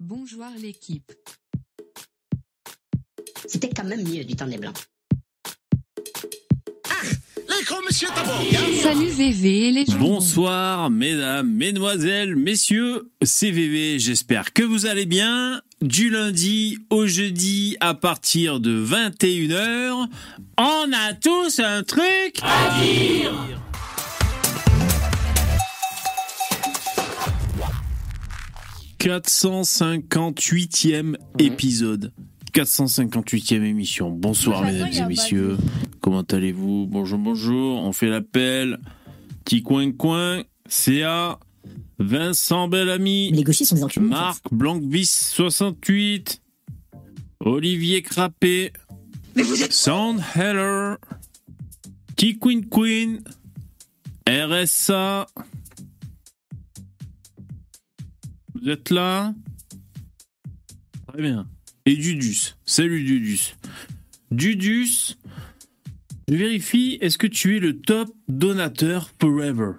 Bonjour l'équipe. C'était quand même mieux du temps des Blancs. L'écran, monsieur d'abord. Salut VV et les gens. Bonsoir, mesdames, mesdemoiselles, messieurs, c'est VV, j'espère que vous allez bien. Du lundi au jeudi à partir de 21h, on a tous un truc à dire. « 458e épisode. 458e émission. Bonsoir mesdames et messieurs. Comment allez-vous? Bonjour, bonjour. On fait l'appel. Petit coin coin. CA. Vincent Bellamy. Les gauchistes sont des enculés. Marc Blancvis 68. Olivier Crappé. Sound Heller. Petit Queen Queen. RSA. Êtes là Très bien. Et Dudus. Salut Dudus. Dudus, je vérifie, est-ce que tu es le top donateur forever?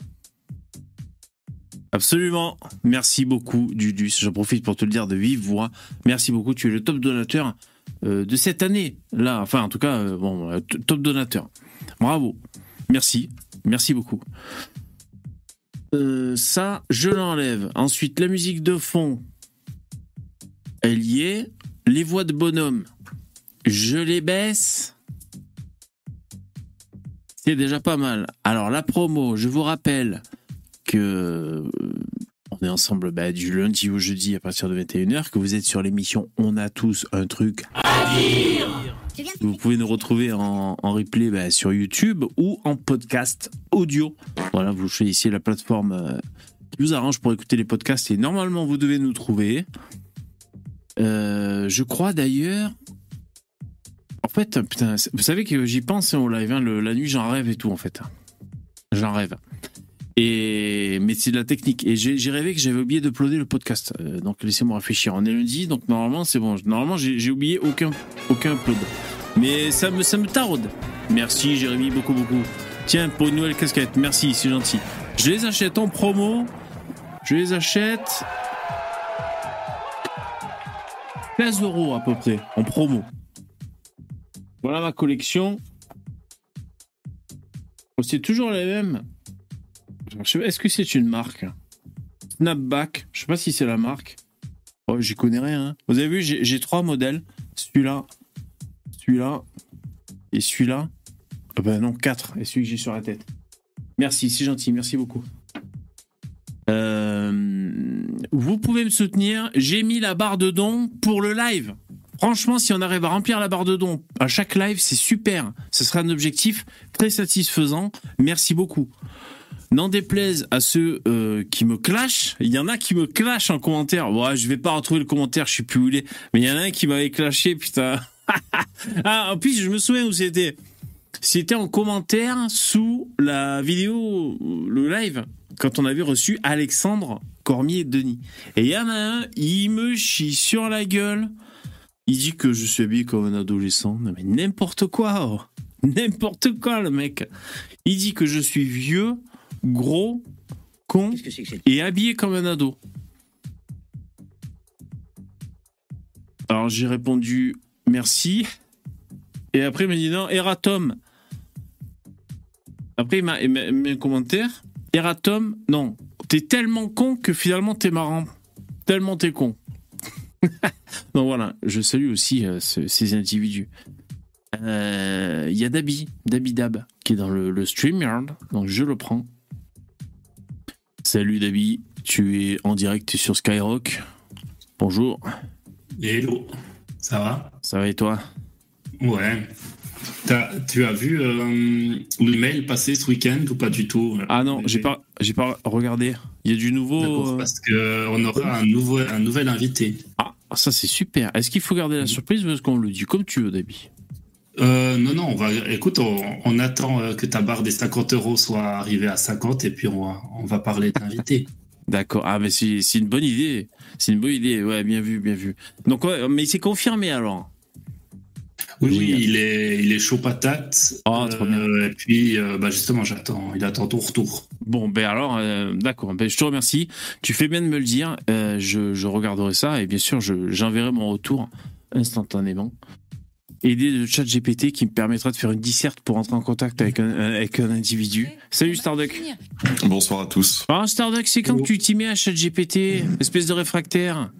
Absolument. Merci beaucoup Dudus. J'en profite pour te le dire de vive voix. Merci beaucoup. Tu es le top donateur euh, de cette année. Là, enfin en tout cas, euh, bon, euh, top donateur. Bravo. Merci. Merci beaucoup. Euh, ça, je l'enlève. Ensuite, la musique de fond, elle y est. Les voix de bonhomme, je les baisse. C'est déjà pas mal. Alors, la promo, je vous rappelle que euh, on est ensemble bah, du lundi au jeudi à partir de 21h, que vous êtes sur l'émission On a tous un truc vous pouvez nous retrouver en, replay bah, sur YouTube ou en podcast audio. Voilà, vous choisissez la plateforme euh, qui vous arrange pour écouter les podcasts et normalement vous devez nous trouver. Euh, je crois d'ailleurs. En fait, putain, vous savez que j'y pense hein, au live, hein, la nuit j'en rêve et tout en fait. J'en rêve. Et mais c'est de la technique. Et j'ai rêvé que j'avais oublié d'uploader le podcast. Euh, donc laissez-moi réfléchir. On est lundi, donc normalement c'est bon. Normalement j'ai oublié aucun aucun upload. Mais ça me ça me. Merci Jérémy, beaucoup beaucoup. Tiens pour une nouvelle casquette. Merci, c'est gentil. Je les achète en promo. Je les achète 15 euros à peu près en promo. Voilà ma collection. C'est toujours sais pas, Est-ce que c'est une marque? Snapback, je sais pas si c'est la marque. Oh, j'y connais rien. hein. Vous avez vu, j'ai trois modèles. Celui-là, celui-là et celui-là. Ah ben non, quatre. Et celui que j'ai sur la tête. Merci, c'est gentil, merci beaucoup. Euh, vous pouvez me soutenir. J'ai mis la barre de dons pour le live. Franchement, si on arrive à remplir la barre de dons à chaque live, c'est super. Ce sera un objectif très satisfaisant. Merci beaucoup. N'en déplaise à ceux euh, qui me clashent, il y en a qui me clashent en commentaire. Ouais, je vais pas retrouver le commentaire, je suis plus où il est. Mais il y en a un qui m'avait clashé, putain. Ah, en plus, je me souviens où c'était. C'était en commentaire sous la vidéo, le live, quand on avait reçu Alexandre Cormier Denis. Et il y en a un, il me chie sur la gueule. Il dit que je suis habillé comme un adolescent. Mais n'importe quoi. oh. N'importe quoi, le mec. Il dit que je suis vieux, gros, con que que et habillé comme un ado. Alors j'ai répondu merci. Et après il m'a dit non, Eratom. Après il m'a mis un commentaire. Eratom, non. T'es tellement con que finalement t'es marrant. Tellement t'es con. Donc voilà, je salue aussi euh, ce- ces individus. Euh, Il y a Dabi, Dabi Dab, qui est dans le, le StreamYard, donc je le prends. Salut Dabi, tu es en direct sur Skyrock. Bonjour, Hello, ça va? Ça va et toi? Ouais. Tu as vu euh, l'email passer ce week-end ou pas du tout? Ah non, j'ai pas, j'ai pas regardé. Il y a du nouveau. Euh, parce qu'on aura un, nouveau, un nouvel invité. Ah, ça c'est super. Est-ce qu'il faut garder la surprise ou est-ce qu'on le dit comme tu veux, Dabi? Euh, non, non, on va, écoute, on, on attend euh, que ta barre des 50 euros soit arrivée à 50 et puis on va, on va parler d'invité. D'accord. Ah, mais c'est c'est une bonne idée. C'est une bonne idée. Ouais, bien vu, bien vu. Donc, ouais, mais c'est confirmé alors. Oui, Oui. il est, il est chaud patate. Oh, trop bien. Euh, et puis, euh, bah justement, j'attends. Il attend ton retour. Bon, ben alors, euh, d'accord. Ben, je te remercie. Tu fais bien de me le dire. Je, je regarderai ça et bien sûr, je- j'enverrai mon retour instantanément. Aider de chat GPT qui me permettra de faire une disserte pour entrer en contact avec un, avec un individu. Salut Starduck. Bonsoir à tous. Ah, Starduck, c'est quand que tu t'y mets à chat GPT Espèce de réfractaire?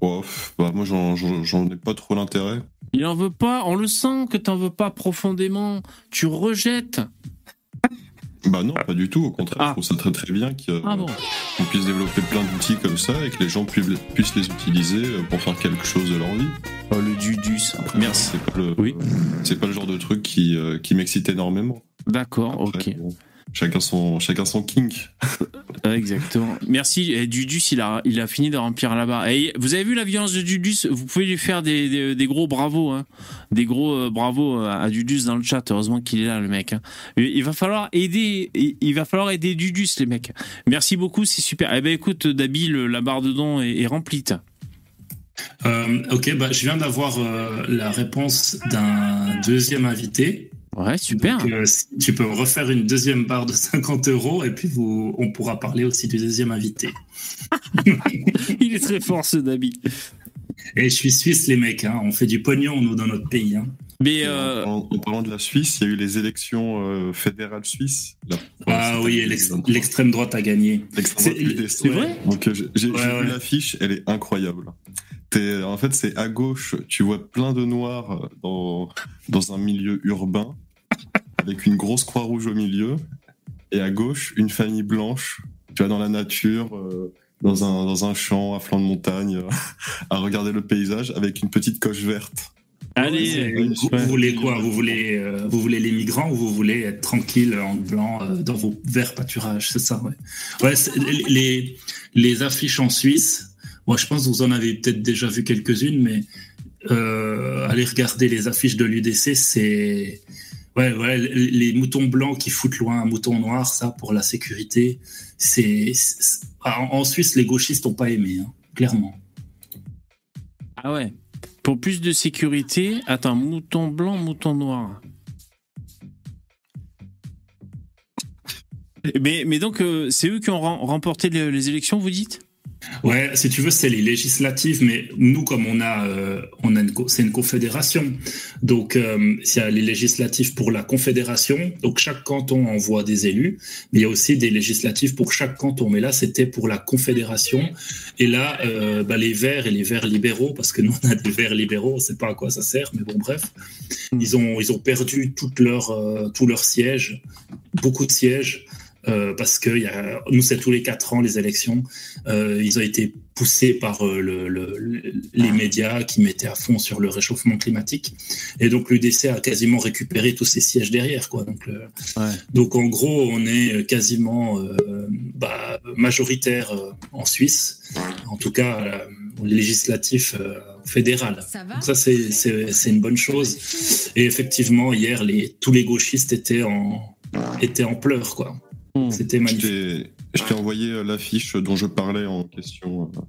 Oh, bah, moi, j'en ai pas trop l'intérêt. Il en veut pas. On le sent que t'en veux pas profondément. Tu rejettes. Bah non, pas du tout. Au contraire, Ah. je trouve ça très très bien qu'on Ah bon puisse développer plein d'outils comme ça et que les gens puissent, puissent les utiliser euh, pour faire quelque chose de leur vie. Oh, le dudus. Merci. C'est pas le, Oui. c'est pas le genre de truc qui, euh, qui m'excite énormément. D'accord, Après, ok. bon, chacun son, chacun son kink. Exactement. Merci. Et Dudus, il a, il a fini de remplir là-bas. Et vous avez vu la violence de Dudus? Vous pouvez lui faire des, des, des gros bravos, hein. des gros euh, bravos à à Dudus dans le chat. Heureusement qu'il est là, le mec. hein. Il va falloir aider, il va falloir aider Dudus, les mecs. Merci beaucoup, c'est super. Eh ben écoute, Dabi, le- la barre de dons est, est remplie. Euh, ok, bah, je viens d'avoir euh, la réponse d'un deuxième invité. Ouais, super. Donc, euh, si tu peux refaire une deuxième barre de 50 euros et puis vous, on pourra parler aussi du deuxième invité. Il est très fort, ce Dabi. Et je suis suisse, les mecs. Hein. On fait du pognon, nous, dans notre pays. Hein. Mais euh, parlant- en parlant de la Suisse, il y a eu les élections euh, fédérales suisses. Ah oui, en l'ex- 2023. l'extrême droite a gagné. C'est- vrai? Donc j'ai Ouais, vu l'affiche, elle est incroyable. En fait, c'est à gauche, tu vois plein de noirs dans, dans un milieu urbain, avec une grosse croix rouge au milieu, et à gauche, une famille blanche, tu vois, dans la nature, euh, dans, un, dans un champ à flanc de montagne, euh, à regarder le paysage, avec une petite coche verte. allez, Vous, voulez quoi? vous voulez, euh, vous voulez les migrants ou vous voulez être tranquille en blanc euh, dans vos verts pâturages? C'est ça, ouais. Les, les affiches en Suisse, moi je pense que vous en avez peut-être déjà vu quelques-unes, mais euh, allez regarder les affiches de l'UDC, c'est. Ouais, ouais, les moutons blancs qui foutent loin un mouton noir, ça, pour la sécurité, c'est. c'est- En, Suisse, les gauchistes n'ont pas aimé, hein, clairement. Ah ouais. Pour plus de sécurité, attends, mouton blanc, mouton noir. Mais, donc, euh, c'est eux qui ont rem- remporté les élections, vous dites? Ouais, si tu veux, c'est les législatives, mais nous, comme on a, euh, on a une, c'est une confédération, donc euh, il y a les législatives pour la confédération, donc chaque canton envoie des élus, mais il y a aussi des législatives pour chaque canton. Mais là, c'était pour la confédération, et là, euh, bah, les Verts et les Verts libéraux, parce que nous on a des Verts libéraux, on sait pas à quoi ça sert, mais bon, bref, ils ont, ils ont perdu toute leur, euh, tous leurs sièges, beaucoup de sièges. Euh, parce que y a, nous, c'est tous les quatre ans les élections. Euh, ils ont été poussés par euh, le, le- le- les médias qui mettaient à fond sur le réchauffement climatique. Et donc l'UDC a quasiment récupéré tous ces sièges derrière. Quoi. Donc, le- Ouais. donc en gros, on est quasiment euh, bah, majoritaire euh, en Suisse, en tout cas euh, législatif euh, fédéral. Ça ça, c'est- c'est c'est une bonne chose. Et effectivement, hier, les, tous les gauchistes étaient en, étaient en pleurs. quoi. Hmm. C'était Je magnifique. t'ai je t'ai envoyé euh, l'affiche dont je parlais en question euh,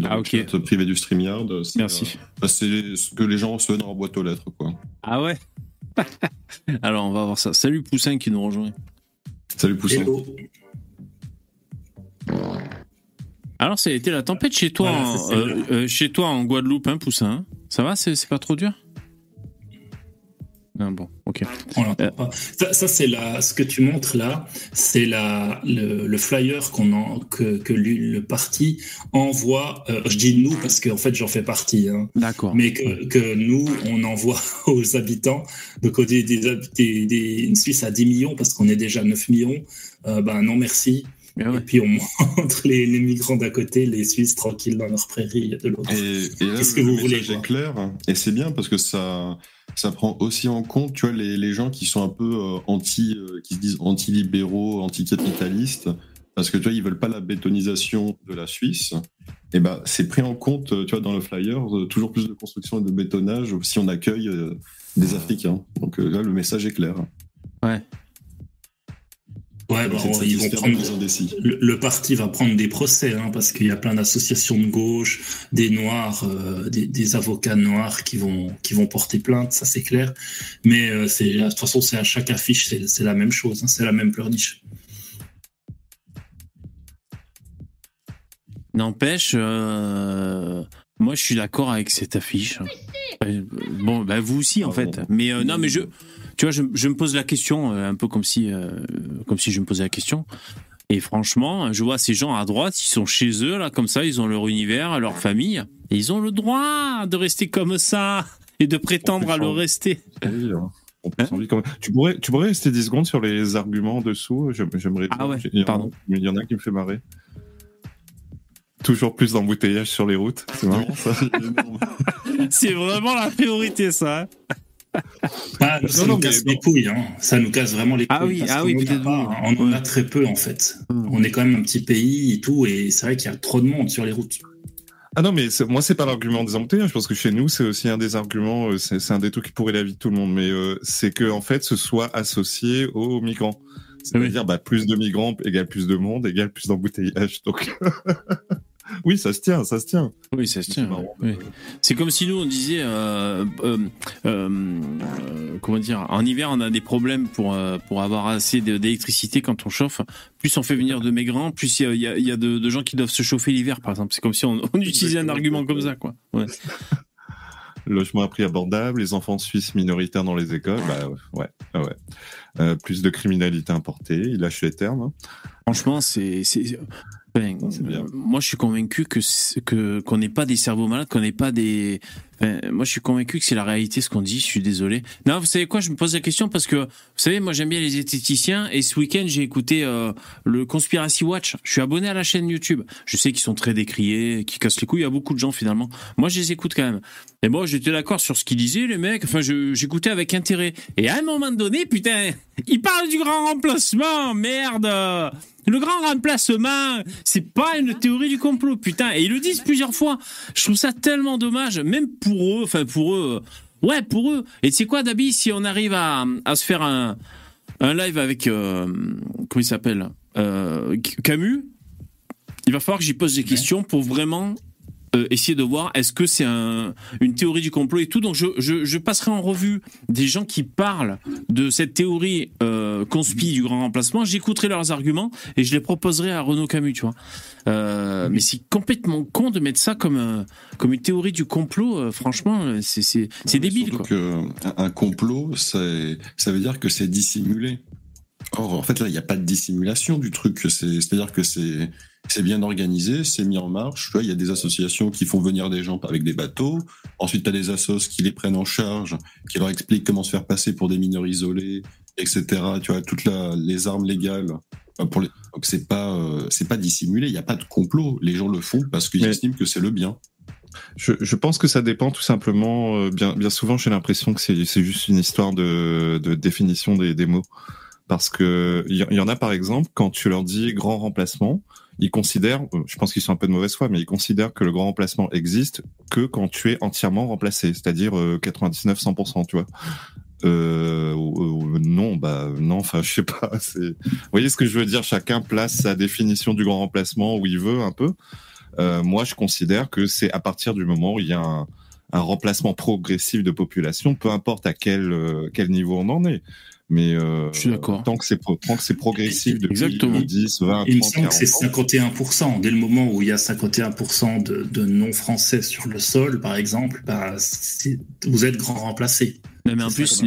dans Ah, le ok. chat privé du StreamYard. Merci. euh, bah, c'est ce que les gens reçoivent dans leur boîte aux lettres. Quoi. Ah ouais? Alors, on va voir ça. Salut Poussin qui nous rejoint. Salut Poussin. Hello. Alors, ça a été la tempête chez toi, Voilà, en, euh, euh, chez toi en Guadeloupe, hein, Poussin? Ça va? C'est pas trop dur? Non, bon, ok. On l'entend pas. Ça, ça, c'est la, ce que tu montres là, c'est la, le, le flyer qu'on en, que, que le, le parti envoie. euh, je dis nous parce qu'en fait j'en fais partie, hein, D'accord. mais que, que nous on envoie aux habitants. Donc au des, des, des- une Suisse à 10 millions parce qu'on est déjà 9 millions. Euh, ben non merci. Mais Et puis on montre les, les migrants d'un côté, les Suisses tranquilles dans leur prairie de l'autre. Et, et là, Qu'est-ce le que vous message voulez, est quoi clair, et c'est bien parce que ça, ça prend aussi en compte, tu vois, les, les gens qui sont un peu euh, anti, euh, qui se disent anti-libéraux, anti-capitalistes, parce que tu vois, ils veulent pas la bétonisation de la Suisse. Et ben, c'est pris en compte, tu vois, dans le flyer, euh, toujours plus de construction et de bétonnage si on accueille des Africains. Donc là, le message est clair. Ouais. Ouais, bah, ils vont prendre le, le parti va prendre des procès hein, parce qu'il y a plein d'associations de gauche, des noirs, euh, des, des avocats noirs qui vont qui vont porter plainte, ça c'est clair. Mais euh, c'est de toute façon c'est à chaque affiche c'est c'est la même chose, hein, c'est la même pleurniche. N'empêche, euh, moi je suis d'accord avec cette affiche. Euh, Bon, bah vous aussi en Ah fait. Mais euh, non, mais je, tu vois, je, je me pose la question euh, un peu comme si, euh, comme si je me posais la question. Et franchement, je vois ces gens à droite, ils sont chez eux là, comme ça, ils ont leur univers, leur famille, et ils ont le droit de rester comme ça et de prétendre à le rester. Hein. On peut Hein quand même. Tu pourrais, tu pourrais rester 10 secondes sur les arguments dessous. J'aime- J'aimerais. Ah ouais, en pardon. Il y en a qui me fait marrer. Toujours plus d'embouteillages sur les routes. C'est marrant ça. C'est vraiment la priorité, ça. hein. Ah, nous, ça Non, nous casse mais les couilles, hein. ça nous casse vraiment les couilles. Ah oui, parce ah oui, a pas, hein. On en a très peu en fait. Hmm. On est quand même un petit pays et tout, et c'est vrai qu'il y a trop de monde sur les routes. Ah non, mais moi, c'est pas l'argument des embouteillages, parce que chez nous, c'est aussi un des arguments, euh, c'est c'est un des trucs qui pourrait la vie de tout le monde, mais euh, c'est que, en fait, ce soit associé aux migrants. C'est-à-dire, bah, plus de migrants égale plus de monde, égale plus d'embouteillages. Donc, oui, ça se tient, ça se tient. Oui, ça se tient. oui. C'est comme si nous on disait, euh, euh, euh, comment dire, en hiver on a des problèmes pour pour avoir assez d'électricité quand on chauffe. Plus on fait venir de migrants, plus il y a, y de, de gens qui doivent se chauffer l'hiver, par exemple. C'est comme si on, on utilisait un argument comme ça, quoi. Ouais. Logement à prix abordable, les enfants suisses minoritaires dans les écoles, bah ouais, ouais. ouais. Euh, plus de criminalité importée, il lâche les termes. hein. Franchement, c'est. Enfin, bien. euh, moi, je suis convaincu que qu'on n'est pas des cerveaux malades, qu'on n'est pas des. Enfin, moi, je suis convaincu que c'est la réalité ce qu'on dit. Je suis désolé. Non, vous savez quoi Je me pose la question parce que vous savez, moi, j'aime bien les esthéticiens et ce week-end, j'ai écouté euh, le Conspiracy Watch. Je suis abonné à la chaîne YouTube. Je sais qu'ils sont très décriés, qui cassent les couilles. A beaucoup de gens finalement. Moi, je les écoute quand même. Et moi, j'étais d'accord sur ce qu'ils disaient, les mecs. Enfin, j'écoutais avec intérêt. Et à un moment donné, putain, ils parlent du grand remplacement. Merde. Le grand remplacement, c'est pas une théorie du complot, putain. Et ils le disent plusieurs fois. Je trouve ça tellement dommage, même pour eux, enfin pour eux. Ouais, pour eux. Et tu sais quoi, Dabi, si on arrive à, à se faire un, un live avec, euh, comment il s'appelle euh, Camus, il va falloir que j'y pose des questions pour vraiment euh, essayer de voir est-ce que c'est un, une théorie du complot et tout. Donc je, je, je passerai en revue des gens qui parlent de cette théorie euh, conspi du grand remplacement. J'écouterai leurs arguments et je les proposerai à Renaud Camus, tu vois. Euh, mais c'est complètement con de mettre ça comme, un- comme une théorie du complot. euh, franchement, euh, c'est c'est- c'est débile. Quoi. que un- un complot, c'est- ça veut dire que c'est dissimulé. Or, en fait, là, il n'y a pas de dissimulation du truc. C'est- C'est-à-dire que c'est c'est bien organisé, c'est mis en marche. Il y a des associations qui font venir des gens avec des bateaux. Ensuite, tu as des assos qui les prennent en charge, qui leur expliquent comment se faire passer pour des mineurs isolés, etc. Tu vois, toutes la- les armes légales. euh, Pour les... Donc, c'est pas, euh, c'est pas dissimulé. Il n'y a pas de complot. Les gens le font parce qu'ils Mais- estiment que c'est le bien. Je, je pense que ça dépend tout simplement. euh, bien, bien souvent, j'ai l'impression que c'est c'est juste une histoire de, de définition des, des mots. Parce que il y, y en a par exemple, quand tu leur dis grand remplacement, ils considèrent, euh, je pense qu'ils sont un peu de mauvaise foi, mais ils considèrent que le grand remplacement existe que quand tu es entièrement remplacé, c'est-à-dire euh, 99-100%, tu vois. Euh, ou- non, bah non, enfin je sais pas. Vous voyez ce que je veux dire? Chacun place sa définition du grand remplacement où il veut un peu. Euh, moi, je considère que c'est à partir du moment où il y a un, un remplacement progressif de population, peu importe à quel euh, quel niveau on en est. Mais euh, Je suis d'accord. Tant que c'est pro- tant que c'est progressif depuis Exactement. 10, 20, Il me 30, semble que 40 c'est ans. 51%. Dès le moment où il y a 51% de, de non-français sur le sol, par exemple, bah, vous êtes grand remplacé. Non, mais en plus,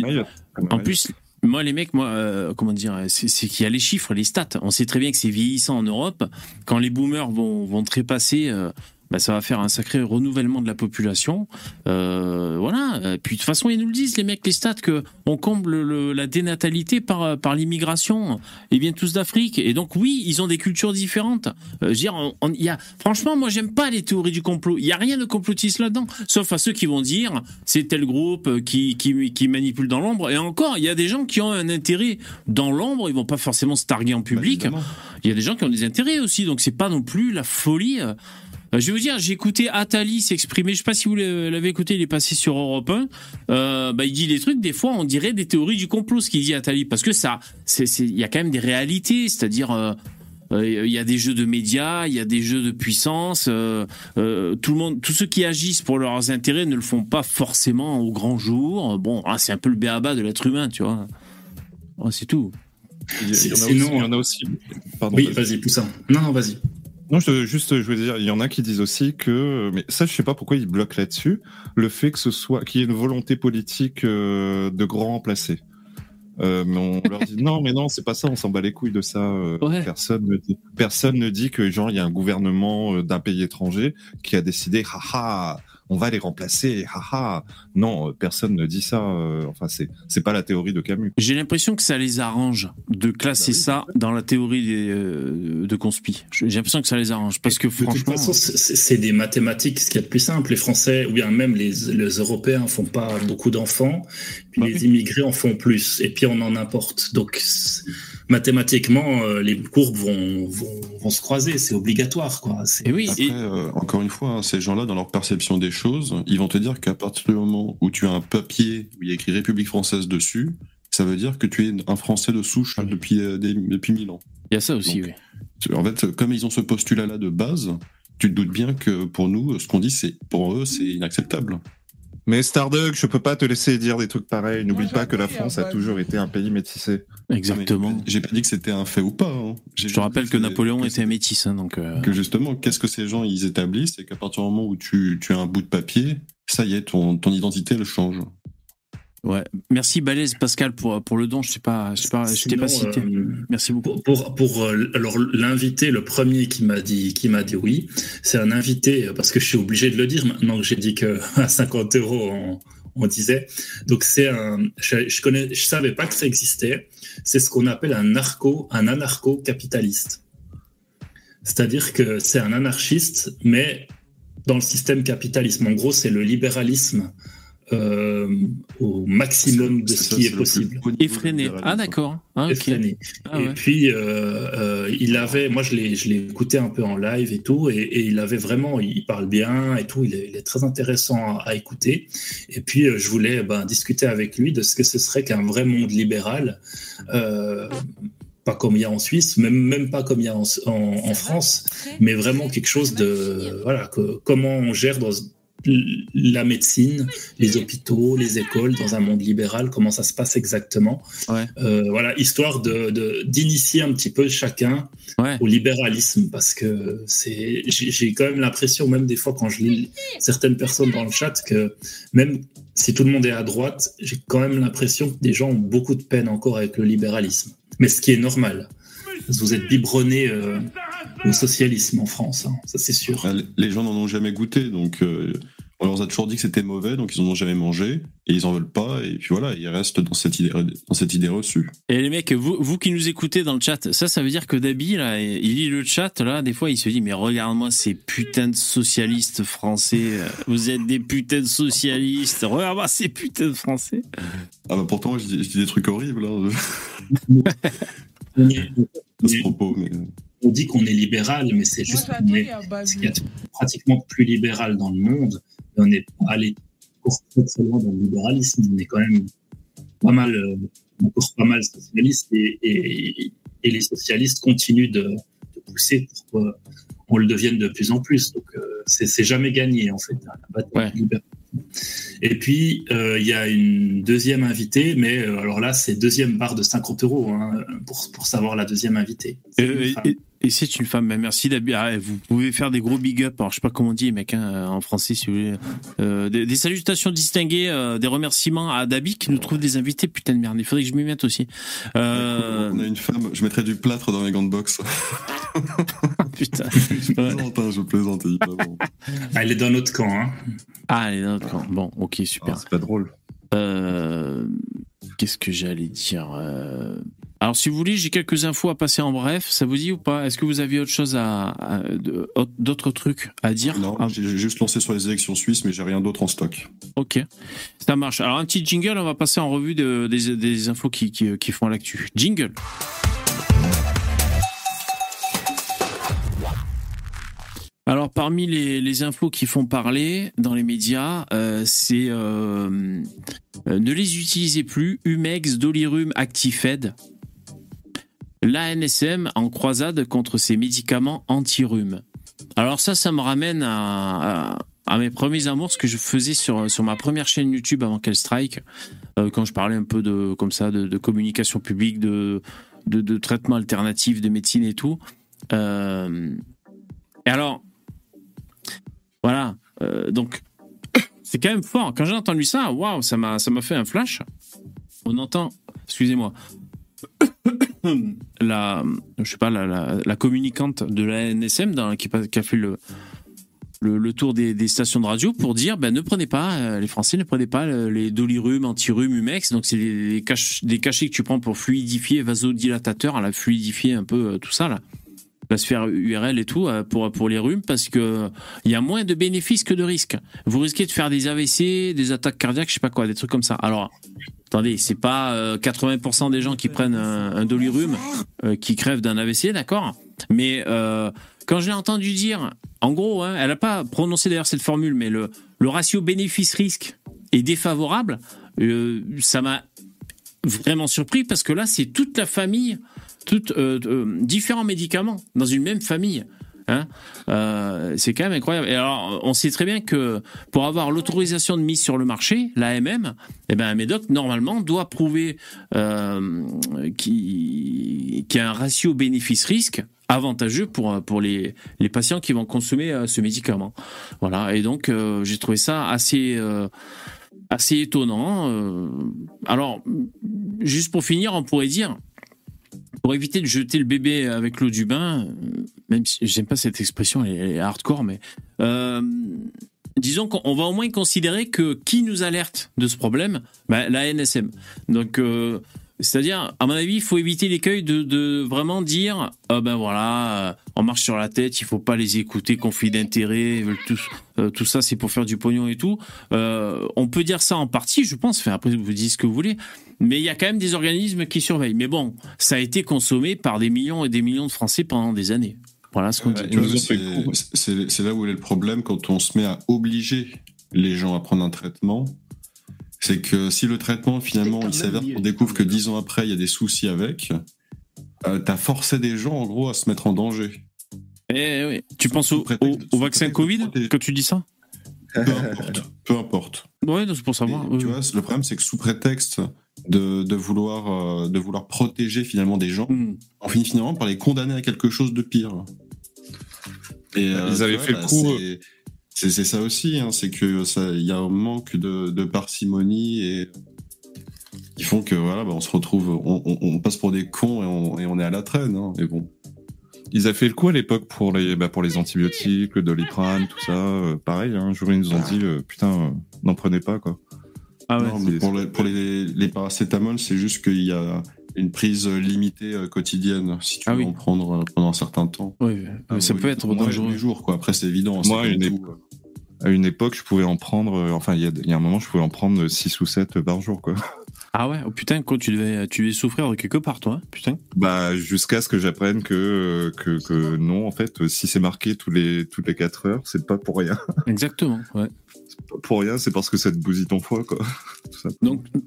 En plus, moi, les mecs, moi, euh, comment dire, c'est c'est qu'il y a les chiffres, les stats. On sait très bien que c'est vieillissant en Europe. Quand les boomers vont, vont trépasser, euh, bah, ça va faire un sacré renouvellement de la population. Euh, voilà. Et puis de toute façon, ils nous le disent, les mecs, les stats, que on comble le- la dénatalité par par l'immigration. Ils viennent tous d'Afrique, et donc oui, ils ont des cultures différentes. Euh, je veux dire, on- y a, franchement, moi, j'aime pas les théories du complot. Il y a rien de complotiste là-dedans, sauf à ceux qui vont dire c'est tel groupe euh, qui qui qui manipule dans l'ombre. Et encore, il y a des gens qui ont un intérêt dans l'ombre. Ils vont pas forcément se targuer en Bah, public. évidemment. Il y a des gens qui ont des intérêts aussi, donc c'est pas non plus la folie. Euh. Euh, je vais vous dire, j'ai écouté Attali s'exprimer. Je sais pas si vous l'avez écouté. Il est passé sur Europe 1. Euh, bah, il dit des trucs. Des fois, on dirait des théories du complot, ce qu'il dit Attali, parce que ça, il y a quand même des réalités. C'est-à-dire, euh, euh, il y a des jeux de médias, il y a des jeux de puissance. euh, euh, tout le monde, tous ceux qui agissent pour leurs intérêts ne le font pas forcément au grand jour. Bon, ah, c'est un peu le béaba de l'être humain, tu vois. Ouais, c'est tout. Il y, y en a Sinon, aussi, il y en a aussi. Pardon, Oui, vas-y. vas-y, Poussin. Non, non, vas-y. Non, je, juste, je voulais dire, il y en a qui disent aussi que, mais ça, je sais pas pourquoi ils bloquent là-dessus, le fait que ce soit, qu'il y ait une volonté politique euh, de grand remplacer. Euh, mais on leur dit non, mais non, c'est pas ça, on s'en bat les couilles de ça. euh, Ouais. Personne, ne dit, personne ne dit que genre il y a un gouvernement euh, d'un pays étranger qui a décidé, haha, on va les remplacer, haha. Non, euh, personne ne dit ça. euh, enfin, c'est c'est pas la théorie de Camus. J'ai l'impression que ça les arrange de classer Bah oui. ça dans la théorie des, euh, de conspi. J'ai l'impression que ça les arrange parce que De toute franchement, façon, c'est des mathématiques, ce qu'il y a de plus simple. Les Français, ou bien même les, les Européens, font pas beaucoup d'enfants, puis Bah les oui. immigrés en font plus, et puis on en importe. Donc, mathématiquement, euh, les courbes vont, vont, vont se croiser, c'est obligatoire, quoi. Et oui, Après, et- euh, encore une fois, hein, ces gens-là, dans leur perception des choses, ils vont te dire qu'à partir du moment où tu as un papier où il y a écrit République française dessus, ça veut dire que tu es un Français de souche depuis, euh, des- depuis mille ans. il y a ça aussi. Donc, oui. En fait, comme ils ont ce postulat-là de base, tu te doutes bien que pour nous, ce qu'on dit, c'est pour eux, c'est inacceptable. Mais Starduck, je peux pas te laisser dire des trucs pareils. N'oublie pas que la France a toujours été un pays métissé. Exactement. J'ai pas dit que c'était un fait ou pas. hein. Je te rappelle que Napoléon que était un métis, hein, donc. euh, que justement, qu'est-ce que ces gens ils établissent C'est qu'à partir du moment où tu, tu as un bout de papier, ça y est, ton, ton identité elle change. Ouais. Merci Balèze Pascal pour pour le don. Je sais pas, je sais pas, je t'ai pas cité. euh, Merci beaucoup. Pour, pour, pour euh, alors l'invité, le premier qui m'a dit qui m'a dit oui, c'est un invité euh, parce que je suis obligé de le dire maintenant que j'ai dit que à 50 euros on, on disait. Donc c'est un, je, je connais, je savais pas que ça existait. C'est ce qu'on appelle un narco, un anarcho-capitaliste. C'est-à-dire que c'est un anarchiste, mais dans le système capitalisme. En gros, c'est le libéralisme euh, au maximum de ce ça, qui est le possible. haut niveau Effréné. Ah d'accord. Ah, ok. Effréné. Ah, et puis, euh, euh, il avait, moi je l'ai, je l'ai écouté un peu en live et tout, et, et il avait vraiment, il parle bien et tout, il est, il est très intéressant à, à écouter. Et puis, euh, je voulais ben, discuter avec lui de ce que ce serait qu'un vrai monde libéral, euh, pas comme il y a en Suisse, même, même pas comme il y a en, en, en France, mais vraiment quelque chose de, voilà, que, comment on gère dans la médecine, les hôpitaux, les écoles dans un monde libéral, comment ça se passe exactement. Ouais. Euh, voilà, histoire de de- d'initier un petit peu chacun Ouais. au libéralisme, parce que c'est, j'ai quand même l'impression, même des fois quand je lis certaines personnes dans le chat, que même si tout le monde est à droite, j'ai quand même l'impression que des gens ont beaucoup de peine encore avec le libéralisme. Mais ce qui est normal. Vous êtes biberonné euh, au socialisme en France, hein, ça c'est sûr. Ah, les- gens n'en ont jamais goûté, donc euh, on leur a toujours dit que c'était mauvais, donc ils n'en ont jamais mangé, et ils en veulent pas, et puis voilà, ils restent dans cette idée, dans cette idée reçue. Et les mecs, vous, vous qui nous écoutez dans le chat, ça, ça veut dire que Dabi, là, il lit le chat, là, des fois, il se dit, mais regarde-moi ces putains de socialistes français. Vous êtes des putains de socialistes. Regarde-moi ces putains de français. Ah bah pourtant, je dis, je dis des trucs horribles hein, à ce propos, mais on dit qu'on est libéral, mais c'est juste qu'on j'adore, est a pratiquement plus libéral dans le monde. Et on n'est pas allé très, très loin dans le libéralisme. On est quand même pas mal, euh, encore pas mal socialiste et, et, et les socialistes continuent de, de pousser pour qu'on le devienne de plus en plus. Donc, euh, c'est jamais gagné, en fait, la bataille Ouais. du libéralisme. Et puis, euh, il y a une deuxième invitée, mais euh, alors là, c'est deuxième barre de 50 euros hein, pour, pour savoir la deuxième invitée. Euh, et et c'est une femme. Ben, merci Dabi. Ah, vous pouvez faire des gros big up. Alors, je sais pas comment on dit, mec, hein, en français, si vous voulez. Euh, des, des salutations distinguées, euh, des remerciements à Dabi qui nous trouve des invités. Putain de merde. Il faudrait que je m'y mette aussi. Euh, on a une femme, je mettrais du plâtre dans mes gants de boxe. putain. je plaisante, hein, je plaisante. Ah, Elle est dans notre camp. Hein. Ah, elle est dans notre camp. Bon, ok, Ah, super. c'est pas drôle. Euh, Qu'est-ce que j'allais dire Euh, Alors, si vous voulez, j'ai quelques infos à passer en bref. Ça vous dit ou pas? Est-ce que vous aviez autre chose à, d'autres trucs à dire? Non, Ah, j'ai juste lancé sur les élections suisses, mais j'ai rien d'autre en stock. Ok, ça marche. Alors, un petit jingle, on va passer en revue de- des, des infos qui, qui, qui font l'actu. Jingle. Alors, parmi les, les infos qui font parler dans les médias, euh, c'est euh, euh, ne les utilisez plus, Humex, Dolirum, Actifed. L'ANSM en croisade contre ces médicaments anti-rhume. Alors ça, ça me ramène à, mes premiers amours, ce que je faisais sur, sur ma première chaîne YouTube avant qu'elle strike, euh, quand je parlais un peu de comme ça de, communication publique, de, de, de traitement alternatif, de médecine et tout. Euh, et alors, voilà, euh, donc c'est quand même fort. Quand j'ai entendu ça, waouh, ça m'a fait un flash. On entend, excusez-moi, la, je sais pas, la, la, communicante de la NSM dans, qui, a fait le, le, tour des, stations de radio pour dire ben, ne prenez pas, euh, les Français ne prenez pas euh, les dolirum, antirhume, humex. Donc, c'est des, des, cach- des cachets que tu prends pour fluidifier, vasodilatateur, à la fluidifier un peu euh, tout ça, là. La sphère URL et tout, pour, pour les rhumes, parce que il y a moins de bénéfices que de risques. Vous risquez de faire des AVC, des attaques cardiaques, je sais pas quoi, des trucs comme ça. Alors, attendez, c'est pas euh, 80% des gens qui prennent un, un dolirum euh, qui crèvent d'un AVC, d'accord Mais euh, quand je l'ai entendu dire, en gros, hein, elle n'a pas prononcé d'ailleurs cette formule, mais le, le ratio bénéfice-risque est défavorable, euh, ça m'a vraiment surpris parce que là, c'est toute la famille, toutes euh, euh, différents médicaments dans une même famille. Hein Euh, c'est quand même incroyable. Et alors, on sait très bien que pour avoir l'autorisation de mise sur le marché, l'AMM, eh ben, un médoc normalement doit prouver euh, qu'il y a un ratio bénéfice-risque avantageux pour pour les patients qui vont consommer euh, ce médicament. Voilà. Et donc, j'ai trouvé ça assez assez étonnant. Alors, juste pour finir, on pourrait dire, pour éviter de jeter le bébé avec l'eau du bain, euh, même si j'aime pas cette expression, elle est, hardcore, mais euh, disons qu'on va au moins considérer que qui nous alerte de ce problème, bah, la NSM. Donc euh, c'est-à-dire, à mon avis, il faut éviter l'écueil de, de vraiment dire, ah ben voilà, euh, on marche sur la tête, il faut pas les écouter, conflit d'intérêts, tous, euh, tout ça, c'est pour faire du pognon et tout. Euh, on peut dire ça en partie, je pense. Enfin, après, vous dites ce que vous voulez, mais il y a quand même des organismes qui surveillent. Mais bon, ça a été consommé par des millions et des millions de Français pendant des années. Voilà ce qu'on dit. C'est là où est le problème quand on se met à obliger les gens à prendre un traitement. C'est que si le traitement, finalement, il s'avère qu'on découvre que dix ans après, il y a des soucis avec, euh, t'as forcé des gens, en gros, à se mettre en danger. Eh oui. Tu penses au, Sous prétexte- au- au sous vaccin Covid quand tu dis ça? Peu importe. peu importe. Ouais, c'est pour savoir. Et, oui, tu oui. vois, le problème, c'est que sous prétexte de, de vouloir, euh, de vouloir protéger finalement des gens, Hmm. on finit finalement par les condamner à quelque chose de pire. Et, Ils avaient vois, fait le coup, c'est- ça aussi, hein, c'est que il y a un manque de, de parcimonie et qui font que voilà, bah, on se retrouve, on, on- on passe pour des cons et on, et on est à la traîne. Hein, mais bon, Ils avaient fait le coup à l'époque pour les, bah, pour les antibiotiques, le doliprane, tout ça. euh, pareil, hein, un jour ils nous ont dit, euh, putain, euh, n'en prenez pas, quoi. Ah ouais. Non, mais c'est- pour, les, pour les, les paracétamol, c'est juste qu'il y a une prise limitée euh, quotidienne si tu Ah veux oui. en prendre euh, pendant un certain temps. Oui, Ah, ça peut être dangereux. les jours, quoi. Après, c'est évident. c'est Moi, une tout, quoi. À une époque, je pouvais en prendre, euh, enfin, il y a, il y a un moment, je pouvais en prendre 6 ou 7 par jour, quoi. Ah ouais, oh putain, quoi, tu devais, tu devais souffrir de quelque part, toi, hein, putain. Bah, jusqu'à ce que j'apprenne que, euh, que, que non, en fait, euh, si c'est marqué tous les, toutes les 4 heures, c'est pas pour rien. Exactement, ouais. C'est pas pour rien, c'est parce que ça te bousille ton foie, quoi.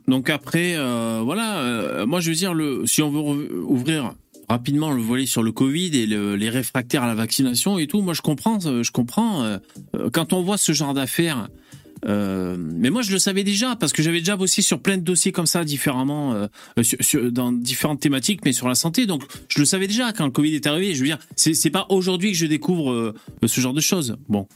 Donc, après, euh, voilà, euh, moi je veux dire, le, si on veut ouvrir rapidement le volet sur le Covid et le- les réfractaires à la vaccination et tout, moi je comprends, euh, je comprends. quand on voit ce genre d'affaires, mais moi je le savais déjà parce que j'avais déjà bossé sur plein de dossiers comme ça différemment, dans différentes thématiques, mais sur la santé. Donc je le savais déjà quand le Covid est arrivé. Je veux dire, c'est pas aujourd'hui que je découvre ce genre de choses. Bon.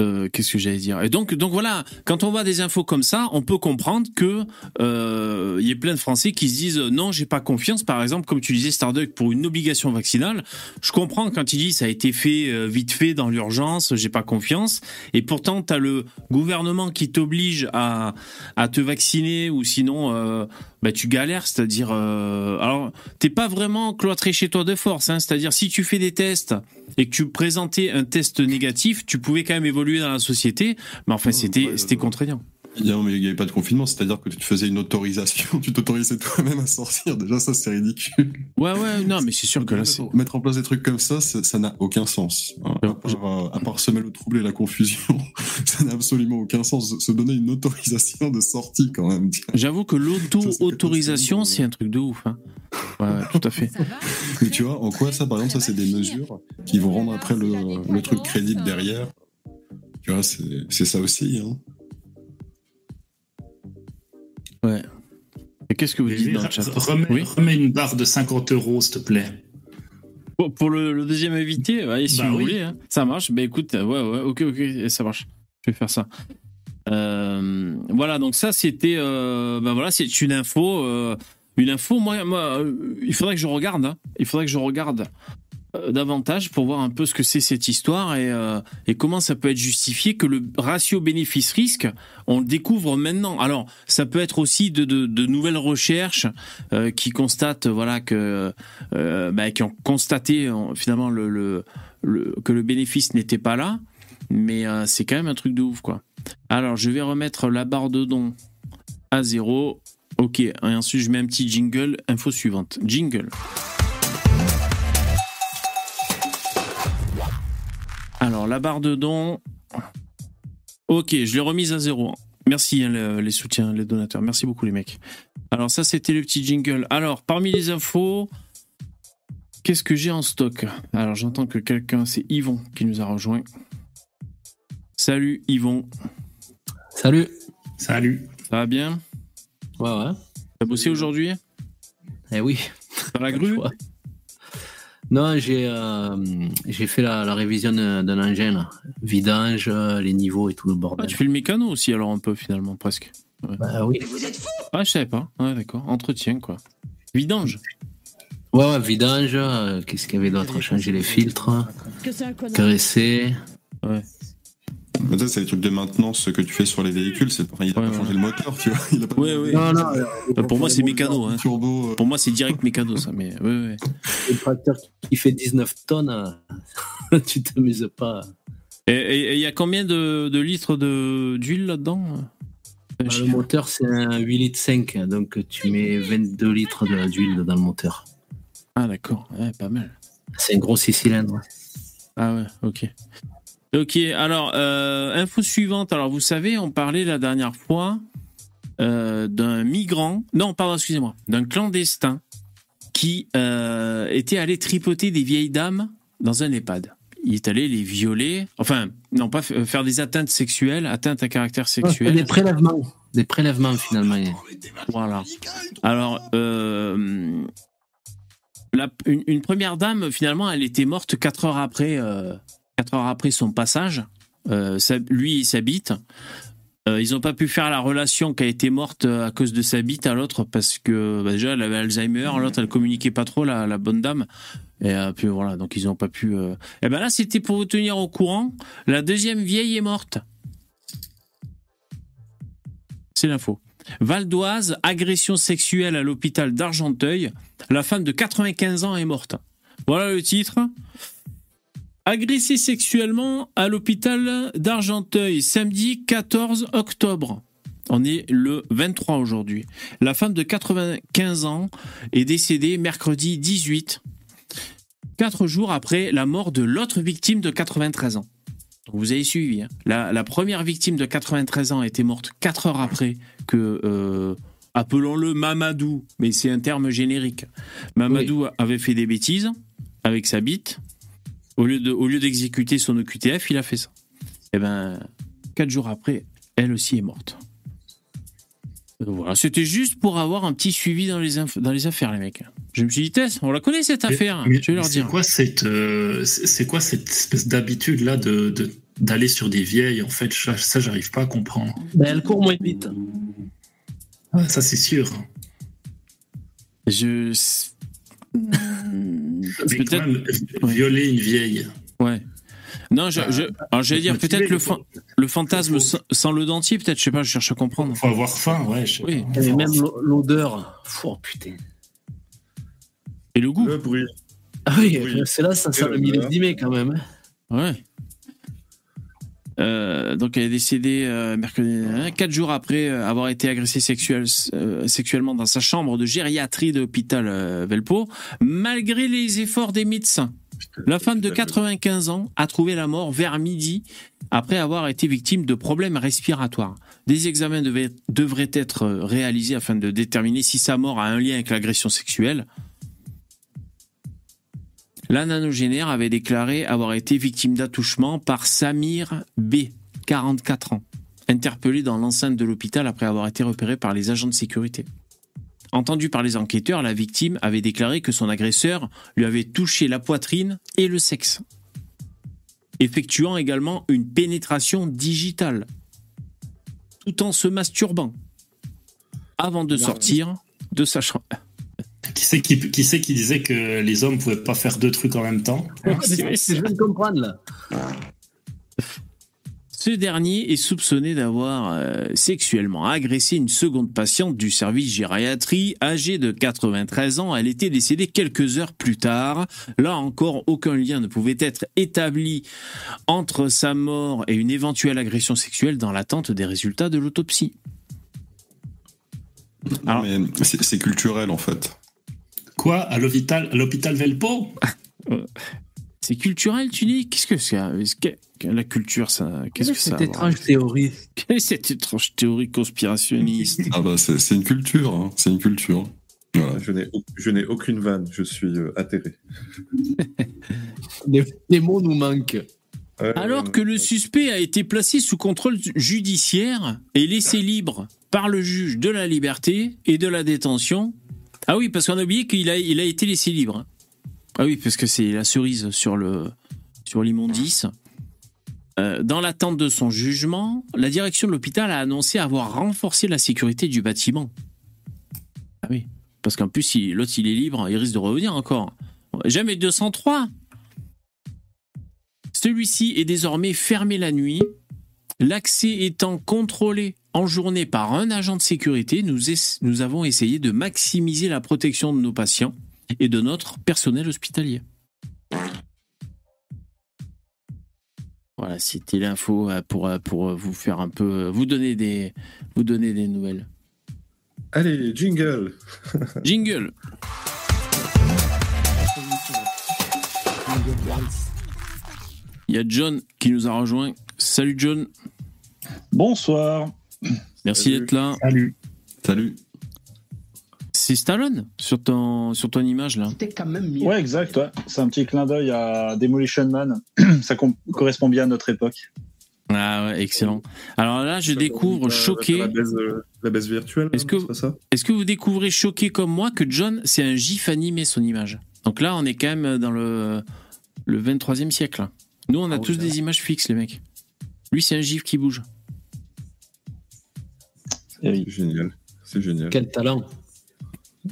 Euh, qu'est-ce que j'allais dire? Et donc, donc voilà, quand on voit des infos comme ça, on peut comprendre que euh, il y a plein de Français qui se disent euh, non, j'ai pas confiance. Par exemple, comme tu disais, Starduck pour une obligation vaccinale, je comprends quand il dit ça a été fait vite fait dans l'urgence, j'ai pas confiance. Et pourtant, tu as le gouvernement qui t'oblige à, à te vacciner ou sinon, bah, tu galères. C'est-à-dire, euh, alors t'es pas vraiment cloîtré chez toi de force. Hein, c'est-à-dire si tu fais des tests et que tu présentais un test négatif, tu pouvais quand même évoluer dans la société. Mais enfin, c'était c'était contraignant. Non, mais il n'y avait pas de confinement, c'est-à-dire que tu te faisais une autorisation, tu t'autorisais toi-même à sortir. Déjà, ça, c'est ridicule. Ouais, ouais, non, mais c'est sûr que là, c'est. Mettre en place des trucs comme ça, ça ça n'a aucun sens. hein. À part, euh, à part semer le trouble et la confusion, ça n'a absolument aucun sens. Se donner une autorisation de sortie, quand même. J'avoue que l'auto-autorisation, c'est un truc de ouf. Hein. Ouais, tout à fait. Mais tu vois, en quoi ça, par exemple, ça, c'est des mesures qui vont rendre après le, le truc crédible derrière. Tu vois, c'est c'est ça aussi. Hein. Ouais. Et qu'est-ce que vous dites dans le chat remets, Oui. remets une barre de 50 euros, s'il te plaît. Pour, pour le, le deuxième invité, allez, si Bah vous oui. voulez, hein. ça marche. Bah écoute, ouais, ouais, ok, ok, ça marche. Je vais faire ça. Euh, voilà, donc ça c'était, euh, ben voilà, c'est une info, euh, une info. Moi, moi, il faudrait que je regarde. hein. Il faudrait que je regarde euh, davantage pour voir un peu ce que c'est cette histoire et, euh, et comment ça peut être justifié que le ratio bénéfice-risque, on le découvre maintenant. Alors, ça peut être aussi de, nouvelles recherches euh, qui constatent, voilà, que euh, bah, qui ont constaté euh, finalement le, le, le- que le bénéfice n'était pas là, mais euh, c'est quand même un truc de ouf, quoi. Alors, je vais remettre la barre de don à zéro. Ok, et ensuite je mets un petit jingle. Info suivante. Jingle. Alors, la barre de don. Ok, je l'ai remise à zéro. Merci hein, le- les soutiens, les donateurs. Merci beaucoup les mecs. Alors ça, c'était le petit jingle. Alors, parmi les infos, qu'est-ce que j'ai en stock? Alors, j'entends que quelqu'un, c'est Yvon qui nous a rejoint. Salut Yvon, Salut. Salut. ça va bien? Ouais, ouais. T'as bossé aujourd'hui? Eh oui. Dans la grue? Non, j'ai euh, j'ai fait la, la révision d'un engin, là. vidange, euh, les niveaux et tout le Ah, bordel. Tu fais le mécano aussi alors un peu finalement, presque. Bah oui. Ah, je savais pas. Ouais, d'accord. Entretien quoi. Vidange. Ouais, ouais, vidange. euh, Qu'est-ce qu'il y avait d'autre? Changer les filtres, caresser. Mais ça, c'est les trucs de maintenance que tu fais sur les véhicules. C'est enfin, il a Ouais, pas ouais. changé le moteur, tu vois. Il a pas Ouais, ouais. Non, non, Euh, Pour moi, c'est mécano. Hein. turbo. euh, Pour moi, c'est direct mécano ça. Mais ouais, ouais. le tracteur qui fait 19 tonnes, euh, tu t'amuses pas. Et- il y a combien de, de litres de- d'huile là-dedans Un Bah, le moteur, c'est un 8 litres 5, donc tu mets 22 litres de- d'huile dans le moteur. Ah, d'accord. Ouais, pas mal. C'est un gros 6 cylindres. Ah ouais, ok. Ok, alors, euh, info suivante. Alors, vous savez, on parlait la dernière fois euh, d'un migrant, non, pardon, excusez-moi, d'un clandestin qui euh, était allé tripoter des vieilles dames dans un EHPAD. Il est allé les violer, enfin, non, pas faire des atteintes sexuelles, atteintes à caractère sexuel. Des prélèvements. Des prélèvements, finalement. Voilà. Alors, euh, la- une, une première dame, finalement, elle était morte quatre heures après, euh, quatre heures après son passage. Euh, lui et sa bite. Euh, ils n'ont pas pu faire la relation qui a été morte euh, à cause de sa bite à l'autre parce que bah, déjà elle avait Alzheimer, l'autre elle communiquait pas trop la, la bonne dame. Et euh, puis voilà, donc ils n'ont pas pu. Et ben là c'était pour vous tenir au courant. La deuxième vieille est morte. C'est l'info. Val d'Oise, agression sexuelle à l'hôpital d'Argenteuil. La femme de 95 ans est morte. Voilà le titre. Agressée sexuellement à l'hôpital d'Argenteuil, samedi 14 octobre. On est le 23 aujourd'hui. La femme de 95 ans est décédée mercredi 18, quatre jours après la mort de l'autre victime de 93 ans. Vous avez suivi. hein. La, la première victime de 93 ans était morte quatre heures après que, euh, appelons-le Mamadou, mais c'est un terme générique. Mamadou avait fait des bêtises avec sa bite. Au lieu de, au lieu d'exécuter son OQTF, il a fait ça. Et ben, quatre jours après, elle aussi est morte. Voilà, c'était juste pour avoir un petit suivi dans les, inf- dans les affaires, les mecs. Je me suis dit, Tess, on la connaît cette affaire. Mais- je vais leur mais dire. C'est quoi cette, euh, c'est c'est quoi cette espèce d'habitude là de de- d'aller sur des vieilles En fait, ça, ça, j'arrive pas à comprendre. Ben, elle court moins vite. Ah, ça, c'est sûr. Je. Quand Peut-être. violer une vieille. Ouais. Non, je, je- alors j'allais dire peut-être le, le fantasme sans, sans le dentier, peut-être, je sais pas, je cherche à comprendre. Faut avoir faim, ouais. je sais Oui. pas. Et même l'o- l'odeur. Oh putain. Et le goût Le bruit. Ah oui, Oui. c'est là, ça sent Et le l'odeur. millésimé quand même. hein. Ouais. Euh, donc elle est décédée euh, mercredi, quatre jours après euh, avoir été agressée sexuelle- sexuellement dans sa chambre de gériatrie de l'hôpital Velpo, malgré les efforts des médecins. La femme de 95 ans a trouvé la mort vers midi après avoir été victime de problèmes respiratoires. Des examens devaient- devraient être réalisés afin de déterminer si sa mort a un lien avec l'agression sexuelle. La nanogénaire avait déclaré avoir été victime d'attouchement par Samir B, 44 ans, interpellé dans l'enceinte de l'hôpital après avoir été repéré par les agents de sécurité. Entendu par les enquêteurs, la victime avait déclaré que son agresseur lui avait touché la poitrine et le sexe, effectuant également une pénétration digitale, tout en se masturbant, avant de sortir de sa chambre. Qui c'est qui, qui, c'est qui disait que les hommes pouvaient pas faire deux trucs en même temps Je viens de comprendre là. Ce dernier est soupçonné d'avoir euh, sexuellement agressé une seconde patiente du service gériatrie âgée de 93 ans. Elle était décédée quelques heures plus tard. Là encore, aucun lien ne pouvait être établi entre sa mort et une éventuelle agression sexuelle dans l'attente des résultats de l'autopsie. Alors- Mais c'est c'est culturel en fait. Quoi À l'hôpital à l'hôpital Velpo C'est culturel, tu dis? Qu'est-ce que c'est que La culture, ça. Qu'est-ce que ça a Cette étrange théorie? Quelle est cette étrange théorie conspirationniste? Ah bah c'est c'est une culture, hein. c'est une culture. Voilà. Je n'ai, je n'ai aucune vanne, je suis euh, atterré. Les, les mots nous manquent. Euh, Alors que le suspect a été placé sous contrôle judiciaire et laissé libre par le juge de la liberté et de la détention. Ah oui, parce qu'on a oublié qu'il a, été laissé libre. Ah oui, parce que c'est la cerise sur le sur l'immondice. Euh, dans l'attente de son jugement, la direction de l'hôpital a annoncé avoir renforcé la sécurité du bâtiment. Ah oui, parce qu'en plus, l'autre, il est libre, il risque de revenir encore. Jamais 203 celui-ci est désormais fermé la nuit. L'accès étant contrôlé en journée par un agent de sécurité, nous, nous avons essayé de maximiser la protection de nos patients et de notre personnel hospitalier. Voilà, c'était l'info euh, pour, euh, pour vous faire un peu, euh, vous donner des, vous donner des nouvelles. Allez, jingle Jingle. Il y a John qui nous a rejoint. Salut John, Bonsoir. merci d'être là. Salut. Salut. C'est Stallone sur ton, sur ton image là. C'était quand même mieux. Ouais, exact. Ouais. C'est un petit clin d'œil à Demolition Man. Ça correspond bien à notre époque. Ah ouais, excellent. Alors là, je découvre La- choqué. La baisse, euh, la baisse virtuelle Est-ce là, que- Est-ce que vous découvrez choqué comme moi que John, c'est un gif animé son image? Donc là, on est quand même dans le, le 23e siècle. Nous, on a Ah tous des images fixes, les mecs. Lui, c'est un gif qui bouge. Oui. C'est génial. C'est génial. Quel talent.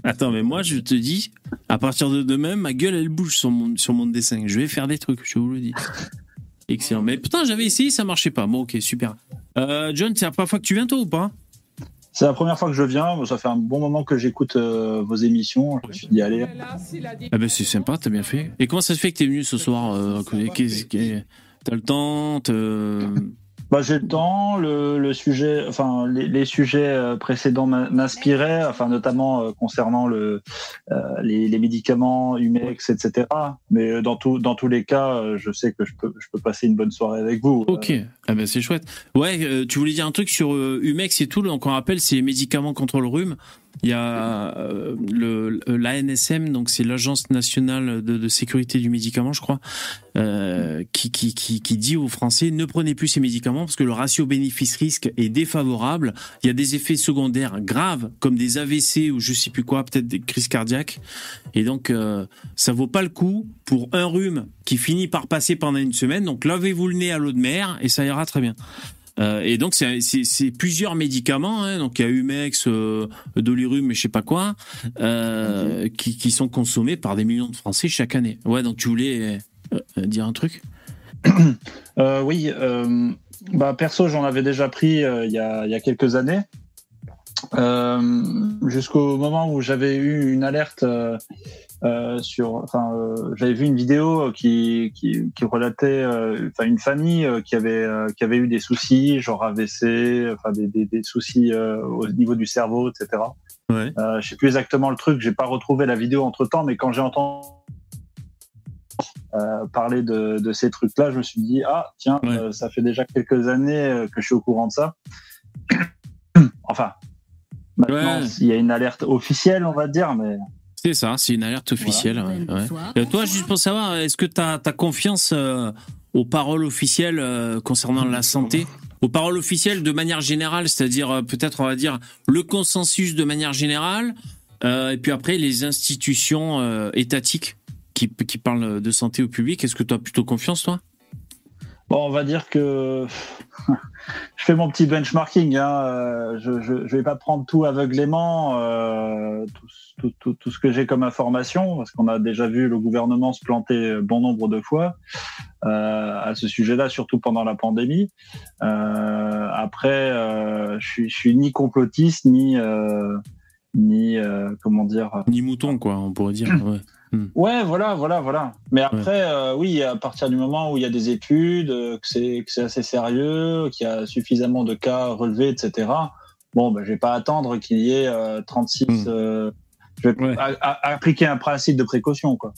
Attends, mais moi, je te dis, à partir de demain, ma gueule, elle bouge sur mon, sur mon dessin. Je vais faire des trucs, je vous le dis. Excellent. Mais putain, j'avais essayé, ça marchait pas. Bon, ok, super. Euh, John, c'est la première fois que tu viens, toi, ou pas? C'est la première fois que je viens. Ça fait un bon moment que j'écoute euh, vos émissions. Je me suis dit, allez, Ah ben c'est sympa, t'as bien fait. Et comment ça se fait que t'es venu ce soir euh, que- qu'est-ce que- T'as le temps te- bah, j'ai le temps. Le, le sujet, enfin, les, sujets euh, précédents m'in- m'inspiraient, enfin, notamment euh, concernant le, euh, les, les médicaments, Humex, etc. Mais dans, tout, dans tous les cas, je sais que je peux, je peux passer une bonne soirée avec vous. Ok, ah ben c'est chouette. Ouais, tu voulais dire un truc sur Humex et tout, donc on rappelle, c'est les médicaments contre le rhume. Il y a euh, l'ANSM, donc c'est l'Agence nationale de, sécurité du médicament, je crois, euh, qui, qui, qui, qui dit aux Français ne prenez plus ces médicaments parce que le ratio bénéfice-risque est défavorable. Il y a des effets secondaires graves comme des AVC ou je sais plus quoi, peut-être des crises cardiaques. Et donc euh, ça vaut pas le coup pour un rhume qui finit par passer pendant une semaine. Donc lavez-vous le nez à l'eau de mer et ça ira très bien. Euh, et donc c'est- plusieurs médicaments, hein, donc il y a Humex, euh, Dolirum et je sais pas quoi, euh, qui, qui sont consommés par des millions de Français chaque année. Ouais, donc tu voulais euh, dire un truc? Oui, bah, perso, j'en avais déjà pris il y, a, il y a quelques années. Jusqu'au moment où j'avais eu une alerte euh, sur, enfin, euh, j'avais vu une vidéo qui qui, qui relatait, euh, enfin, une famille euh, qui avait euh, qui avait eu des soucis, genre AVC, enfin des, des, des soucis euh, au niveau du cerveau, etc. Ouais. Euh, je sais plus exactement le truc, j'ai pas retrouvé la vidéo entre temps, mais quand j'ai entendu euh, parler de, de ces trucs-là, je me suis dit ah tiens, Ouais. euh, ça fait déjà quelques années que je suis au courant de ça. enfin, maintenant Ouais. il y a une alerte officielle, on va dire, mais C'est ça, c'est une alerte officielle. ouais, ouais. Euh, toi, juste pour savoir, est-ce que tu as, confiance euh, aux paroles officielles euh, concernant la santé? Aux paroles officielles de manière générale, c'est-à-dire peut-être, on va dire, le consensus de manière générale, et puis après les institutions étatiques qui, qui parlent de santé au public. Est-ce que tu as plutôt confiance, toi? Bon, on va dire que je fais mon petit benchmarking. Hein. euh, Je, je, je vais pas prendre tout aveuglément, euh, tout, tout, tout, tout ce que j'ai comme information, parce qu'on a déjà vu le gouvernement se planter bon nombre de fois euh, à ce sujet-là, surtout pendant la pandémie. Euh, après, euh, je suis, je suis ni complotiste ni euh, ni euh, comment dire. Ni mouton, quoi, on pourrait dire. Ouais. Ouais, voilà, voilà, voilà. Mais après, euh, oui, à partir du moment où il y a des études, euh, que c'est que assez sérieux, qu'il y a suffisamment de cas relevés, etc. Bon, ben, je vais pas attendre qu'il y ait euh, 36. euh, je vais appliquer un principe de précaution, quoi.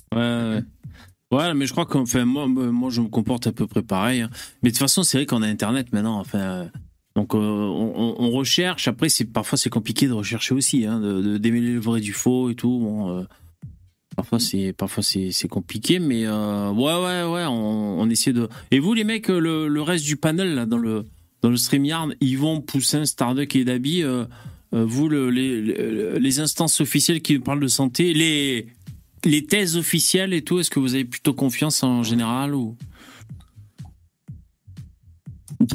Ouais, mais je crois qu'enfin, euh, moi, moi, je me comporte à peu près pareil. hein. Mais de toute façon, c'est vrai qu'on a Internet maintenant. Enfin, donc, euh, on, on- on recherche. Après, c'est parfois c'est compliqué de rechercher aussi, hein, de, de démêler le vrai du faux et tout. Bon, euh, parfois c'est parfois c'est c'est compliqué, mais euh, ouais, ouais, ouais, on, on essaie de. Et vous, les mecs, le, le reste du panel là dans le dans le StreamYard, Yvon, Poussin, Starduck et Dabi, euh, euh, vous, le- les, les, instances officielles qui parlent de santé, les les thèses officielles et tout, est-ce que vous avez plutôt confiance en général ou,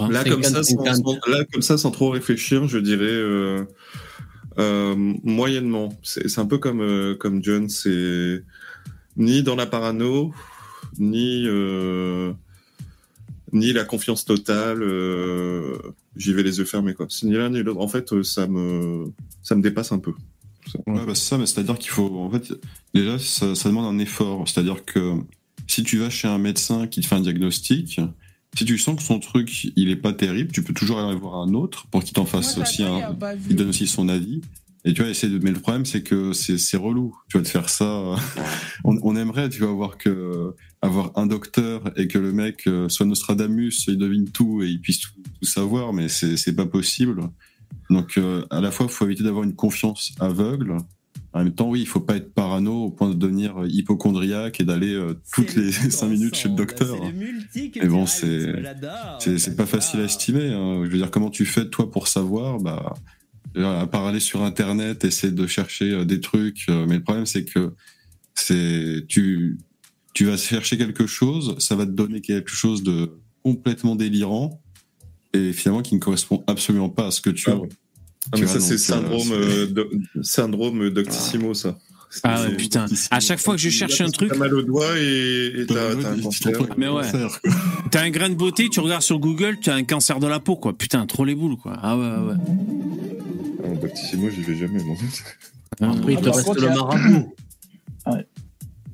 Là comme, ça, sans, 50-50. sans- là, comme ça, sans trop réfléchir, je dirais euh, moyennement. C'est un peu comme, euh, comme John, c'est ni dans la parano, ni, euh, ni la confiance totale. euh, J'y vais les yeux fermés. quoi. Ni l'un ni l'autre. En fait, euh, ça me, ça me dépasse un peu. Ouais, bah, ça, c'est-à-dire qu'il faut. En fait, déjà, ça, ça demande un effort. C'est-à-dire que si tu vas chez un médecin qui te fait un diagnostic, si tu sens que son truc, il est pas terrible, tu peux toujours aller voir un autre pour qu'il t'en fasse aussi un. Il donne aussi son avis. Et tu vois, essayer de. Mais le problème, c'est que c'est relou. Tu vas te faire ça. on, on aimerait, tu vas avoir que avoir un docteur et que le mec euh, soit Nostradamus, il devine tout et il puisse tout, tout savoir, mais c'est pas possible. Donc, euh, à la fois, faut éviter d'avoir une confiance aveugle. En même temps, oui, il faut pas être parano au point de devenir euh, hypochondriaque et d'aller euh, toutes les cinq minutes chez le docteur. Mais bon, c'est c'est c'est pas facile à estimer. hein. Je veux dire, comment tu fais toi pour savoir? Bah, à part aller sur Internet, essayer de chercher euh, des trucs. euh, Mais le problème, c'est que c'est tu tu vas chercher quelque chose, ça va te donner quelque chose de complètement délirant et finalement qui ne correspond absolument pas à ce que tu as. Ah, mais vois, ça, c'est euh, syndrome, euh, do- syndrome Doctissimo, ça. Ah ouais, putain. À chaque fois que je cherche un truc. T'as mal au doigt et t'as t'as un cancer. Mais ouais. T'as un grain de beauté, tu regardes sur Google, tu as un cancer de la peau, quoi. Putain, trop les boules, quoi. Ah ouais, ouais. ouais. Ah, Doctissimo, j'y vais jamais, moi. Après, il te Ah, reste contre, le marabout.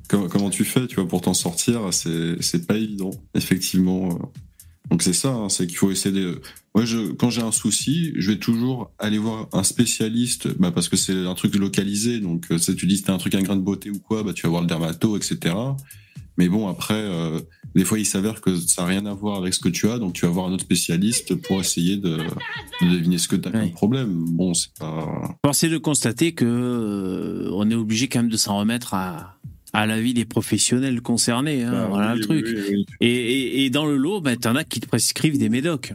Comment, comment tu fais, tu vois, pour t'en sortir? C'est c'est pas évident, effectivement. Donc c'est ça, hein, c'est qu'il faut essayer de. Moi, je, quand j'ai un souci, je vais toujours aller voir un spécialiste, bah, parce que c'est un truc localisé. Donc, euh, tu dis, si t'as un truc, un grain de beauté ou quoi, bah, tu vas voir le dermato, etc. Mais bon, après, euh, des fois, il s'avère que ça n'a rien à voir avec ce que tu as, donc tu vas voir un autre spécialiste pour essayer de, de deviner ce que tu as Ouais. comme problème. Bon, c'est pas. Force est de constater que euh, on est obligé quand même de s'en remettre à, à l'avis des professionnels concernés. hein. Bah, voilà oui, le truc. oui, oui. Et, et, et dans le lot, ben, t'en as qui te prescrivent des médocs.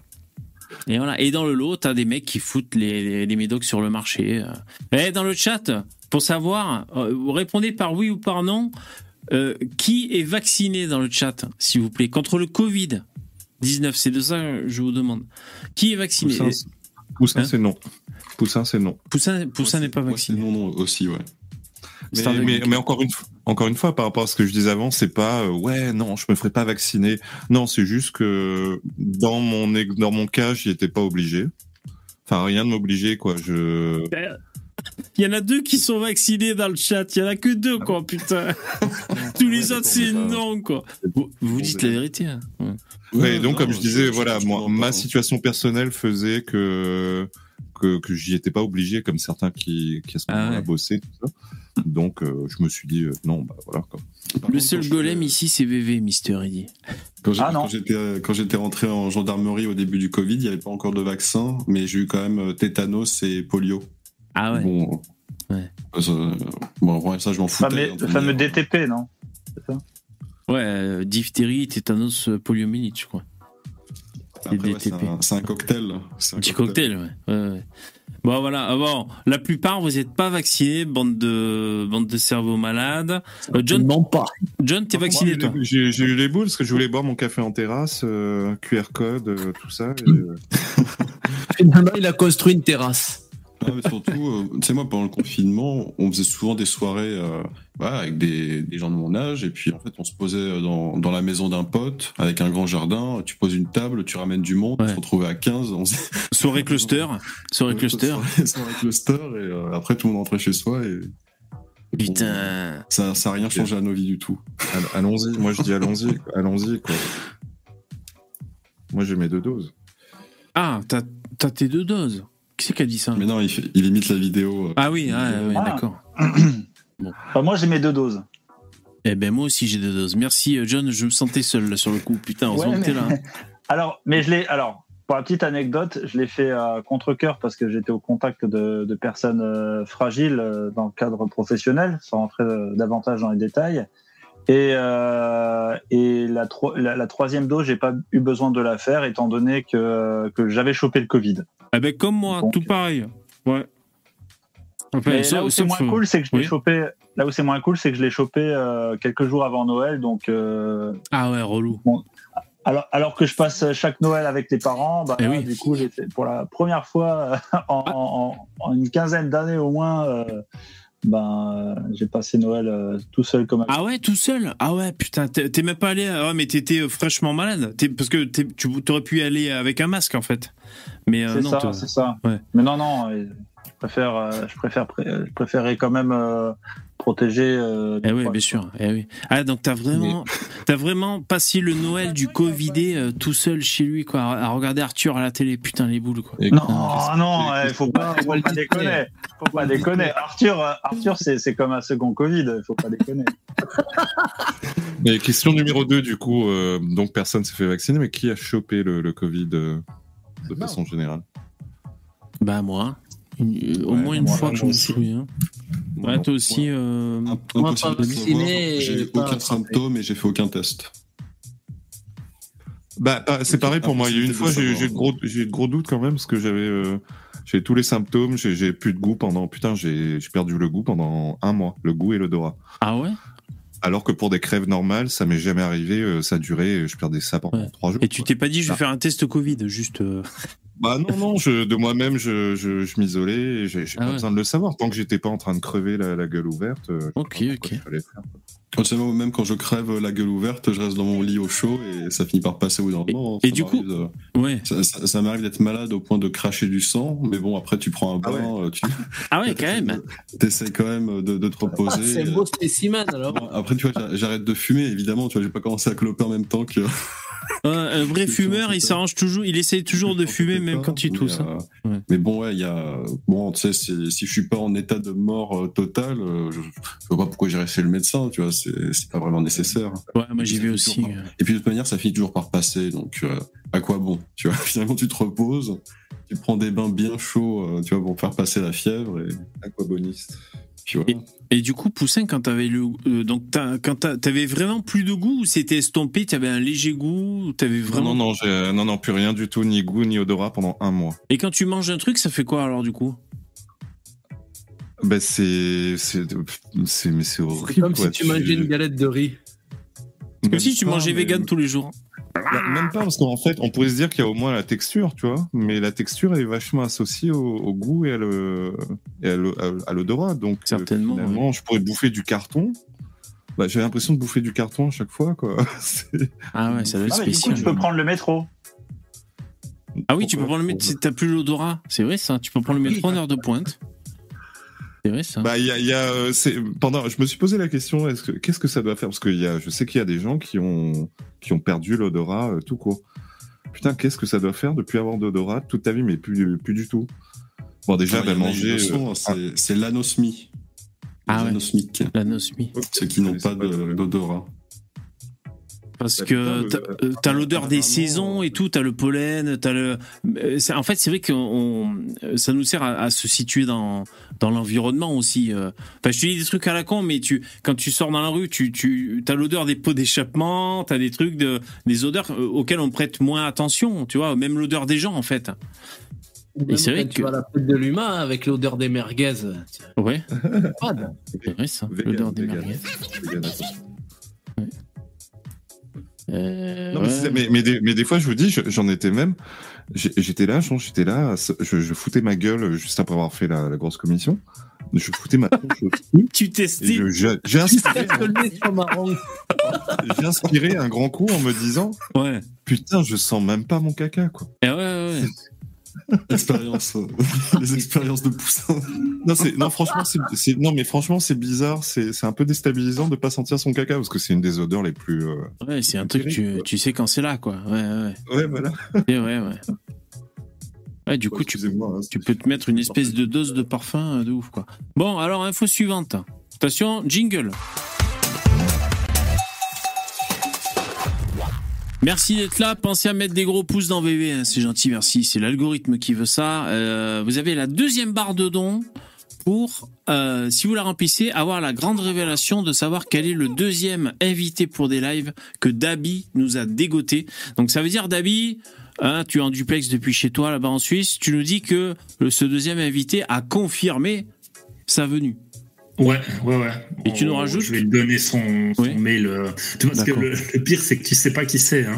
Et voilà. Et dans le lot, t'as des mecs qui foutent les, les, les médocs sur le marché. euh. Et dans le chat, pour savoir, euh, vous répondez par oui ou par non. euh, qui est vacciné dans le chat, s'il vous plaît, contre le Covid 19 C'est de ça que je vous demande. Qui est vacciné? Poussin, c'est- Poussin, Hein? c'est non. Poussin, c'est non. Poussin, Poussin n'est pas vacciné. non, non, aussi, ouais. Mais, Starduck. mais, mais encore une fois, encore une fois, par rapport à ce que je disais avant, c'est pas euh, ouais non, je me ferai pas vacciner. Non, c'est juste que dans mon dans mon cas, j'y étais pas obligé. Enfin, rien ne m'obligeait quoi. Je Il y en a deux qui sont vaccinés dans le chat. Il y en a que deux, quoi, putain. Tous les autres, c'est non, quoi. Vous, vous dites la vérité. Hein. Ouais. Ouais, donc non, comme je disais, voilà, moi, ma pas. situation personnelle faisait que que, que j'y étais pas obligé, comme certains qui, qui à ce Ah moment-là ouais. bossaient, tout ça. Donc euh, je me suis dit euh, non, bah voilà. Quoi. Par Le contre, seul golem ici, c'est VV, Mister Eddy. Quand j'ai- Ah, non. quand j'étais euh, quand j'étais rentré en gendarmerie au début du Covid, il n'y avait pas encore de vaccin, mais j'ai eu quand même euh, tétanos et polio. Ah ouais. Bon, Ouais. euh, ça, bon, ouais, ça je m'en hein, le fameux euh, DTP, non? Ouais, euh, diphtérie, tétanos, euh, poliomyélite, je crois. Après, ouais, c'est un, cocktail. Un Petit cocktail, ouais. ouais, ouais. Bon, voilà. Bon, la plupart, vous n'êtes pas vaccinés, bande de, bande de cerveaux malades. Euh, John, Non pas. John, t'es vacciné, toi? J'ai eu les boules parce que je voulais boire mon café en terrasse, euh, QR code, euh, tout ça. et, euh, Finalement, il a construit une terrasse. Ah, mais surtout, euh, tu sais, moi, pendant le confinement, on faisait souvent des soirées euh, voilà, avec des, des gens de mon âge, et puis en fait, on se posait dans, dans la maison d'un pote, avec un grand jardin, tu poses une table, tu ramènes du monde, on se retrouvait à 15, on se Soirée cluster. Soirée cluster. Soirée, soirée cluster, et euh, après, tout le monde rentrait chez soi, et Putain. ça ça a rien changé à nos vies du tout. all- allons-y, moi je dis allons-y, quoi, allons-y. Quoi. Moi j'ai mes deux doses. Ah, t'as t'as tes deux doses. Qui c'est qui a dit ça Mais non, il, fait- il imite la vidéo. euh, Ah oui, ah, ouais, Ah. d'accord. Enfin, Moi, j'ai mes deux doses. Eh ben moi aussi j'ai deux doses. Merci euh, John, je me sentais seul là, sur le coup. Putain, Ouais, que t'es mais- là. hein. Alors, mais je l'ai. Alors, pour la petite anecdote, je l'ai fait à contre-cœur parce que j'étais au contact de, de personnes euh, fragiles euh, dans le cadre professionnel, sans rentrer euh, davantage dans les détails. Et, euh, et la, tro- la, la troisième dose, j'ai pas eu besoin de la faire étant donné que, que j'avais chopé le Covid. Ah ben comme moi, Donc, tout pareil. Ouais. Enfin, Mais sauf- là où c'est moins euh, cool, c'est que je l'ai oui. chopé. Là où c'est moins cool, c'est que je l'ai chopé euh, quelques jours avant Noël, donc euh, Ah ouais, relou. Alors, alors que je passe chaque Noël avec les parents, bah, Eh là, oui. du coup, fait pour la première fois euh, en, en- en une quinzaine d'années au moins, euh, ben, euh, j'ai passé Noël euh, tout seul comme un. Ah ouais, tout seul? Ah ouais, putain, t'es même pas allé. Ah ouais, mais t'étais euh, fraîchement malade. T'es- parce que t'es- tu aurais pu y aller avec un masque en fait. Mais euh, c'est non, ça, c'est ça. Ouais. Mais non, non, euh, je préfère, euh, je préfère, pré- je préférais quand même euh, protéger. euh, Eh oui, bien sûr. Eh oui. Ah donc t'as vraiment, t'as vraiment passé le Noël du Covidé euh, tout seul chez lui quoi, à regarder Arthur à la télé. Putain les boules quoi. et- Non, non, il faut pas, faut pas déconner. Faut pas déconner. Arthur, Arthur, c'est c'est comme un second Covid. Faut pas déconner. Et question numéro 2, du coup, euh, donc personne s'est fait vacciner, mais qui a chopé le, le Covid euh, de façon générale? Bah moi, Une- au Ouais, moins une fois que je me souviens. Moi, Ouais, toi aussi. euh, Moi, pas vacciné. J'ai aucun symptôme et j'ai fait aucun test. Bah, bah, c'est pareil pour moi. Il y a une fois, j'ai eu de gros, j'ai doutes quand même parce que j'avais, euh, j'ai tous les symptômes. J'ai plus de goût pendant. Putain, j'ai perdu le goût pendant un mois, le goût et l'odorat. Ah ouais? Alors que pour des crèves normales, ça m'est jamais arrivé. euh, Ça a duré. Je perdais ça pendant Ouais. trois jours. Et tu t'es pas dit je vais Ah. faire un test Covid juste. euh, Bah non, non. Je, de moi-même, je, je, je m'isolais. J'ai Ah pas ouais. besoin de le savoir. Tant que j'étais pas en train de crever la, la gueule ouverte. euh, je Ok, ok. faire. Tu sais, moi, même quand je crève la gueule ouverte, je reste dans mon lit au chaud et ça finit par passer au bout d'un Et- moment. et Ça du coup- de- Ouais. ça, ça- ça m'arrive d'être malade au point de cracher du sang, mais bon, après tu prends un Ah bain, euh, tu Ah ouais, quand même. essaies quand même de, de te Ah, reposer. c'est un beau spécimen alors. Bon, après, tu vois, j'a- j'arrête de fumer, évidemment, tu vois, j'ai pas commencé à cloper en même temps que. Un vrai fumeur, il s'arrange toujours, il essaye toujours de fumer même quand il tousse. hein. euh, Ouais. Mais bon, ouais, il y a. Bon, tu sais, si je suis pas en état de mort euh, totale, euh, je, je vois pas pourquoi j'irais chez le médecin, tu vois, c'est pas vraiment nécessaire. Ouais, moi j'y vais aussi. euh. Et puis de toute manière, ça finit toujours par passer, donc euh, à quoi bon Tu vois, finalement, tu te reposes, tu prends des bains bien chauds, tu vois, pour faire passer la fièvre, et Aquaboniste. Et du coup, Poussin, quand t'avais le, euh, donc t'as- quand t'as- t'avais vraiment plus de goût ou c'était estompé, t'avais un léger goût, t'avais vraiment. Non, non, non, j'ai- non, non, plus rien du tout, ni goût, ni odorat pendant un mois. Et quand tu manges un truc, ça fait quoi alors du coup? Ben c'est, c'est, c'est, mais c'est horrible. comme quoi. si tu mangeais une galette de riz. Comme si tu mangeais mais- vegan tous les jours. Bah, même pas, parce qu'en fait, on pourrait se dire qu'il y a au moins la texture, tu vois, mais la texture elle est vachement associée au, au goût et à, le, et à, le- à l'odorat. Donc, euh, Certainement, finalement, je pourrais bouffer du carton. Bah, j'ai l'impression de bouffer du carton à chaque fois, quoi. C'est- Ah ouais, ça doit être Ah, coup, spécial. tu peux prendre le métro. Ah oui, tu peux prendre le métro, t'as plus l'odorat. C'est vrai ça, tu peux prendre le métro en heure de pointe. C'est vrai ça. Bah, il y a, il y a, euh, pendant, je me suis posé la question, est-ce que, qu'est-ce que ça doit faire? Parce que il y a, je sais qu'il y a des gens qui ont, qui ont perdu l'odorat euh, tout court. Putain, qu'est-ce que ça doit faire de plus avoir d'odorat toute ta vie, mais plus, plus du tout. Bon, déjà, bah, manger. euh, c'est- c'est l'anosmie. Ah ouais. L'anosmie. ceux qui n'ont pas d'odorat. Parce que t'as euh, t'as l'odeur des saisons et tout, t'as le pollen, t'as le. euh, En fait, c'est vrai que ça nous sert à, à se situer dans dans l'environnement aussi. euh. Enfin, je te dis des trucs à la con, mais tu quand tu sors dans la rue, tu tu as l'odeur des pots d'échappement, t'as des trucs de des odeurs euh, auxquelles on prête moins attention. Tu vois, même l'odeur des gens en fait. Même c'est vrai quand tu que- vas à la fête de l'humain avec l'odeur des merguez. Ouais, c'est vrai ça. L'odeur des merguez. Euh, Non, mais, ouais. c'est- mais, mais des, mais des fois, je vous dis, je- j'en étais même. J'étais là, j'étais là, je, je foutais ma gueule juste après avoir fait la, la grosse commission. Je foutais ma tronche Tu je- j'ai inspiré, un grand coup en me disant Ouais. Putain, je sens même pas mon caca, quoi. Eh ouais, ouais, ouais. L'expérience, euh, les expériences de poussin. Non, non, franchement, c'est, non, mais franchement, c'est bizarre, c'est, un peu déstabilisant de pas sentir son caca parce que c'est une des odeurs les plus. euh, Ouais, c'est un truc, tu, tu sais quand c'est là, quoi. Ouais, ouais. Ouais, voilà. C'est vrai, ouais. Ouais, du coup, tu, hein, tu peux te mettre une espèce de dose de parfum euh, de ouf, quoi. Bon, alors, info suivante. Attention, jingle. Merci d'être là. Pensez à mettre des gros pouces dans VV. hein, C'est gentil, merci. C'est l'algorithme qui veut ça. Euh, vous avez la deuxième barre de dons pour, euh, si vous la remplissez, avoir la grande révélation de savoir quel est le deuxième invité pour des lives que Dabi nous a dégoté. Donc ça veut dire, Dabi, hein, tu es en duplex depuis chez toi là-bas en Suisse, tu nous dis que ce deuxième invité a confirmé sa venue. Ouais, ouais, ouais. Et tu nous rajoutes Je vais te donner son, son Oui. mail. euh, Parce que le, le pire, c'est que tu sais pas qui c'est. Hein.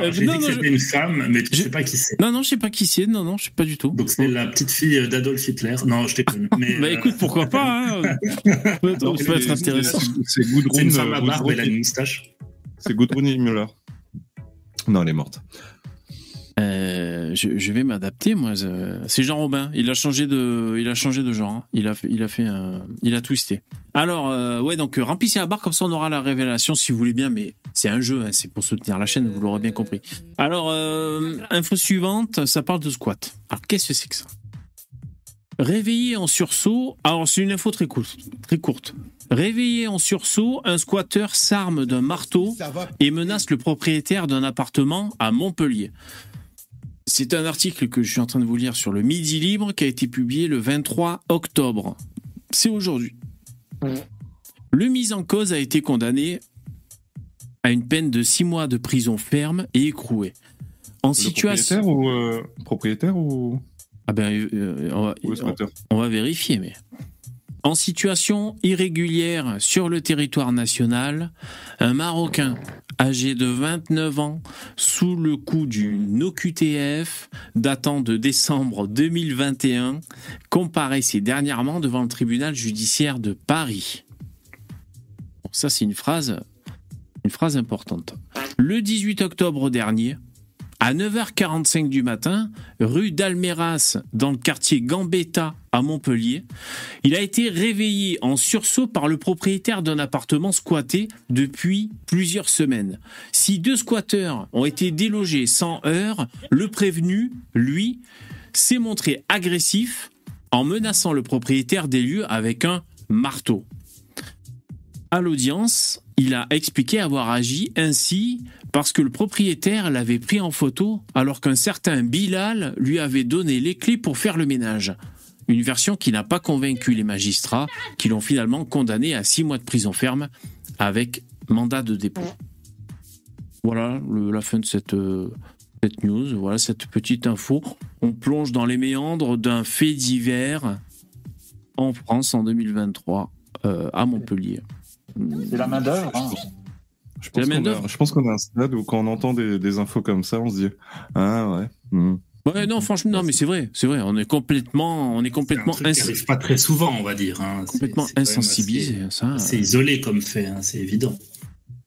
Euh, J'ai non, dit que c'était je- une femme, mais tu Je- sais pas qui c'est. Non, non, je sais pas qui c'est. Non, non, je sais pas du tout. Donc c'est la petite fille d'Adolf Hitler. Non, je t'ai connu. Mais, Bah euh, écoute, pourquoi pas hein Ça peut être, ça peut être c'est- intéressant. C'est Gudrun. c'est une femme à euh, barbe, elle a une moustache. C'est Gudrun Müller. Non, elle est morte. Euh, je, je vais m'adapter, moi. je- C'est Jean Robin. Il a changé de, il a changé de genre. hein. Il a, fait- il a fait, un- il a twisté. Alors, euh, ouais, donc euh, remplissez la barre comme ça, on aura la révélation si vous voulez bien. Mais c'est un jeu, hein, c'est pour soutenir la chaîne, vous l'aurez bien compris. Alors, euh, info suivante, ça parle de squat. Alors, qu'est-ce que c'est que ça? Réveillé en sursaut. Alors, c'est une info très courte, très courte. Réveillé en sursaut, un squatteur s'arme d'un marteau et menace le propriétaire d'un appartement à Montpellier. C'est un article que je suis en train de vous lire sur le Midi Libre qui a été publié le 23 octobre. C'est aujourd'hui. Le mis en cause a été condamné à une peine de six mois de prison ferme et écroué. En Le situation. Propriétaire ou. euh, propriétaire ou. Ah ben, euh, euh, on, va, ou squatter on va vérifier, mais. En situation irrégulière sur le territoire national, un Marocain âgé de 29 ans, sous le coup d'une OQTF datant de décembre 2021, comparaissait dernièrement devant le tribunal judiciaire de Paris. Bon, ça, c'est une phrase, une phrase importante. Le 18 octobre dernier, à 9h45 du matin, rue d'Alméras, dans le quartier Gambetta à Montpellier, il a été réveillé en sursaut par le propriétaire d'un appartement squatté depuis plusieurs semaines. Si deux squatteurs ont été délogés sans heure, le prévenu, lui, s'est montré agressif en menaçant le propriétaire des lieux avec un marteau. À l'audience, il a expliqué avoir agi ainsi parce que le propriétaire l'avait pris en photo alors qu'un certain Bilal lui avait donné les clés pour faire le ménage. Une version qui n'a pas convaincu les magistrats qui l'ont finalement condamné à six mois de prison ferme avec mandat de dépôt. Voilà la fin de cette, euh, cette news, voilà cette petite info. On plonge dans les méandres d'un fait divers en France en 2023 euh, à Montpellier. C'est la main d'œuvre. hein. Je la pense qu'on a- je pense qu'on a un stade où quand on entend des, des infos comme ça, on se dit Ah ouais. hmm. Ouais, non, franchement, non, mais c'est vrai, c'est vrai. On est complètement, on est C'est un complètement, truc qui ins- arrive pas très souvent, on va dire. hein. C'est- complètement c'est insensibilisé. Ça. C'est isolé comme fait, hein, c'est évident.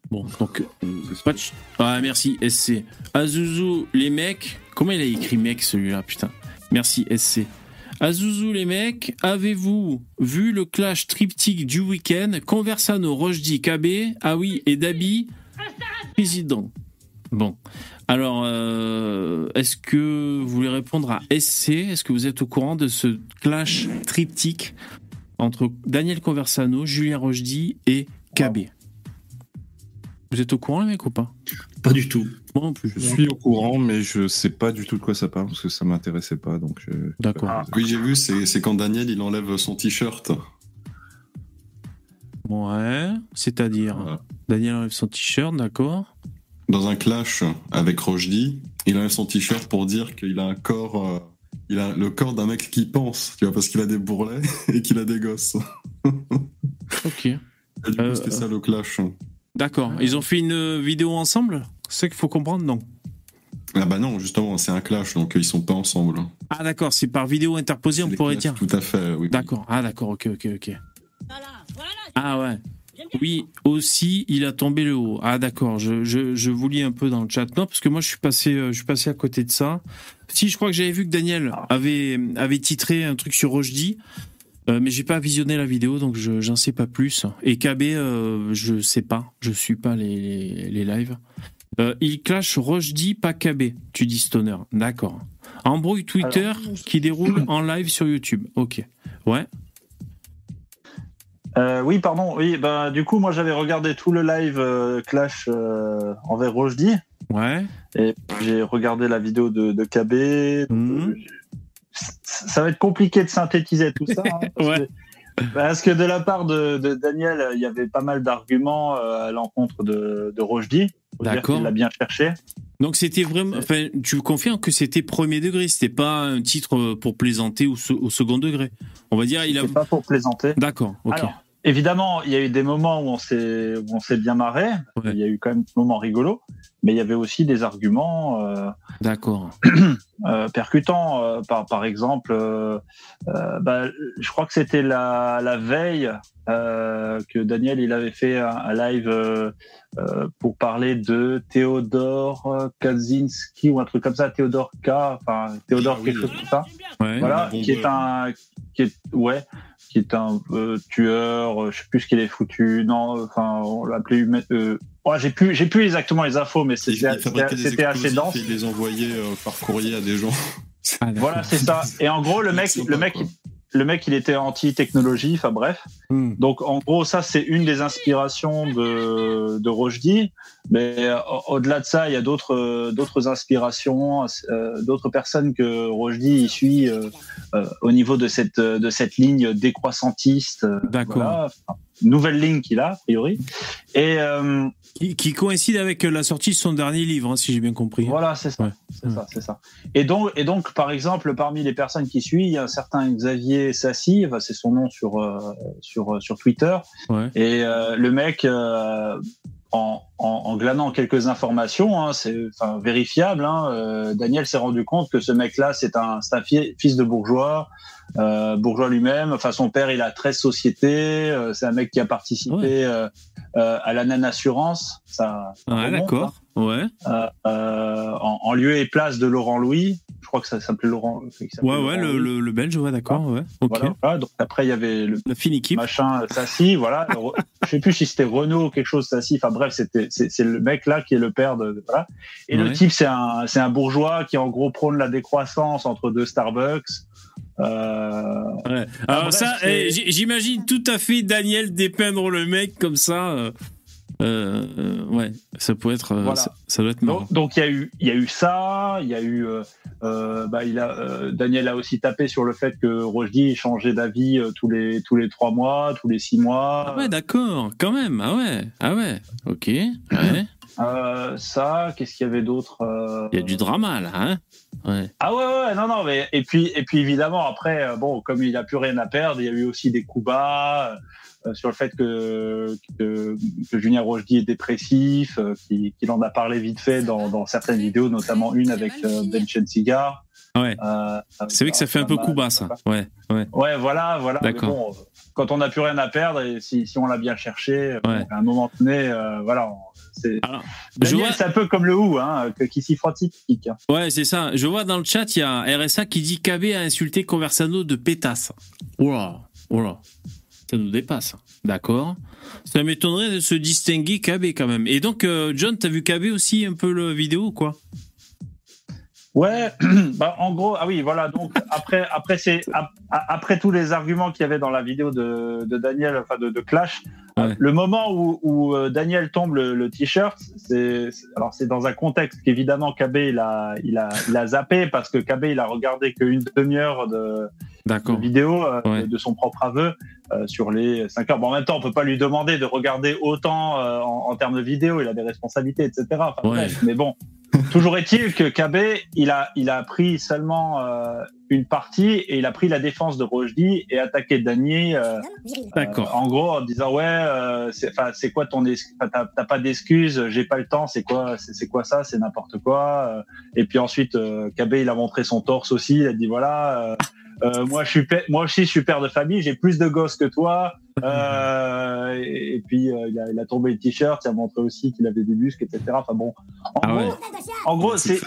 Bon, donc, euh, pas de ch- Ah, merci, SC. Azuzu, les mecs. Comment il a écrit mec celui-là, putain Merci, SC. Azouzou les mecs, avez-vous vu le clash triptyque du week-end? Conversano, Rojdi, KB, ah oui, et Dabi, président. Bon. Alors, euh, est-ce que vous voulez répondre à SC Est-ce que vous êtes au courant de ce clash triptyque entre Daniel Conversano, Julien Rojdi et KB Vous êtes au courant, les mecs, ou pas? Pas du tout. Moi non plus. Je suis au courant, mais je sais pas du tout de quoi ça parle parce que ça m'intéressait pas. Donc, euh, D'accord. Ah. Oui, j'ai vu, c'est quand Daniel il enlève son t-shirt. Ouais, c'est-à-dire Voilà. Daniel enlève son t-shirt, d'accord Dans un clash avec Rojdi, il enlève son t-shirt pour dire qu'il a un corps. euh, il a le corps d'un mec qui pense, tu vois, parce qu'il a des bourrelets et qu'il a des gosses. Ok. Et du coup, Euh, c'était ça le clash. D'accord. Ils ont fait une vidéo ensemble? C'est ça qu'il faut comprendre, non Ah bah non, justement, c'est un clash, donc euh, ils sont pas ensemble. Ah d'accord, c'est par vidéo interposée, on pourrait clashs, dire. Tout à fait, oui. D'accord. Ah d'accord, ok, ok, ok. Ah ouais. Oui, aussi, il a tombé le haut. Ah d'accord, je, je, je vous lis un peu dans le chat. Non, parce que moi, je suis passé, euh, je suis passé à côté de ça. Si, je crois que j'avais vu que Daniel avait, avait titré un truc sur Rojdi, euh, mais j'ai pas visionné la vidéo, donc je j'en sais pas plus. Et KB, euh, je sais pas, je suis pas les, les, les lives. Euh, il clash Rojdi, pas KB, tu dis Stoner. D'accord. Embrouille Twitter qui déroule en live sur YouTube. Ok. Ouais. Euh, oui, pardon. Oui, bah, du coup, moi, j'avais regardé tout le live euh, Clash euh, envers Rojdi. Ouais. Et j'ai regardé la vidéo de, de KB. donc, Mhm. Ça va être compliqué de synthétiser tout ça. hein, parce, Ouais. que, parce que de la part de, de Daniel, il y avait pas mal d'arguments euh, à l'encontre de, de dire D'accord. qu'il l'a bien cherché. Donc c'était vraiment. Enfin, tu confirmes que c'était premier degré, c'était pas un titre pour plaisanter ou au second degré. On va dire, il a. Pas pour plaisanter. D'accord. Ok. Alors, évidemment, il y a eu des moments où on s'est où on s'est bien marré. Ouais. Il y a eu quand même des moments rigolos, mais il y avait aussi des arguments euh, D'accord. euh, percutants. euh, par par exemple, euh, euh, bah, je crois que c'était la la veille euh, que Daniel il avait fait un, un live euh, euh, pour parler de Théodore Kaczynski ou un truc comme ça, Théodore K, enfin Théodore Ah oui. quelque chose comme ça. Ouais. Voilà, bon qui est un, qui est, ouais, qui est un euh, tueur. euh, Je sais plus ce qu'il est foutu. Non, enfin, on l'appelait humain. Euh, ouais, j'ai plus, j'ai plus exactement les infos, mais c'était, assez dense. et il les envoyait euh, par courrier à des gens. Ah. Voilà, c'est ça. Et en gros, le mec, le mec. Le mec, il était anti-technologie. Enfin bref. Hmm. Donc en gros, ça c'est une des inspirations de de Rojdi. Mais euh, au- au-delà de ça, il y a d'autres euh, d'autres inspirations, euh, d'autres personnes que Rojdi il suit euh, euh, au niveau de cette de cette ligne décroissantiste. D'accord. voilà. Enfin, nouvelle ligne qu'il a a priori. Et euh, Qui, qui coïncide avec la sortie de son dernier livre, hein, si j'ai bien compris. Voilà, c'est ça. Ouais. C'est ça, c'est ça. Et donc, et donc, par exemple, parmi les personnes qui suivent, il y a un certain Xavier Sassi, c'est son nom sur euh, sur sur Twitter. Ouais. Et euh, le mec, euh, en, en, en glanant quelques informations, hein, c'est enfin, vérifiable. Hein, euh, Daniel s'est rendu compte que ce mec-là, c'est un, un fi- fils de bourgeois, euh, bourgeois lui-même. Enfin, son père, il a 13 sociétés. euh, c'est un mec qui a participé. Euh, euh, à la Nan Assurance. Ça, Ouais, d'accord. Ouais. euh, euh, en, en lieu et place de Laurent Louis. Je crois que ça s'appelait Laurent. Ouais, ouais, Laurent le, le, le belge, ouais, d'accord. Ouais. Ok. Voilà, voilà. Donc après, il y avait le La fine équipe. machin Sassi, voilà. Je sais plus si c'était Renault ou quelque chose Sassi. Enfin bref, c'était c'est le mec là qui est le père de, de- voilà. Et Ouais. le type, c'est un c'est un bourgeois qui en gros prône la décroissance entre deux Starbucks. Euh, Ouais. Alors bref, ça, eh, j'imagine tout à fait Daniel dépeindre le mec comme ça. euh, euh, ouais, ça peut être, Voilà. ça, ça doit être marrant. Donc, il y a eu il y a eu ça, il y a eu euh, bah il a Daniel a aussi tapé sur le fait que Rojdi changeait d'avis tous les tous les trois mois, tous les six mois. Ah ouais, d'accord, quand même. Ah ouais, ah ouais. Ok. Ouais. Ça, qu'est-ce qu'il y avait d'autre Il y a du drama là, hein. Ouais. Ah ouais, ouais, ouais, non, non, mais et puis et puis évidemment après, euh, bon, comme il a plus rien à perdre, il y a eu aussi des coups bas euh, sur le fait que que, que Julien Rochdy est dépressif, euh, qu'il en a parlé vite fait dans, dans certaines vidéos, notamment une avec euh, Ben Cigar. Ouais. Euh, C'est vrai que ça fait un peu coup bas, ça. Ouais, ouais. Ouais, voilà, voilà. Mais D'accord. bon, quand on n'a plus rien à perdre et si, si on l'a bien cherché, Ouais. à un moment donné, euh, voilà. on- C'est Alors, je Daniel, vois, c'est un peu comme le ou, hein, qui s'y frotte hein. ouais, c'est ça. Je vois dans le chat, il y a RSA qui dit KB a insulté Conversano de pétasse. Oula, oula. Ça nous dépasse. D'accord. Ça m'étonnerait de se distinguer KB quand même. Et donc, euh, John, t'as vu KB aussi un peu le vidéo ou quoi? Ouais, bah, en gros, ah oui, voilà. Donc après, après c'est après tous les arguments qu'il y avait dans la vidéo de, de Daniel, enfin de, de Clash, Ouais. euh, le moment où, où euh, Daniel tombe le, le t-shirt, c'est alors c'est dans un contexte qu'évidemment KB il a il a il a zappé parce que KB il a regardé qu'une demi-heure de, vidéo euh, Ouais. de, de son propre aveu euh, sur les 5 heures. Bon, en même temps, on peut pas lui demander de regarder autant euh, en, en termes de vidéo. Il a des responsabilités, etc. Enfin, Ouais. bref, mais bon, toujours est-il que KB, il a, il a pris seulement euh, une partie et il a pris la défense de Rojdi et attaqué Dany. euh, D'accord. euh, en gros, en disant ouais, euh, c'est, enfin, c'est quoi ton, t'as, pas d'excuses, j'ai pas le temps, c'est quoi, c'est, quoi ça, c'est n'importe quoi. euh. Et puis ensuite, euh, KB, il a montré son torse aussi. Il a dit voilà, moi je suis, moi aussi je suis père de famille, j'ai plus de gosses que toi. Euh, et, et puis euh, il, a, il a tombé le t-shirt, il a montré aussi qu'il avait des muscles, etc. Enfin bon, en Ah gros, ouais. en C'est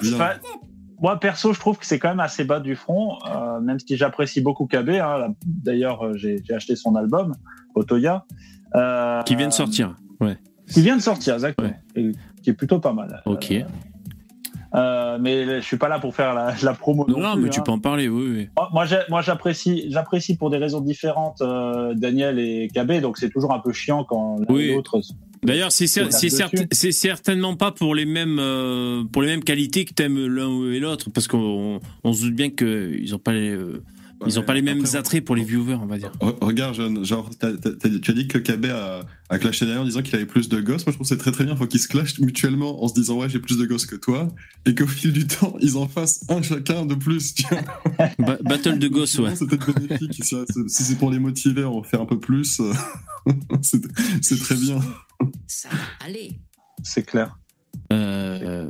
moi perso, je trouve que c'est quand même assez bas du front, euh, même si j'apprécie beaucoup KB. Hein, D'ailleurs, j'ai, acheté son album, Otoya. Qui vient de sortir. Ouais. Qui vient de sortir, exactement. Et qui est plutôt pas mal. Ok. Euh, mais je suis pas là pour faire la, la promo. Non, non, plus, mais tu hein. peux en parler, oui, oui. Moi, j'apprécie, j'apprécie pour des raisons différentes euh, Daniel et KB, donc c'est toujours un peu chiant quand l'un Oui. l'autre. D'ailleurs, c'est cer- certainement pas pour les mêmes euh, pour les mêmes qualités que t'aimes l'un et l'autre, parce qu'on on se doute bien qu'ils ont pas les euh, ils ont pas les mêmes Après, attraits pour les viewers, on va dire. Re- Regarde, genre, tu as dit que KB a, a clashé derrière en disant qu'il avait plus de gosses. Moi, je trouve que c'est très très bien. Faut qu'ils se clashent mutuellement en se disant, ouais, j'ai plus de gosses que toi. Et qu'au fil du temps, ils en fassent un chacun de plus. tu vois. Ba- Battle de gosses, ouais. C'est peut-être bénéfique. Si c'est- si c'est pour les motiver à en faire un peu plus, c'est c'est très bien. Ça, allez. C'est clair. Euh,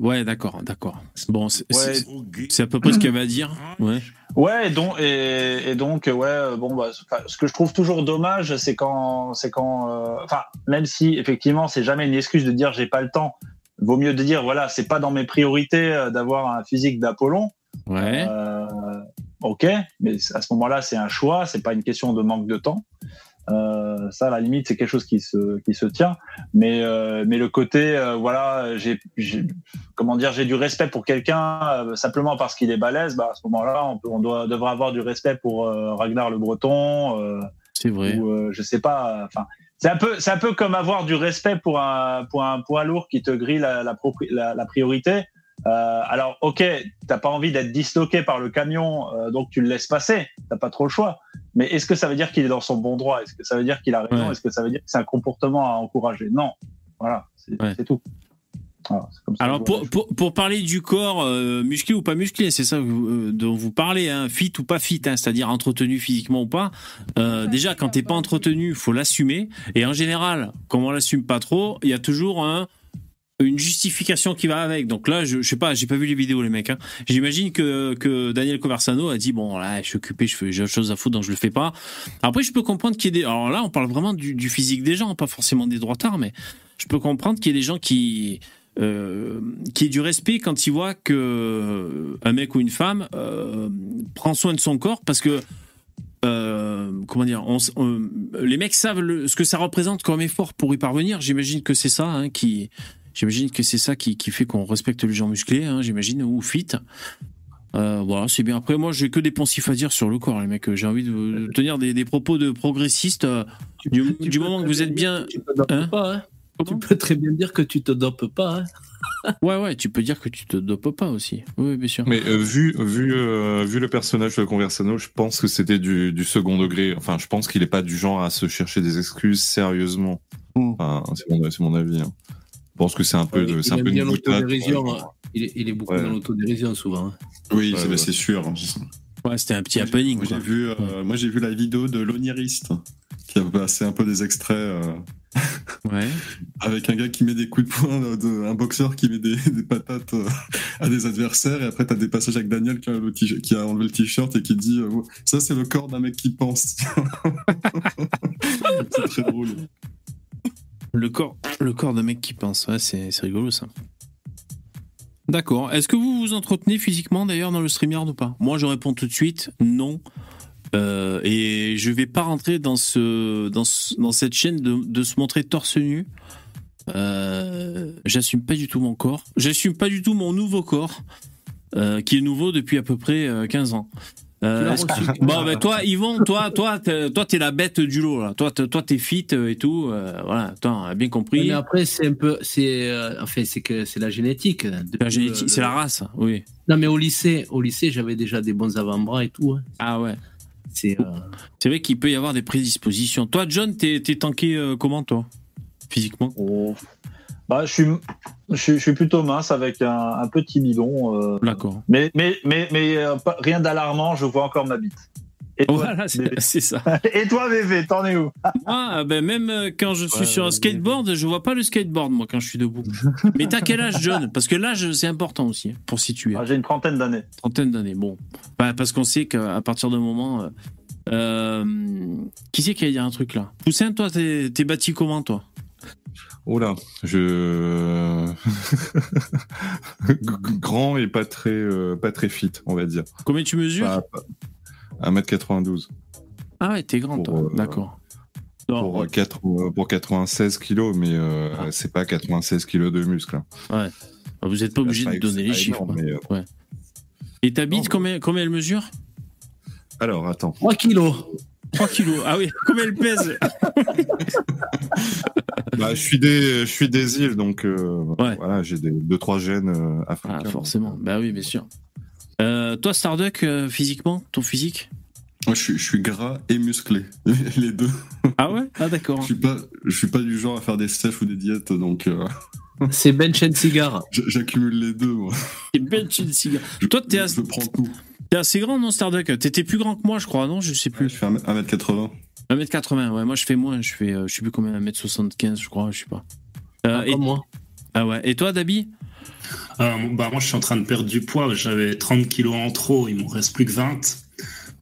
ouais, d'accord, d'accord. Bon, c'est Ouais. à peu près ce avait à dire. Ouais. Ouais, et donc, et, et donc, ouais, euh, bon, bah, ce que je trouve toujours dommage, c'est quand, c'est quand, euh, enfin, même si effectivement, c'est jamais une excuse de dire j'ai pas le temps. Vaut mieux de dire voilà, c'est pas dans mes priorités euh, d'avoir un physique d'Apollon. Ouais. Euh, ok, mais à ce moment-là, c'est un choix, c'est pas une question de manque de temps. Euh, ça, à la limite, c'est quelque chose qui se qui se tient. Mais euh, mais le côté, euh, voilà, j'ai comment dire, j'ai du respect pour quelqu'un euh, simplement parce qu'il est balèze. Bah à ce moment-là, on peut on doit devrait avoir du respect pour euh, Ragnar le Breton. Euh, C'est vrai. ou euh, je sais pas. Enfin, c'est un peu c'est un peu comme avoir du respect pour un pour un poids lourd qui te grille la la, la priorité. Euh, alors ok, t'as pas envie d'être disloqué par le camion, euh, donc tu le laisses passer. T'as pas trop le choix. Mais est-ce que ça veut dire qu'il est dans son bon droit? Est-ce que ça veut dire qu'il a raison? Ouais. Est-ce que ça veut dire que c'est un comportement à encourager? Non. Voilà, c'est Ouais. tout. Comme ça Alors pour, pour, pour parler du corps euh, musclé ou pas musclé, c'est ça vous- euh, dont vous parlez, hein, fit ou pas fit, hein, c'est-à-dire entretenu physiquement ou pas. Euh, déjà, quand t'es pas entretenu, faut l'assumer. Et en général, comme on l'assume pas trop, il y a toujours un une justification qui va avec. Donc là, je, je sais pas, j'ai pas vu les vidéos les mecs. Hein. J'imagine que, que Daniel Conversano a dit bon là, je suis occupé, je fais j'ai autre chose à foutre, donc je le fais pas. Après, je peux comprendre qu'il y ait des. Alors là, on parle vraiment du, physique des gens, pas forcément des droitards, mais je peux comprendre qu'il y ait des gens qui euh, qui aient du respect quand ils voient que un mec ou une femme euh, prend soin de son corps parce que euh, comment dire, les mecs savent ce que ça représente comme effort pour y parvenir. J'imagine que c'est ça hein, qui, j'imagine que c'est ça qui, qui fait qu'on respecte les gens musclés, hein, j'imagine, ou fit. Euh, voilà, c'est bien. Après, moi, j'ai que des poncifs à dire sur le corps, les mecs. J'ai envie de, de tenir des, des propos de progressistes. euh, du Tu du peux moment que très vous êtes bien. dire que Tu Hein pas, hein. Tu peux très bien dire que tu te dopes pas. hein. Ouais, ouais, tu peux dire que tu te dopes pas aussi. Oui, bien sûr. Mais euh, vu vu euh, vu le personnage de Conversano, je pense que c'était du, du second degré. Enfin, je pense qu'il est pas du genre à se chercher des excuses sérieusement. Mm. Enfin, c'est mon, avis. hein. Je pense que c'est un peu, de- c'est un peu une boutade. hein. Il est, il est beaucoup Ouais. dans l'autodérision souvent. hein. Oui, Ouais, c'est ouais. c'est sûr. Ouais, c'était un petit Moi, happening. Moi, quoi. j'ai vu, euh, moi, j'ai vu la vidéo de l'oniriste qui a passé un peu des extraits euh, Ouais. avec un gars qui met des coups de poing, euh, de- un boxeur qui met des, des patates euh, à des adversaires, et après t'as des passages avec Daniel qui a, le t- qui a enlevé le t-shirt et qui dit ça c'est le corps d'un mec qui pense. c'est très drôle. Le corps, le corps d'un mec qui pense. Ouais, c'est rigolo ça. D'accord. Est-ce que vous vous entretenez physiquement d'ailleurs dans le StreamYard ou pas? Moi, je réponds tout de suite non. Euh, et je vais pas rentrer dans ce dans, dans cette chaîne de, se montrer torse nu. Euh, J'assume pas du tout mon corps. J'assume pas du tout mon nouveau corps, euh, qui est nouveau depuis à peu près euh, 15 ans. Euh, que- bon, ben toi, Yvon, toi, toi, t'es, toi, t'es la bête du lot là. Toi, t'es, toi, t'es fit euh, et tout. euh, voilà, toi, on a bien compris. Mais après, c'est un peu, c'est, euh, enfin, c'est que c'est la génétique. C'est la génétique, c'est la race, oui. Non, mais au lycée, au lycée, j'avais déjà des bons avant-bras et tout. hein. Ah ouais. C'est, euh, C'est vrai qu'il peut y avoir des prédispositions. Toi, John, t'es, t'es tanké euh, comment, toi? Physiquement? Oh. Bah, je suis, je, suis- je suis plutôt mince avec un, un petit bidon. euh, D'accord. mais mais, mais, mais euh, pas- rien d'alarmant, je vois encore ma bite. Et toi, Voilà, c'est, ça. Et toi, bébé, t'en es où? Moi, euh, ben, même euh, quand je suis Ouais, sur un skateboard, je vois pas le skateboard, moi, quand je suis debout. Mais t'as quel âge, John? Parce que l'âge, c'est important aussi, hein, pour situer. Ah, J'ai une trentaine d'années. Trentaine d'années, bon. Bah, parce qu'on sait qu'à partir d'un moment. euh, qui c'est qui a dit un truc là? Poussin, toi, t'es bâti comment, toi? Oh là, je grand et pas très euh, pas très fit, on va dire. Combien tu mesures? Pas- pas- 1m92 Ah ouais, t'es grand, toi. euh, D'accord. Pour, euh, quatre- euh, pour 96 kilos, mais euh, Ah. c'est pas 96 kilos de muscle. hein. vous êtes pas obligé de donner les chiffres. énorme, quoi. mais, euh, Et ta bite, Non, combien, combien elle mesure? Alors, attends. 3 kilos. 3 kilos. Ah oui, combien elle pèse Bah, je suis des, je suis des îles, donc euh, Ouais. voilà, j'ai des deux trois gènes euh, africains. Ah, forcément. Bah oui, bien sûr. Euh, toi, Starduck, euh, physiquement, ton physique Moi je suis, je suis gras et musclé, les deux. Ah ouais? Ah d'accord. Je suis pas, je suis pas du genre à faire des sèches ou des diètes, donc euh, C'est bench and cigar. j'accumule les deux. Moi. Chez le cigare. Je, Toi, t'es je, assez- je prends tout. T'es assez grand, non, Starduck? T'étais plus grand que moi, je crois, non? Je sais Je plus. fais 1m80. 1m80, ouais. Moi, je fais moins. Je fais, euh, je sais plus combien, 1m75, je crois, je sais pas. Euh, Ah, et, comme moi. ah ouais. Et toi, Dabi? Euh, bah, moi, je suis en train de perdre du poids. J'avais 30 kilos en trop. Il m'en reste plus que 20.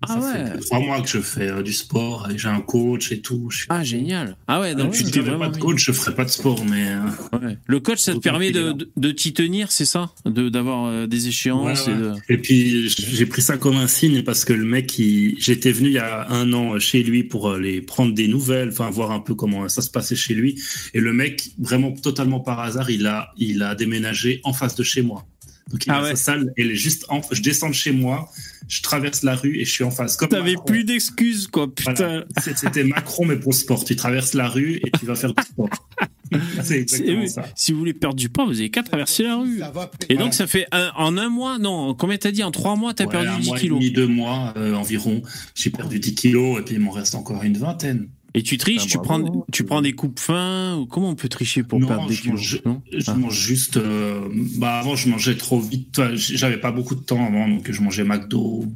Ah Ça ouais. fait trois mois que je fais euh, du sport et j'ai un coach et tout. Je suis- Ah, génial. Ah ouais, Donc, donc si tu n'avais pas de coach, je ferais pas de sport. Mais euh, Ouais. Le coach, ça te permet de, de, de t'y tenir, c'est ça? De, D'avoir euh, des échéances Ouais, et de... Et puis j'ai pris ça comme un signe parce que le mec, il... j'étais venu il y a un an chez lui pour les prendre des nouvelles, enfin voir un peu comment ça se passait chez lui. Et le mec, vraiment totalement par hasard, il a, il a déménagé en face de chez moi. Donc il Ah a ouais. sa salle, elle est juste en. Je descends de chez moi, je traverse la rue et je suis en face. T'avais plus d'excuses, quoi, putain. Voilà. C'était Macron, mais pour le sport. Tu traverses la rue et tu vas faire du sport. C'est exactement ça. Si vous voulez perdre du poids, vous avez qu'à traverser la rue. Et donc, ça fait un- en un mois, non, combien t'as dit? En trois mois, t'as Ouais, perdu un 10 mois kilos. et demi, deux mois euh, environ. J'ai perdu 10 kilos et puis il m'en reste encore une vingtaine. Et tu triches, Ah, tu, bravo. prends, tu prends des coupes fins ou Comment on peut tricher pour Non, perdre des je kilos mange- non Je Ah. mange juste. euh, bah avant, je mangeais trop vite. J'avais pas beaucoup de temps avant, donc je mangeais McDo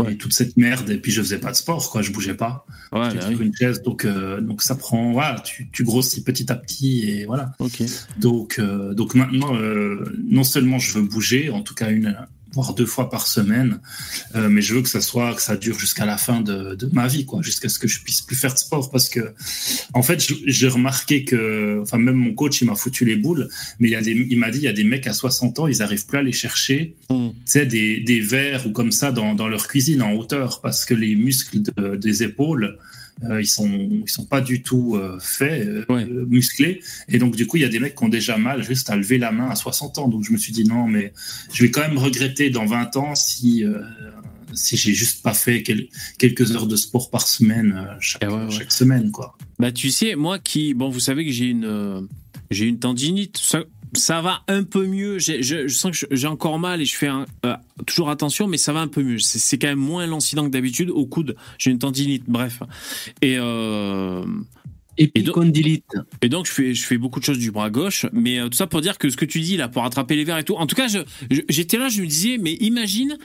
Ouais. et toute cette merde. Et puis je faisais pas de sport, quoi. Je bougeais pas. Ouais, J'étais bah sur oui. une chaise, donc euh, donc ça prend. Voilà, tu, tu grossis petit à petit et voilà. Ok. Donc euh, donc maintenant, euh, non seulement je veux bouger, en tout cas une voire deux fois par semaine, euh, mais je veux que ça soit que ça dure jusqu'à la fin de, de ma vie, quoi, jusqu'à ce que je puisse plus faire de sport, parce que en fait, j'ai remarqué que, enfin même mon coach, il m'a foutu les boules, mais il y a des, il m'a dit, il y a des mecs à 60 ans, ils arrivent plus à aller chercher, Mm. tu sais, des, des verres ou comme ça dans, dans leur cuisine en hauteur, parce que les muscles de- des épaules, ils sont ils sont pas du tout euh, faits euh, Ouais. euh, musclés et donc du coup il y a des mecs qui ont déjà mal juste à lever la main à 60 ans donc je me suis dit non mais je vais quand même regretter dans 20 ans si euh, si j'ai juste pas fait quel- quelques heures de sport par semaine euh, chaque, Eh ouais, ouais. chaque semaine quoi Bah, tu sais, moi qui. Bon, vous savez que j'ai une. euh, j'ai une tendinite. Ça, ça va un peu mieux. Je, je sens que j'ai encore mal et je fais un- euh, toujours attention, mais ça va un peu mieux. C'est quand même moins lancinant que d'habitude. Au coude, j'ai une tendinite. Bref. Et. euh, Épicondylite. Et donc, je fais, je fais beaucoup de choses du bras gauche. Mais euh, tout ça pour dire que ce que tu dis là, pour attraper les verres et tout. En tout cas, j'étais là, je me disais, mais imagine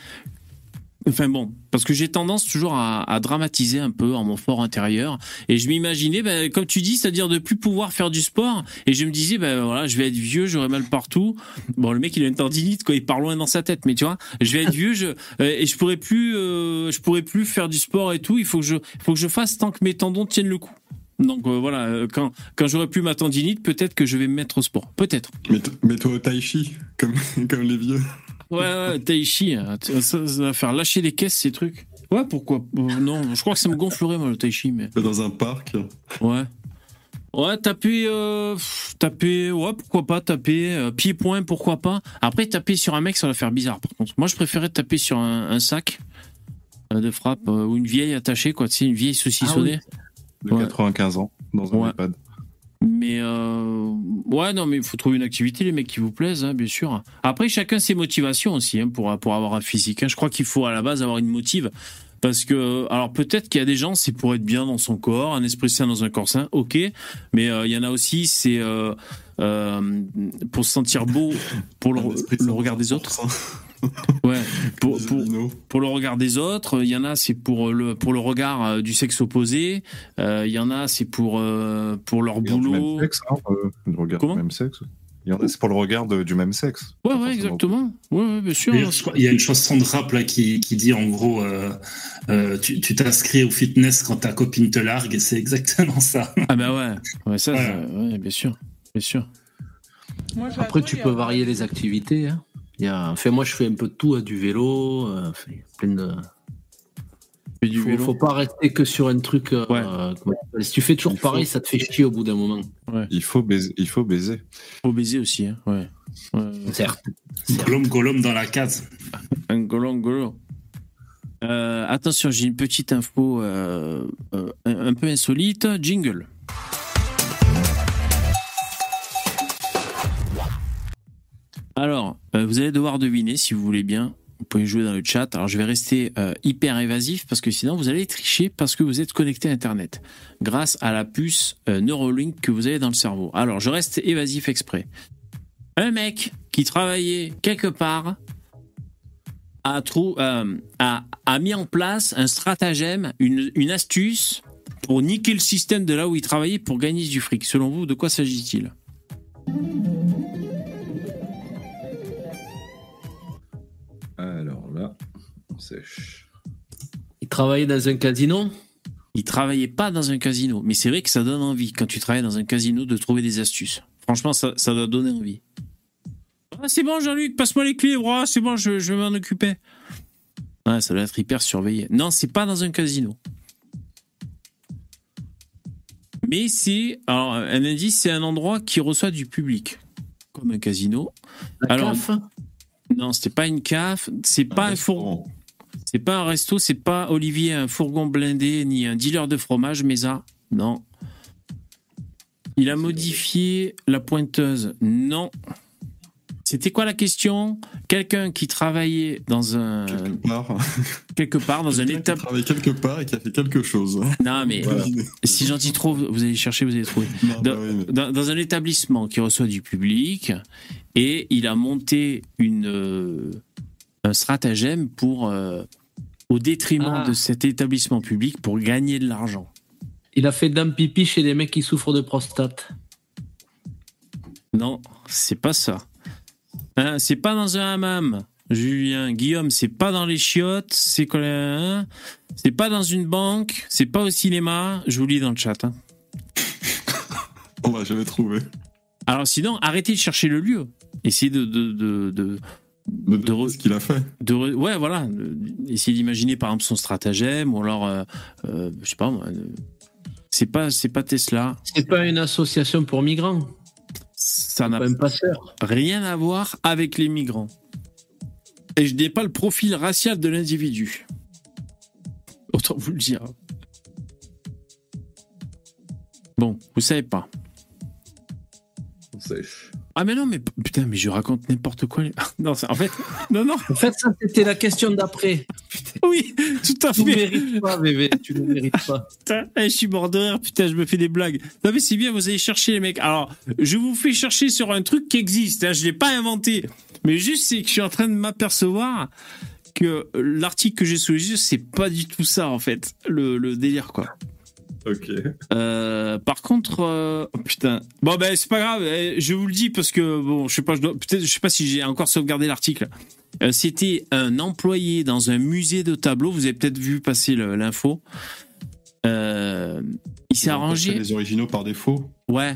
Enfin bon, parce que j'ai tendance toujours à, dramatiser un peu en mon fort intérieur. Et je m'imaginais, ben, comme tu dis, c'est-à-dire de plus pouvoir faire du sport. Et je me disais, ben voilà, je vais être vieux, j'aurai mal partout. Bon, le mec, il a une tendinite, quoi, il part loin dans sa tête, mais tu vois, je vais être vieux, je, euh, et je pourrais plus, euh, je pourrais plus faire du sport et tout. Il faut que je, faut que je fasse tant que mes tendons tiennent le coup. Donc euh, voilà, euh, quand, quand j'aurai plus ma tendinite, peut-être que je vais me mettre au sport. Peut-être. Mets- Mets-toi au tai chi, comme, comme les vieux. Ouais, ouais, tai chi, hein. ça, ça va faire lâcher les caisses, ces trucs. Ouais, pourquoi euh, Non, je crois que ça me gonflerait, moi, le tai chi, mais. Dans un parc. Ouais. Ouais, taper, euh, taper, ouais, pourquoi pas, taper, euh, pied-point, pourquoi pas. Après, taper sur un mec, ça va faire bizarre, par contre. Moi, je préférais taper sur un, un sac euh, de frappe ou une vieille attachée, quoi, tu sais, une vieille saucissonnée. De Ouais. 95 ans, dans un Ouais. EHPAD. Mais euh, ouais, non, mais il faut trouver une activité, les mecs qui vous plaisent, hein, bien sûr. Après, chacun ses motivations aussi hein, pour pour avoir un physique. hein. Je crois qu'il faut à la base avoir une motive. Parce que, alors peut-être qu'il y a des gens, c'est pour être bien dans son corps, un esprit sain dans un corps sain, ok. Mais euh, il y en a aussi, c'est euh, pour se sentir beau, pour le, regard des autres. Ouais, pour, pour, pour le regard des autres. Il y en a, c'est pour le pour le regard euh, du sexe opposé. Euh, Il y en a, c'est pour euh, pour leur boulot. même sexe, hein, euh, le regard Comment? du même sexe. Il y en a, c'est pour le regard de- du même sexe. Ouais, ouais, exactement. Ouais, ouais, bien sûr. Il y a une chanson de rap là qui, qui dit en gros, euh, euh, tu t'inscris au fitness quand ta copine te largue, et c'est exactement ça. Ah bah ouais, ouais ça, Voilà. ça- ouais, bien sûr, bien sûr. Moi, Après, tu peux varier les activités. Hein. Il y a... enfin, moi, je fais un peu de tout, hein, du vélo, euh, enfin, plein de. Du faut, vélo. faut pas rester que sur un truc. euh, Ouais. Si tu fais toujours Il faut- pareil, ça te fait chier au bout d'un moment. Il faut baiser. Il faut baiser. Faut baiser aussi, hein. ouais. ouais. Certes. Golom Golom dans la case. Un golo, golo. Euh, attention, j'ai une petite info euh, euh, un, un peu insolite. Jingle. Alors, euh, vous allez devoir deviner si vous voulez bien. Vous pouvez jouer dans le chat. Alors, je vais rester euh, hyper évasif parce que sinon, vous allez tricher parce que vous êtes connecté à Internet grâce à la puce euh, Neuralink que vous avez dans le cerveau. Alors, je reste évasif exprès. Un mec qui travaillait quelque part a, mis en place un stratagème, une astuce pour niquer le système de là où il travaillait pour gagner du fric. Selon vous, de quoi s'agit-il? Travaillait dans un casino? Il travaillait pas dans un casino, mais c'est vrai que ça donne envie quand tu travailles dans un casino de trouver des astuces. Franchement, ça, ça doit donner envie. Ah, c'est bon, Jean-Luc, passe-moi les clés. Ah, c'est bon, je, je vais m'en occuper. Ouais, ça doit être hyper surveillé. Non, c'est pas dans un casino. Mais c'est. Alors, un indice, c'est un endroit qui reçoit du public. Comme un casino. La Alors, CAF? Non, c'était pas une caf, c'est pas un fourgon. restaurant. C'est pas un resto, c'est pas Olivier un fourgon blindé ni un dealer de fromage, mais ça, non. Il a modifié la pointeuse, non. C'était quoi la question? Quelqu'un qui travaillait dans un Quelque part. quelque part dans un Quelqu'un qui travaille quelque part et qui a fait quelque chose. Non mais Voilà. si j'en dis trop, vous allez chercher, vous allez trouver. Non, Dans, bah oui, mais- dans- dans un établissement qui reçoit du public et il a monté une euh, un stratagème pour euh, au détriment Ah. de cet établissement public pour gagner de l'argent. Il a fait dame pipi chez les mecs qui souffrent de prostate. Non, c'est pas ça. Hein, c'est pas dans un hammam. Julien, Guillaume, c'est pas dans les chiottes, c'est quoi, hein? C'est pas dans une banque, c'est pas au cinéma. Je vous lis dans le chat. hein. On va jamais trouver. Alors sinon, arrêtez de chercher le lieu. Essayez de, de, de, de, De, ce qu'il a fait. de re- ouais voilà. Euh, essayer d'imaginer par exemple son stratagème ou alors euh, euh, je sais pas moi euh, c'est pas c'est pas Tesla. C'est pas une association pour migrants. ça n'a rien à voir avec les migrants. Et je n'ai pas le profil racial de l'individu. Autant vous le dire. Bon vous savez pas. On sèche. Ah mais non mais putain mais je raconte n'importe quoi non c'est- en fait non non En fait, ça, c'était la question d'après. oui tout à Tu ne fait mérites pas, bébé. Tu ne mérites pas. Putain, eh, je suis mort de rire, putain, je me fais des blagues. Non mais c'est bien, vous allez chercher les mecs. Alors, je vous fais chercher sur un truc qui existe, hein, je l'ai pas inventé. Mais juste, c'est que je suis en train de m'apercevoir que l'article que j'ai sous les yeux, c'est pas du tout ça en fait, le, le délire quoi. Ok. Euh, par contre, euh, oh, putain. Bon ben c'est pas grave. euh, Je vous le dis parce que bon, je sais pas, je dois- peut-être, je sais pas si j'ai encore sauvegardé l'article. Euh, C'était un employé dans un musée de tableaux. Vous avez peut-être vu passer le- l'info. Il s'est arrangé. Les originaux par défaut. Ouais.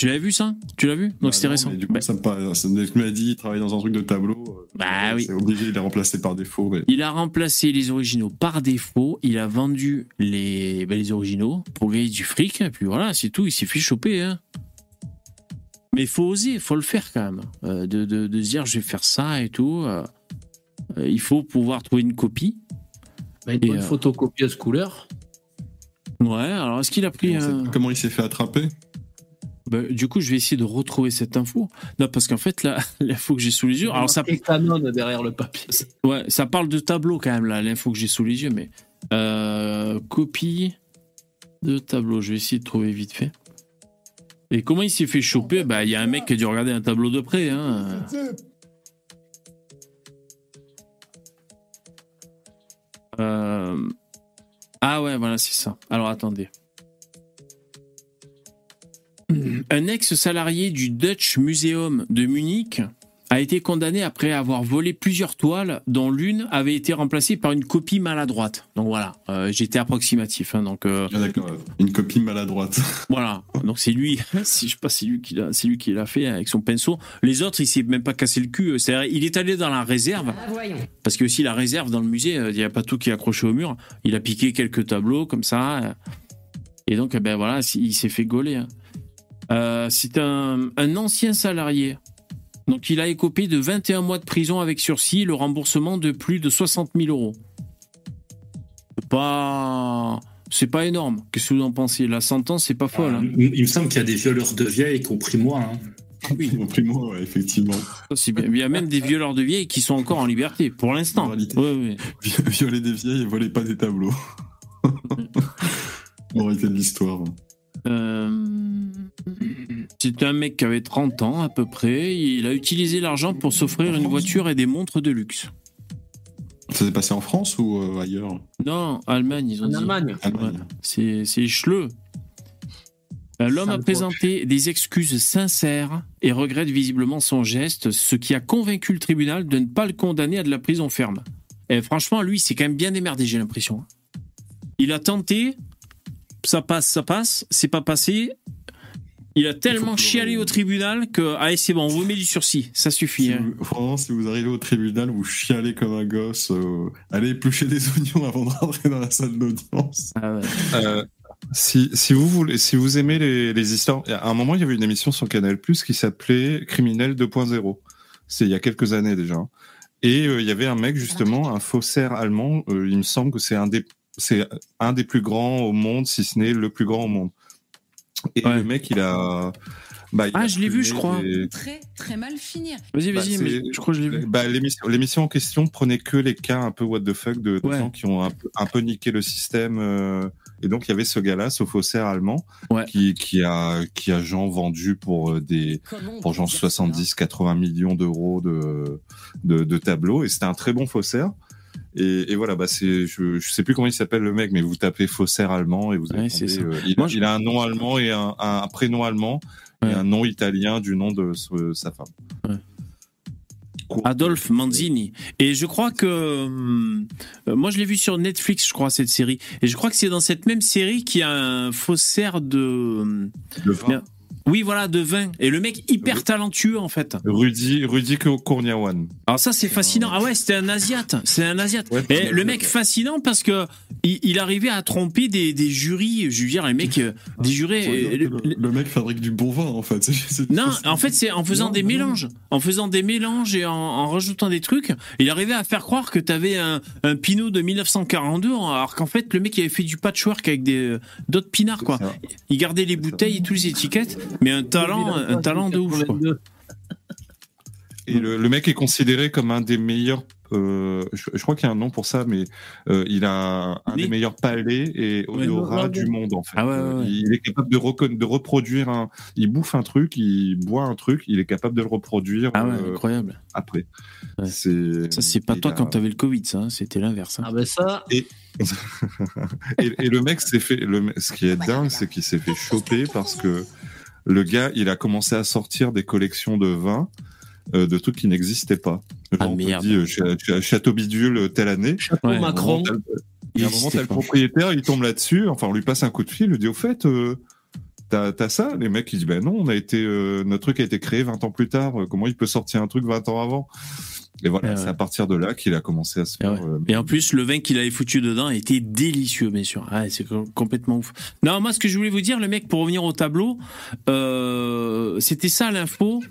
Tu l'avais vu ça? Tu l'as vu? Donc Bah c'était récent. Du coup, Bah, ça me paraît. Ça m'as dit, il travaille dans un truc de tableau. euh, Bah oui. C'est obligé, il est remplacé par défaut. Mais... Il a remplacé les originaux par défaut. Il a vendu les, ben, les originaux pour gagner du fric. Et puis voilà, c'est tout. Il s'est fait choper. Hein. Mais il faut oser, il faut le faire quand même. Euh, de, de, de se dire, je vais faire ça et tout. Euh, euh, il faut pouvoir trouver une copie. Bah, une bonne euh, photocopieuse couleur. Ouais, alors est-ce qu'il a pris. Comment il s'est fait attraper? Ben, du coup, je vais essayer de retrouver cette info. Non, parce qu'en fait, là, l'info que j'ai sous les yeux. Alors, ça, Canon derrière le papier. Ouais, ça parle de tableau quand même, là, l'info que j'ai sous les yeux, mais. Euh, copie de tableau, je vais essayer de trouver vite fait. Et comment il s'est fait choper? Bah, il y a un mec qui a dû regarder un tableau de près, hein. Euh, Ah ouais, voilà, c'est ça. Alors attendez. Un ex-salarié du Dutch Museum de Munich a été condamné après avoir volé plusieurs toiles dont l'une avait été remplacée par une copie maladroite. Donc voilà, euh, j'étais approximatif. hein, donc euh, Ah, D'accord. Une copie maladroite. voilà, donc c'est lui. si je sais pas, c'est lui qui l'a, c'est lui qui l'a fait avec son pinceau. Les autres, il s'est même pas cassé le cul. C'est, il est allé dans la réserve parce que aussi la réserve dans le musée, euh, il n'y a pas tout qui est accroché au mur. Il a piqué quelques tableaux comme ça, euh, et donc eh ben voilà, il s'est fait gauler. hein. Euh, c'est un, un ancien salarié. Donc il a écopé de 21 mois de prison avec sursis, et le remboursement de plus de 60 000 euros. C'est pas, c'est pas énorme. Qu'est-ce que vous en pensez? La sentence, c'est pas folle. hein. Il me semble qu'il y a des violeurs de vieilles, y compris moi. hein. Oui, compris moi, ouais, effectivement. Ça, c'est bien. Il y a même des violeurs de vieilles qui sont encore en liberté pour l'instant. Ouais, ouais. Vi- Violer des vieilles et voler pas des tableaux. Moralité de l'histoire. Euh, C'était un mec qui avait 30 ans à peu près. Il a utilisé l'argent pour s'offrir une voiture et des montres de luxe. Ça s'est passé en France ou euh, ailleurs? Non, Allemagne, ils ont En dit. Allemagne. C'est c'est cheleux. Euh, L'homme a présenté des excuses sincères et regrette visiblement son geste, ce qui a convaincu le tribunal de ne pas le condamner à de la prison ferme. Et franchement, lui, c'est quand même bien démerdé, j'ai l'impression. Il a tenté, ça passe, ça passe, c'est pas passé. Il a tellement chialé au tribunal que, allez, c'est bon, on vous met du sursis, ça suffit. Si hein. vous- franchement, si vous arrivez au tribunal, vous chialez comme un gosse. euh, allez éplucher des oignons avant de rentrer dans la salle d'audience. Ah ouais. Euh, si, si vous voulez, si vous aimez les, les histoires, à un moment il y avait une émission sur Canal Plus qui s'appelait Criminel 2.0. C'est il y a quelques années déjà. Et euh, il y avait un mec justement, un faussaire allemand. euh, il me semble que c'est un des, c'est un des plus grands au monde, si ce n'est le plus grand au monde. Et Ouais. le mec, il a. Bah, il Ah, a je l'ai vu, je crois. des- Très, très mal finir. Vas-y, Bah, vas-y, c'est- mais je crois que je l'ai vu. Bah, l'émission, en question prenait que les cas un peu what the fuck de, de Ouais. gens qui ont un peu, un peu niqué le système. euh, et donc, il y avait ce gars-là, ce faussaire allemand, Ouais. qui, qui a, qui a genre vendu pour euh, des, pour genre 70, 80 millions d'euros de, de, de tableaux. Et c'était un très bon faussaire. Et, et voilà, bah c'est, je, je sais plus comment il s'appelle le mec, mais vous tapez faussaire allemand et vous Ouais, ça. il, Moi, a- je- il a un nom allemand et un, un prénom allemand Ouais. et un nom italien du nom de ce- sa femme. Ouais. Adolphe Manzini. Et je crois que. euh, moi, je l'ai vu sur Netflix, je crois, cette série. Et je crois que c'est dans cette même série qu'il y a un faussaire de. Le vin. Oui, voilà, de vin. Et le mec hyper talentueux, en fait. Rudy, Rudy Kourniawan. Alors, ça, c'est fascinant. Ah ouais, c'était un Asiate. C'est un Asiate. Ouais, Et le mec fascinant parce que il, il arrivait à tromper des, des jurys. Je veux dire, les mecs, euh, des jurés. Euh, le- le, le mec fabrique du bon vin, en fait. Non, en fait, c'est en faisant Non, des non. mélanges. En faisant des mélanges et en, en rajoutant des trucs, il arrivait à faire croire que t'avais un, un pinot de 1942, alors qu'en fait, le mec, il avait fait du patchwork avec des, d'autres pinards, quoi. Ça. Il gardait les bouteilles et toutes les étiquettes, mais un talent, un talent de ouf, quoi. Et le, le mec est considéré comme un des meilleurs. euh, je, je crois qu'il y a un nom pour ça, mais euh, il a un, des meilleurs palais et odorat Ouais. du monde en fait. Ah ouais, ouais, Euh, ouais. Il est capable de, reproduire un. Il bouffe un truc, il boit un truc, il est capable de le reproduire Ah ouais, euh, incroyable. après. Ouais. C'est. Ça, c'est pas toi a- quand t'avais le Covid, ça. hein, C'était l'inverse. hein. Ah ben ça, Et, et le mec s'est fait. Le, ce qui est dingue, c'est qu'il s'est fait choper parce que le gars, il a commencé à sortir des collections de vins euh, de trucs qui n'existaient pas. Genre, Ah, on merde. dit euh, Ch- Ch- Château Bidule euh, telle année. Ouais, Macron. Et à un moment, Il t'as- et à un moment, t'as le propriétaire, il tombe là-dessus. Enfin, on lui passe un coup de fil, il lui dit au fait. euh, T'as t'as ça? Les mecs, ils disent ben non, on a été, euh, notre truc a été créé 20 ans plus tard. euh, Comment il peut sortir un truc 20 ans avant? Et voilà, Ah ouais. c'est à partir de là qu'il a commencé à se Ah faire. ouais. euh, Et en plus, le vin qu'il avait foutu dedans était délicieux, bien sûr. Ah, c'est co- complètement ouf. Non, moi, ce que je voulais vous dire, le mec, pour revenir au tableau, euh, c'était ça l'info.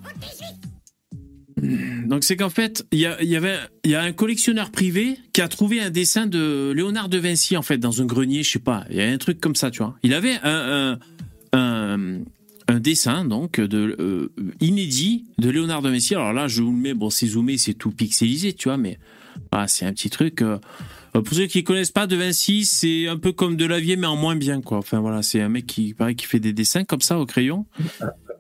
Donc, c'est qu'en fait, il y, a- y avait, y a un collectionneur privé qui a trouvé un dessin de Léonard de Vinci, en fait, dans un grenier, je sais pas. Il y a un truc comme ça, tu vois. Il avait un, un, un, un dessin, donc, de, euh, inédit de Léonard de Vinci. Alors là, je vous le mets, bon, c'est zoomé, c'est tout pixelisé, tu vois, mais ah, c'est un petit truc. euh, euh, pour ceux qui connaissent pas De Vinci, c'est un peu comme de Lavier, mais en moins bien, quoi. Enfin voilà, c'est un mec qui paraît qui fait des dessins comme ça au crayon.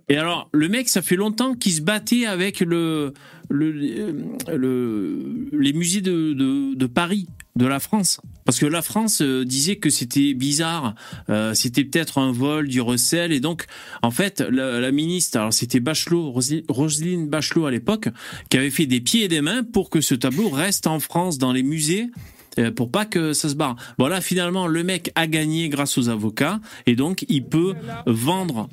Et alors, le mec, ça fait longtemps qu'il se battait avec le, le, le- les musées de, de, de Paris, de la France. Parce que la France euh, disait que c'était bizarre, euh, c'était peut-être un vol du recel. Et donc, en fait, la, la ministre, alors c'était Bachelot, Roselyne Bachelot à l'époque, qui avait fait des pieds et des mains pour que ce tableau reste en France dans les musées pour pas que ça se barre. Bon là finalement le mec a gagné grâce aux avocats et donc il peut vendre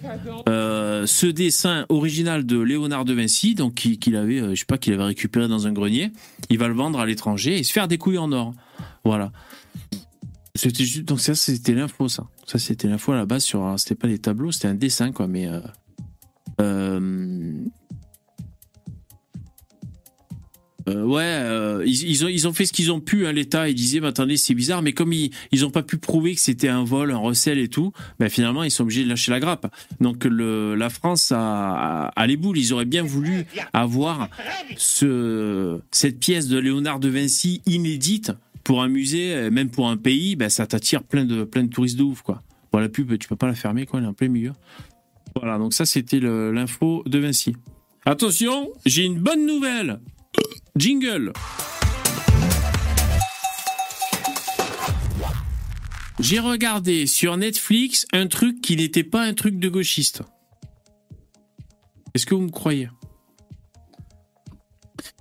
euh, ce dessin original de Léonard de Vinci donc qui- qu'il avait euh, je sais pas qu'il avait récupéré dans un grenier, il va le vendre à l'étranger et se faire des couilles en or. Voilà. C'était juste donc ça c'était l'info ça. Ça c'était l'info à la base sur c'était pas des tableaux, c'était un dessin quoi mais euh, euh, Euh, ouais, euh, ils, ont, fait ce qu'ils ont pu à l'État. Ils disaient, bah, attendez, c'est bizarre, mais comme ils, ils ont pas pu prouver que c'était un vol, un recel et tout, bah, finalement, ils sont obligés de lâcher la grappe. Donc, la France a, les boules. Ils auraient bien voulu avoir ce, cette pièce de Léonard de Vinci inédite pour un musée, même pour un pays, bah, ça t'attire plein de, touristes de ouf, quoi. Bon, la pub, tu peux pas la fermer, quoi, elle est en plein milieu. Voilà, donc ça, c'était l'info de Vinci. Attention, j'ai une bonne nouvelle. Jingle. J'ai regardé sur Netflix un truc qui n'était pas un truc de gauchiste. Est-ce que vous me croyez?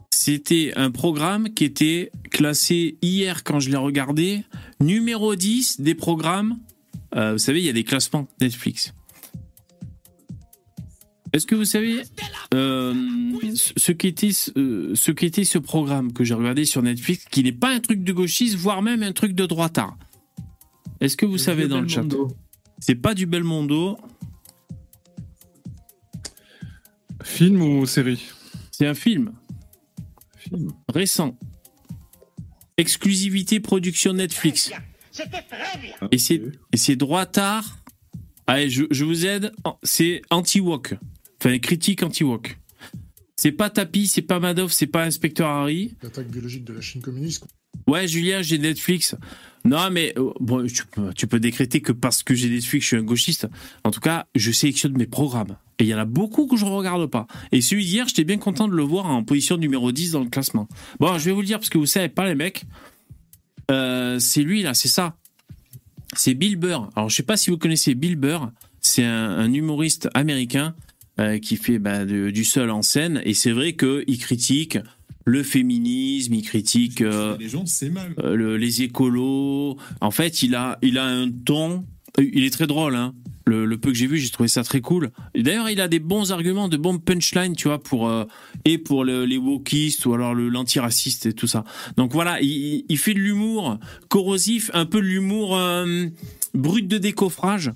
C'était un programme qui était classé hier quand je l'ai regardé, numéro 10 des programmes. Euh, vous savez, il y a des classements Netflix. Est-ce que vous savez euh, ce qu'était ce, ce qu'était ce programme que j'ai regardé sur Netflix, qui n'est pas un truc de gauchiste, voire même un truc de droitard Est-ce que vous savez dans le chat? C'est pas du Belmondo, Film ou série? C'est un film Film. récent. Exclusivité production Netflix. Et c'est et c'est droitard. Allez, je, je vous aide. C'est anti-wok. Enfin, critique anti-wok. C'est pas Tapi, c'est pas Madoff, c'est pas Inspecteur Harry. L'attaque biologique de la Chine communiste. Ouais, Julien, j'ai Netflix. Non, mais euh, bon, tu, peux, tu peux décréter que parce que j'ai Netflix, je suis un gauchiste. En tout cas, je sélectionne mes programmes. Et il y en a beaucoup que je ne regarde pas. Et celui d'hier, j'étais bien content de le voir en position numéro 10 dans le classement. Bon, je vais vous le dire parce que vous savez pas, les mecs. Euh, c'est lui, là, c'est ça. C'est Bill Burr. Alors, je sais pas si vous connaissez Bill Burr. C'est un, un humoriste américain euh, qui fait bah, de- du seul en scène. Et c'est vrai qu'il critique le féminisme, il critique euh, Les gens, c'est mal. euh, le- les écolos. En fait, il a, il a un ton. Il est très drôle, hein. Le, le peu que j'ai vu, j'ai trouvé ça très cool. D'ailleurs, il a des bons arguments, de bons punchlines, tu vois, pour euh, et pour le- les wokistes ou alors le l'antiraciste et tout ça. Donc voilà, il, il fait de l'humour corrosif, un peu de l'humour brut de décoffrage.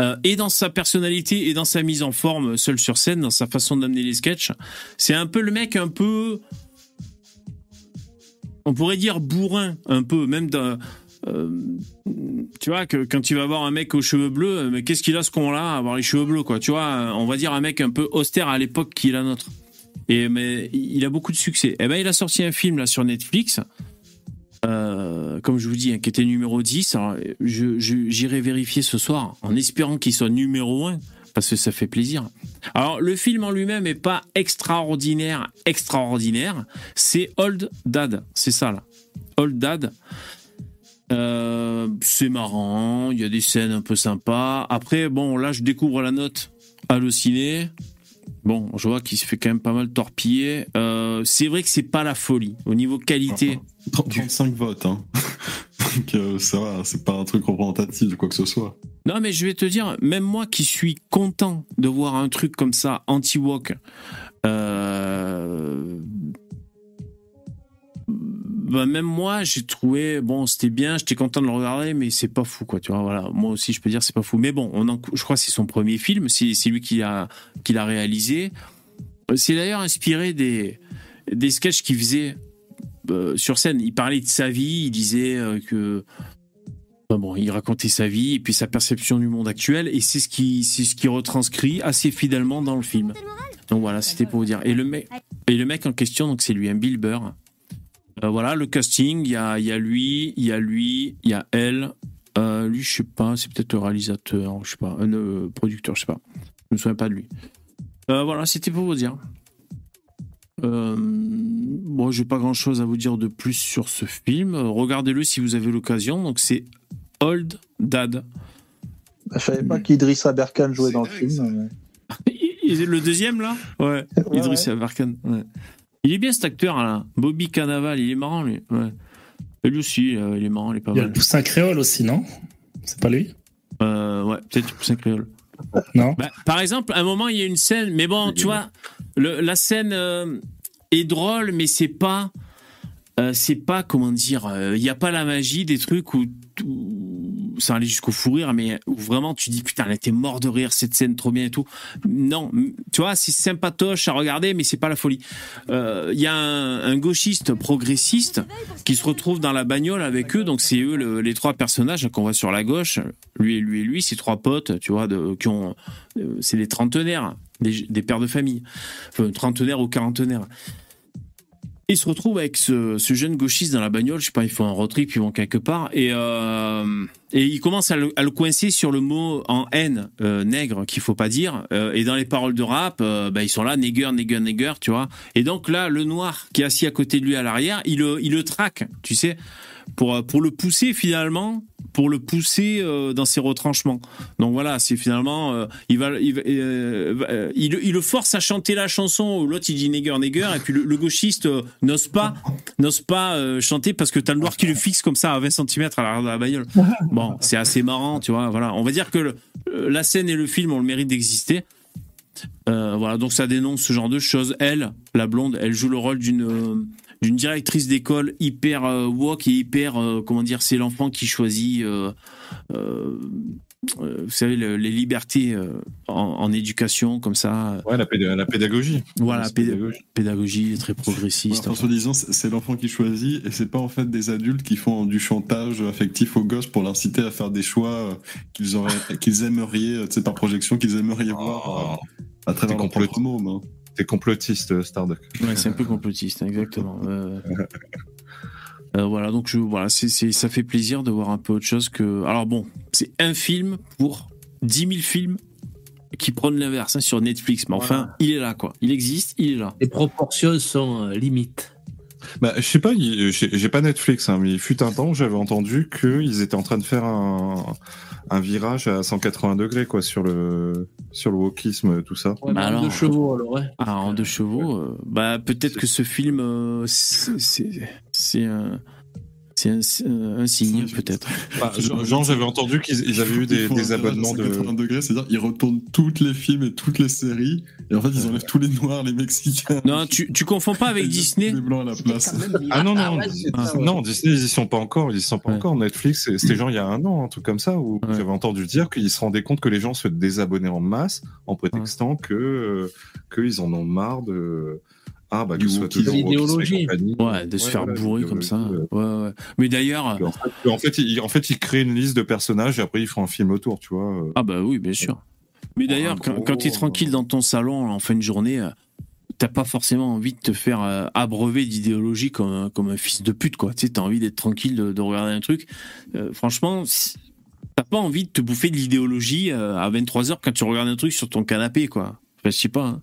Euh, et dans sa personnalité et dans sa mise en forme seul sur scène, dans sa façon d'amener les sketchs, c'est un peu le mec un peu on pourrait dire bourrin un peu, même dans, euh, tu vois que quand tu vas voir un mec aux cheveux bleus, euh, mais qu'est-ce qu'il a ce con là, avoir les cheveux bleus quoi, tu vois, on va dire un mec un peu austère à l'époque qui est la nôtre. Et mais il a beaucoup de succès. Et ben il a sorti un film là sur Netflix. Euh, comme je vous dis, hein, qui était numéro 10. Alors, je- je- j'irai vérifier ce soir en espérant qu'il soit numéro 1 parce que ça fait plaisir. Alors, le film en lui-même est pas extraordinaire, extraordinaire. C'est Old Dad, c'est ça là. Old Dad. Euh, c'est marrant, il y a des scènes un peu sympas. Après, bon, là, je découvre la note hallucinée. Bon, je vois qu'il se fait quand même pas mal torpiller. Euh, c'est vrai que c'est pas la folie. Au niveau qualité, 30 35 votes, hein. Donc euh, ça va, c'est pas un truc représentatif de quoi que ce soit. Non, mais je vais te dire, même moi qui suis content de voir un truc comme ça, anti-walk, euh, bah, même moi, j'ai trouvé, bon, c'était bien, j'étais content de le regarder, mais c'est pas fou, quoi, tu vois, voilà. Moi aussi, je peux dire, c'est pas fou. Mais bon, on en- je crois que c'est son premier film, c'est lui qui l'a qui l'a réalisé. C'est d'ailleurs inspiré des, des sketchs qu'il faisait euh, sur scène. Il parlait de sa vie, il disait euh, que bon, il racontait sa vie et puis sa perception du monde actuel et c'est ce qui c'est ce qui retranscrit assez fidèlement dans le film. Donc voilà, c'était pour vous dire. Et le mec et le mec en question donc c'est lui un Bill Burr. Euh, voilà le casting, il y a il y a lui, il y a lui, il y a elle. Euh, lui je sais pas, c'est peut-être le réalisateur, je sais pas, un euh, producteur, je sais pas. Je me souviens pas de lui. Euh, voilà, c'était pour vous dire. Euh, bon, j'ai pas grand chose à vous dire de plus sur ce film. Regardez-le si vous avez l'occasion. Donc, c'est Old Dad. Je savais pas qu'Idriss Aberkan jouait dans le film. Il est Le deuxième, là? Ouais, Ouais, Idriss Aberkan. ouais. Il est bien cet acteur, là. Bobby Cannavale, il est marrant, lui. Ouais. Et lui aussi, euh, il est marrant, il est pas Il y a mal. le poussin créole aussi, non? C'est pas lui? Euh, ouais, peut-être Poussin Créole. Non? Bah, par exemple, à un moment, il y a une scène, mais bon, tu vois, le- la scène euh, est drôle, mais c'est pas, c'est pas comment dire, il n'y a pas la magie des trucs où, où ça allait jusqu'au fou rire, mais vraiment tu dis putain, elle était mort de rire cette scène trop bien et tout. Non, tu vois, c'est sympatoche à regarder, mais c'est pas la folie. Euh, Il y a un, gauchiste progressiste qui se retrouve dans la bagnole avec eux, donc c'est eux le- les trois personnages qu'on voit sur la gauche, lui et lui et lui, ces trois potes, tu vois, qui ont euh, c'est des trentenaires, des, des pères de famille, enfin, trentenaires ou quarantenaires. Ils se retrouvent avec ce, jeune gauchiste dans la bagnole, je sais pas, ils font un road trip, ils vont quelque part, et, euh, et ils commencent à le, coincer sur le mot en haine, euh, nègre, qu'il faut pas dire, euh, et dans les paroles de rap, bah, ils sont là, nègre, nègre, nègre, tu vois. Et donc là, le noir qui est assis à côté de lui à l'arrière, il le, il le traque, tu sais, pour, pour le pousser finalement, pour le pousser euh, dans ses retranchements. Donc voilà, c'est finalement, euh, euh, il, le force à chanter la chanson l'autre il dit nègre, nègre, et puis le, gauchiste n'ose pas, n'ose pas chanter parce que t'as le noir qui le fixe comme ça à 20 cm à l'arrière de la bagnole. Bon, c'est assez marrant, tu vois. Voilà, on va dire que la scène et le film ont le mérite d'exister. Voilà, donc ça dénonce ce genre de choses. Elle, la blonde, elle joue le rôle d'une d'une directrice d'école hyper euh, woke et hyper euh, comment dire, c'est l'enfant qui choisit. euh, vous savez le- les libertés euh, en, en éducation comme ça. Ouais, la, péda- la pédagogie. Voilà, La péd- pédagogie. pédagogie très progressiste. Enfin, soi-disant, c'est c'est l'enfant qui choisit et c'est pas en fait des adultes qui font du chantage affectif aux gosses pour l'inciter à faire des choix qu'ils auraient, qu'ils aimeraient, tu sais, par projection, qu'ils aimeraient voir à travers leur propre môme. hein. T'es complotiste, Starduck. Ouais, c'est un peu complotiste, exactement. Euh, euh, voilà, donc je, voilà, ça fait plaisir de voir un peu autre chose que. Alors bon, c'est un film pour 10 000 films qui prennent l'inverse hein, sur Netflix, mais enfin, il est là, quoi. Il existe, il est là. Les proportions sont euh, limites. Bah, je sais pas, j'ai pas Netflix, hein, mais il fut un temps où j'avais entendu qu'ils étaient en train de faire un, un virage à 180 degrés, quoi, sur le, sur le wokisme, tout ça. Ouais, Bah mais alors- deux chevaux, alors, ouais. Ah, en deux chevaux, euh, bah peut-être que ce film, euh, c'est, c'est, c'est un, signe, peut-être. Bah, Jean, j'avais entendu qu'ils ils avaient eu des, abonnements de. 180 degrés, c'est-à-dire ils retournent tous les films et toutes les séries et en fait ils enlèvent tous les noirs, les mexicains. Non, tu, tu confonds pas avec Disney Les blancs à la place. Ah non, non, Ah ouais, Dis- c'est ça, ouais. non, Disney, ils y sont pas encore, ils y sont pas Ouais. encore. Netflix, c'était genre il y a un an, un truc comme ça, où Ouais. j'avais entendu dire qu'ils se rendaient compte que les gens se désabonnaient en masse en prétextant que euh, qu'ils en ont marre de ah bah que Du ce soit toujours L'idéologie. Ouais, de se Ouais, faire voilà, bourrer comme ça. Ouais, ouais. Mais d'ailleurs, En fait, en fait, ils, en fait, créent une liste de personnages et après ils font un film autour, tu vois. euh. Ah bah oui, bien sûr. Mais d'ailleurs, quand, gros, quand tu es tranquille dans ton salon en fin de journée, euh, t'as pas forcément envie de te faire euh, abreuver d'idéologie comme, un- comme un fils de pute, quoi. Tu sais, t'as envie d'être tranquille, de, de regarder un truc. Euh, franchement, t'as pas envie de te bouffer de l'idéologie à 23h quand tu regardes un truc sur ton canapé, quoi. Enfin, je sais pas. hein.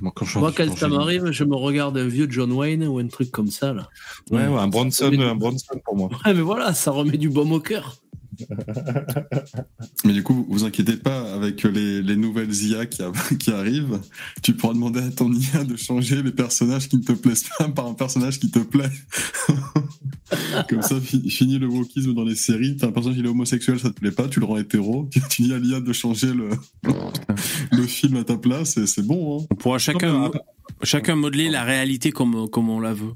Moi, quand Moi, ça m'arrive, je me regarde un vieux John Wayne ou un truc comme ça, là. Ouais, ouais, un Bronson, un Bronson pour moi. Ouais, mais voilà, ça remet du baume au cœur. Mais du coup, vous vous inquiétez pas, avec les, les nouvelles IA qui, a- qui arrivent, tu pourras demander à ton IA de changer les personnages qui ne te plaisent pas par un personnage qui te plaît. Comme ça, fi- fini le wokisme dans les séries. T'as un personnage il est homosexuel, ça te plaît pas, tu le rends hétéro. Tu, dis à l'IA de changer le, le film à ta place et c'est bon. Hein. On pourra chacun, Non, mais chacun modeler la réalité comme, comme on la veut.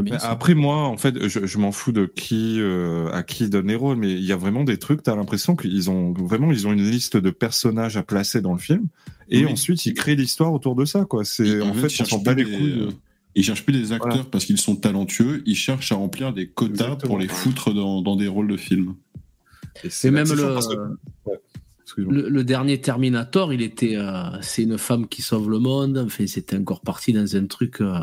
Bien, ça. Après moi, en fait, je, je m'en fous de qui euh, à qui donne les rôles, mais il y a vraiment des trucs. T'as l'impression qu'ils ont vraiment ils ont une liste de personnages à placer dans le film, et Oui. ensuite ils créent l'histoire autour de ça, quoi. C'est en, fait, ils on s'en pas bat les couilles. Ils cherchent plus des acteurs Voilà. parce qu'ils sont talentueux, ils cherchent à remplir des quotas Exactement. pour les foutre dans, dans des rôles de films. c'est Et même c'est le, chaud parce que- Ouais. Excuse-moi. le, le dernier Terminator, il était, euh, c'est une femme qui sauve le monde. Enfin, c'était encore parti dans un truc. euh,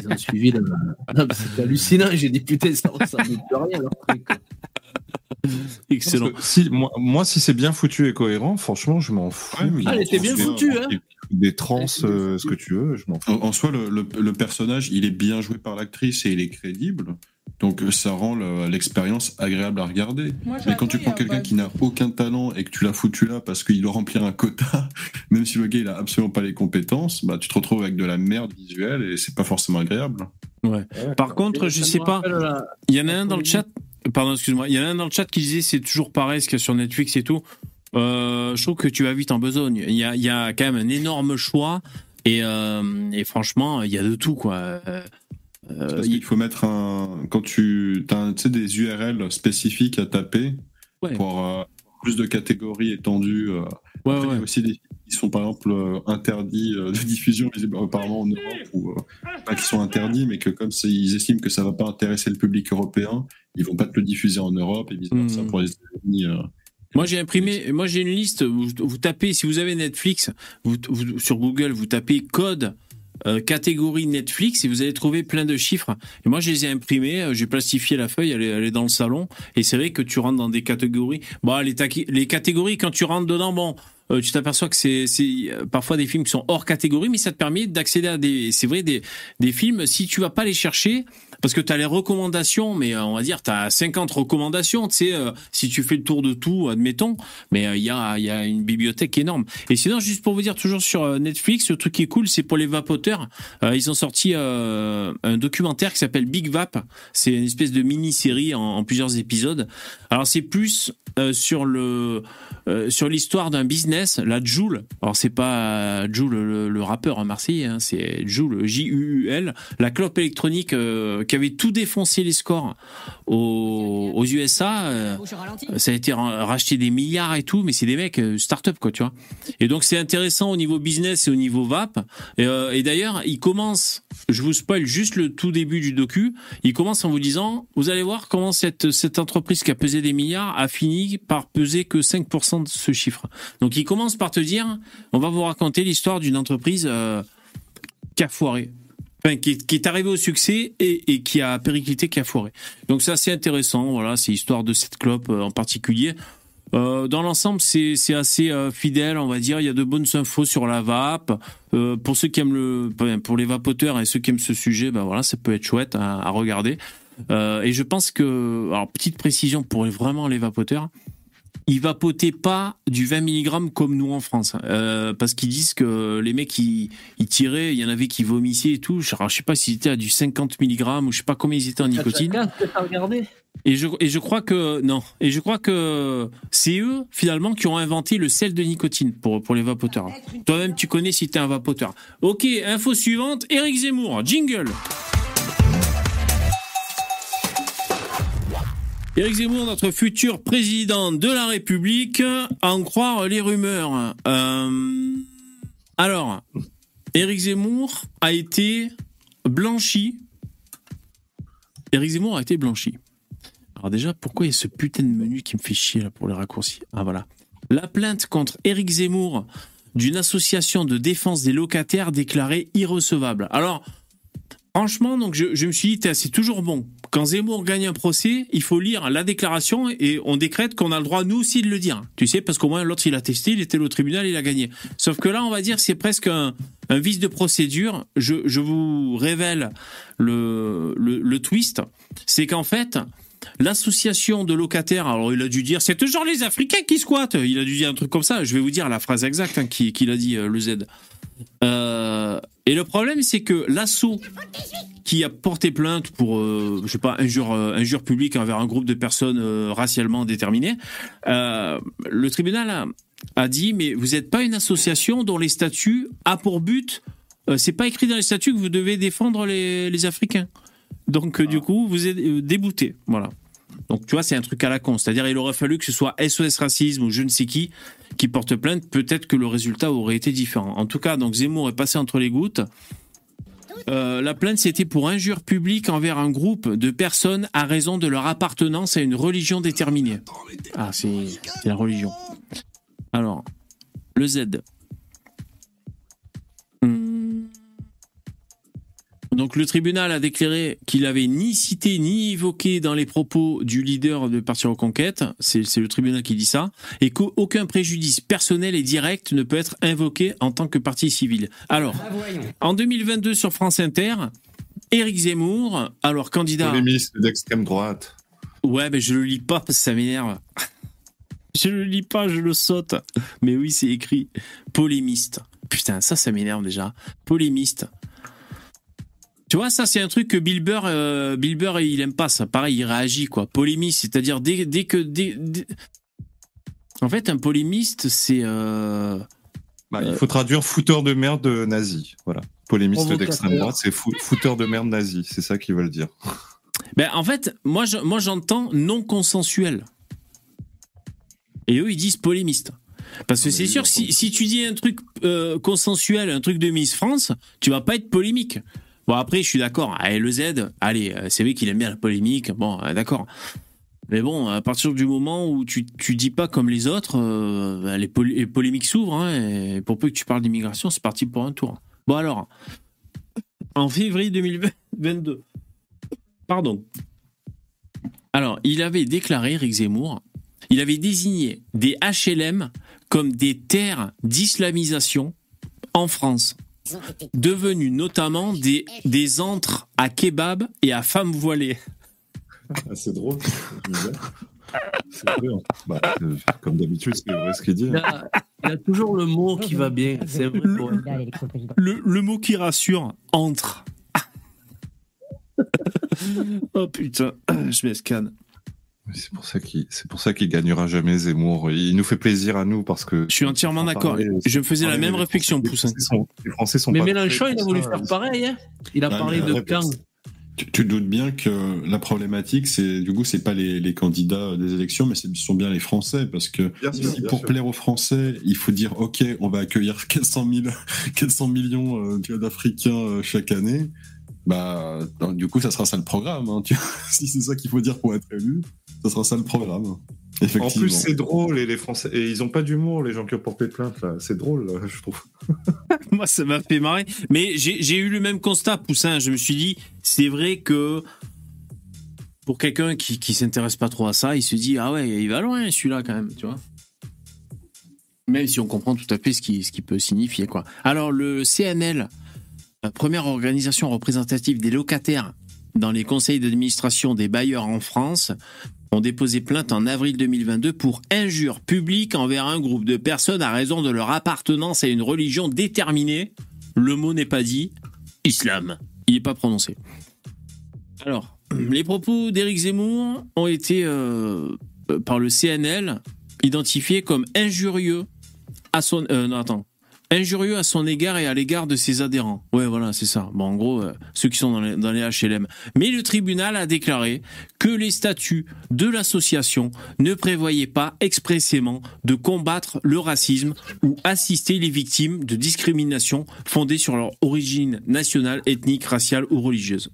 ils ont suivi. C'était hallucinant. J'ai dit putain, ça ressemble plus à rien. leur truc. Excellent. Si, moi, moi, si c'est bien foutu et cohérent, franchement, je m'en fous. Ouais, mais Ah, elle était bien foutue, hein. Des trans, euh, ce que tu veux, je m'en fous. En, en soi, le, le- le personnage, il est bien joué par l'actrice et il est crédible. Donc euh, ça rend le- l'expérience agréable à regarder. Mais quand tu prends quelqu'un qui n'a aucun talent et que tu l'as foutu là parce qu'il doit remplir un quota, même si le gars il a absolument pas les compétences, bah tu te retrouves avec de la merde visuelle et c'est pas forcément agréable. Par contre, je sais me pas. la- Il y en a un dans le chat. Pardon, excuse-moi. Il y en a un dans le chat qui disait c'est toujours pareil ce qu'il y a sur Netflix et tout. Euh, je trouve que tu vas vite en besogne. Il y a, il y a quand même un énorme choix et, euh, et franchement, il y a de tout quoi. Euh, Parce il- qu'il faut mettre un quand tu as des URL spécifiques à taper Ouais. pour plus de catégories étendues. Ouais, Après, il y ouais. a aussi des qui sont par exemple euh, interdits euh, de diffusion apparemment en Europe ou euh, pas qui sont interdits mais que comme ils estiment que ça va pas intéresser le public européen ils vont pas te le diffuser en Europe et vice versa Mhm. pour les États-Unis euh. Moi j'ai imprimé, moi j'ai une liste. Vous, vous tapez, si vous avez Netflix, vous, vous- sur Google, vous tapez code euh, catégorie Netflix et vous allez trouver plein de chiffres. Et moi je les ai imprimés, euh, j'ai plastifié la feuille, elle est, elle est dans le salon. Et c'est vrai que tu rentres dans des catégories. Bon, les, taqui- les catégories quand tu rentres dedans, bon. Euh, tu t'aperçois que c'est parfois des films qui sont hors catégorie, mais ça te permet d'accéder à des, c'est vrai, des, des films. Si tu vas pas les chercher, parce que tu as les recommandations, mais euh, on va dire tu as 50 recommandations, tu sais, euh, si tu fais le tour de tout, admettons, mais euh, il y, a, y a une bibliothèque énorme. Et sinon, juste pour vous dire, toujours sur Netflix, le truc qui est cool, c'est pour les vapoteurs. Euh, ils ont sorti un documentaire qui s'appelle Big Vap. C'est une espèce de mini-série en, en plusieurs épisodes. Alors c'est plus euh, sur le euh, sur l'histoire d'un business, la Joule. Alors c'est pas Joule le, le rappeur à Marseille, hein, c'est Joule J U L, la clope électronique euh, qui avait tout défoncé les scores aux, aux USA. ça a été ra- racheté des milliards et tout, mais c'est des mecs start-up quoi, tu vois. Et donc c'est intéressant au niveau business et au niveau VAP. Et, et d'ailleurs, il commence, je vous spoil juste le tout début du docu, il commence en vous disant, vous allez voir comment cette, cette entreprise qui a pesé des milliards a fini par peser que 5% de ce chiffre. Donc il commence par te dire, on va vous raconter l'histoire d'une entreprise euh, qui a foiré. Qui, est, arrivé au succès et, qui a périclité, qui a foiré. Donc c'est assez intéressant, voilà, c'est l'histoire de cette clope euh, en particulier. Euh, dans l'ensemble, c'est assez fidèle, on va dire. Il y a de bonnes infos sur la vape. Pour ceux qui aiment le, pour les vapoteurs et ceux qui aiment ce sujet, ben voilà, ça peut être chouette à regarder. Euh, et je pense que, alors petite précision pour vraiment les vapoteurs, ils vapotaient pas du 20 mg comme nous en France, euh, parce qu'ils disent que les mecs ils, ils tiraient, il y en avait qui vomissaient et tout. Alors, je sais pas s'ils étaient à du 50 mg ou je sais pas combien ils étaient en nicotine. À regarder. Et je, et je crois que non. Et je crois que c'est eux finalement qui ont inventé le sel de nicotine pour pour les vapoteurs. Toi-même, tu connais si t'es un vapoteur. Ok, info suivante. Éric Zemmour, jingle. Éric Zemmour, notre futur président de la République, à en croire les rumeurs. Euh, alors, Éric Zemmour a été blanchi. Éric Zemmour a été blanchi. Alors déjà, pourquoi il y a ce putain de menu qui me fait chier là pour les raccourcis? Ah voilà. La plainte contre Éric Zemmour d'une association de défense des locataires déclarée irrecevable. Alors, franchement, donc je, me suis dit, c'est toujours bon. Quand Zemmour gagne un procès, il faut lire la déclaration et on décrète qu'on a le droit, nous aussi, de le dire. Tu sais, parce qu'au moins, l'autre, il a testé, il était au tribunal, il a gagné. Sauf que là, on va dire, c'est presque un, vice de procédure. Je, vous révèle le, le, twist. C'est qu'en fait, L'association de locataires, alors il a dû dire, c'est toujours les Africains qui squattent. Il a dû dire un truc comme ça. Je vais vous dire la phrase exacte hein, qu'il qu'il a dit, euh, le Z. Euh, et le problème, c'est que l'assaut qui a porté plainte pour, euh, je sais pas, injure, euh, injure publique envers un groupe de personnes euh, racialement déterminées, le tribunal a, a dit, mais vous n'êtes pas une association dont les statuts a pour but, c'est pas écrit dans les statuts que vous devez défendre les, les Africains. Donc du coup, vous êtes débouté, voilà. Donc tu vois, c'est un truc à la con. C'est-à-dire, il aurait fallu que ce soit SOS Racisme ou je ne sais qui qui porte plainte. Peut-être que le résultat aurait été différent. En tout cas, donc Zemmour est passé entre les gouttes. Euh, la plainte, c'était pour injure publique envers un groupe de personnes à raison de leur appartenance à une religion déterminée. Ah, c'est la religion. Alors, le Z. Donc le tribunal a déclaré qu'il avait ni cité ni évoqué dans les propos du leader de Parti Reconquête, c'est c'est le tribunal qui dit ça, et qu'aucun préjudice personnel et direct ne peut être invoqué en tant que parti civil. Alors, en 2022 sur France Inter, Éric Zemmour, alors candidat... Polémiste d'extrême droite. Ouais, mais je le lis pas parce que ça m'énerve. Je le lis pas, je le saute. Mais oui, c'est écrit polémiste. Putain, ça, ça m'énerve déjà. Polémiste. Tu vois, ça, c'est un truc que Bill Burr, euh, Bill Burr, il aime pas ça. Pareil, il réagit, quoi. Polémiste, c'est-à-dire dès, dès que. dès- dès- En fait, un polémiste, c'est. euh, Bah, il faut traduire fouteur de merde nazi. Voilà. Polémiste d'extrême droite, c'est fou- fouteur de merde nazi. C'est ça qu'ils veulent dire. Ben, en fait, moi, je- moi, j'entends non consensuel. Et eux, ils disent polémiste. Parce que Mais c'est sûr, si, si tu dis un truc euh, consensuel, un truc de Miss France, tu vas pas être polémique. Bon, après, je suis d'accord. Le Z, allez, euh, c'est vrai qu'il aime bien la polémique. Bon, euh, d'accord. Mais bon, à partir du moment où tu, tu dis pas comme les autres, euh, ben, les, polé- les polémiques s'ouvrent. hein, et pour peu que tu parles d'immigration, c'est parti pour un tour. Bon, alors, en février 2022, pardon. Alors, il avait déclaré, Eric Zemmour, il avait désigné des HLM comme des terres d'islamisation en France, devenues notamment des, des antres à kebab et à femmes voilées. Ah, c'est drôle. Vrai. hein. Bah, euh, comme d'habitude, c'est vrai ce qu'il dit. Il a, il a toujours le mot qui va bien. C'est vrai. Le, le mot qui rassure, entre. oh putain, je m'escanne. C'est pour ça qu'il, c'est pour ça qu'il gagnera jamais Zemmour. Il nous fait plaisir à nous parce que. Je suis entièrement d'accord. Je faisais la même réflexion, Poussin. Les Français sont, Mais Mélenchon, il a voulu ça. faire pareil. Hein il a parlé de camp. Tu, tu doutes bien que la problématique, c'est du coup, c'est pas les, les candidats des élections, mais ce sont bien les Français, parce que Bien si bien pour sûr. plaire aux Français, il faut dire ok, on va accueillir 400 000, 400 millions euh, d'Africains euh, chaque année. Bah, donc, du coup, ça sera ça le programme. hein, tu vois. si c'est ça qu'il faut dire pour être élu, ça sera ça le programme. En plus, c'est drôle et les Français et ils ont pas d'humour, les gens qui ont porté plainte là. C'est drôle, là, je trouve. Moi, ça m'a fait marrer. Mais j'ai eu le même constat, Poussin. Je me suis dit, c'est vrai que pour quelqu'un qui, qui s'intéresse pas trop à ça, il se dit, ah ouais, il va loin celui-là quand même, tu vois. Même si on comprend tout à fait ce qui, ce qui peut signifier, quoi. Alors, le CNL, première organisation représentative des locataires dans les conseils d'administration des bailleurs en France, ont déposé plainte en avril 2022 pour injure publique envers un groupe de personnes à raison de leur appartenance à une religion déterminée. Le mot n'est pas dit. Islam. Il n'est pas prononcé. Alors, les propos d'Éric Zemmour ont été, euh, euh, par le CNL, identifiés comme injurieux à son... euh, non, attends. Injurieux à son égard et à l'égard de ses adhérents. Ouais, voilà, c'est ça. Bon, en gros, euh, ceux qui sont dans les, dans les HLM. Mais le tribunal a déclaré que les statuts de l'association ne prévoyaient pas expressément de combattre le racisme ou assister les victimes de discrimination fondée sur leur origine nationale, ethnique, raciale ou religieuse.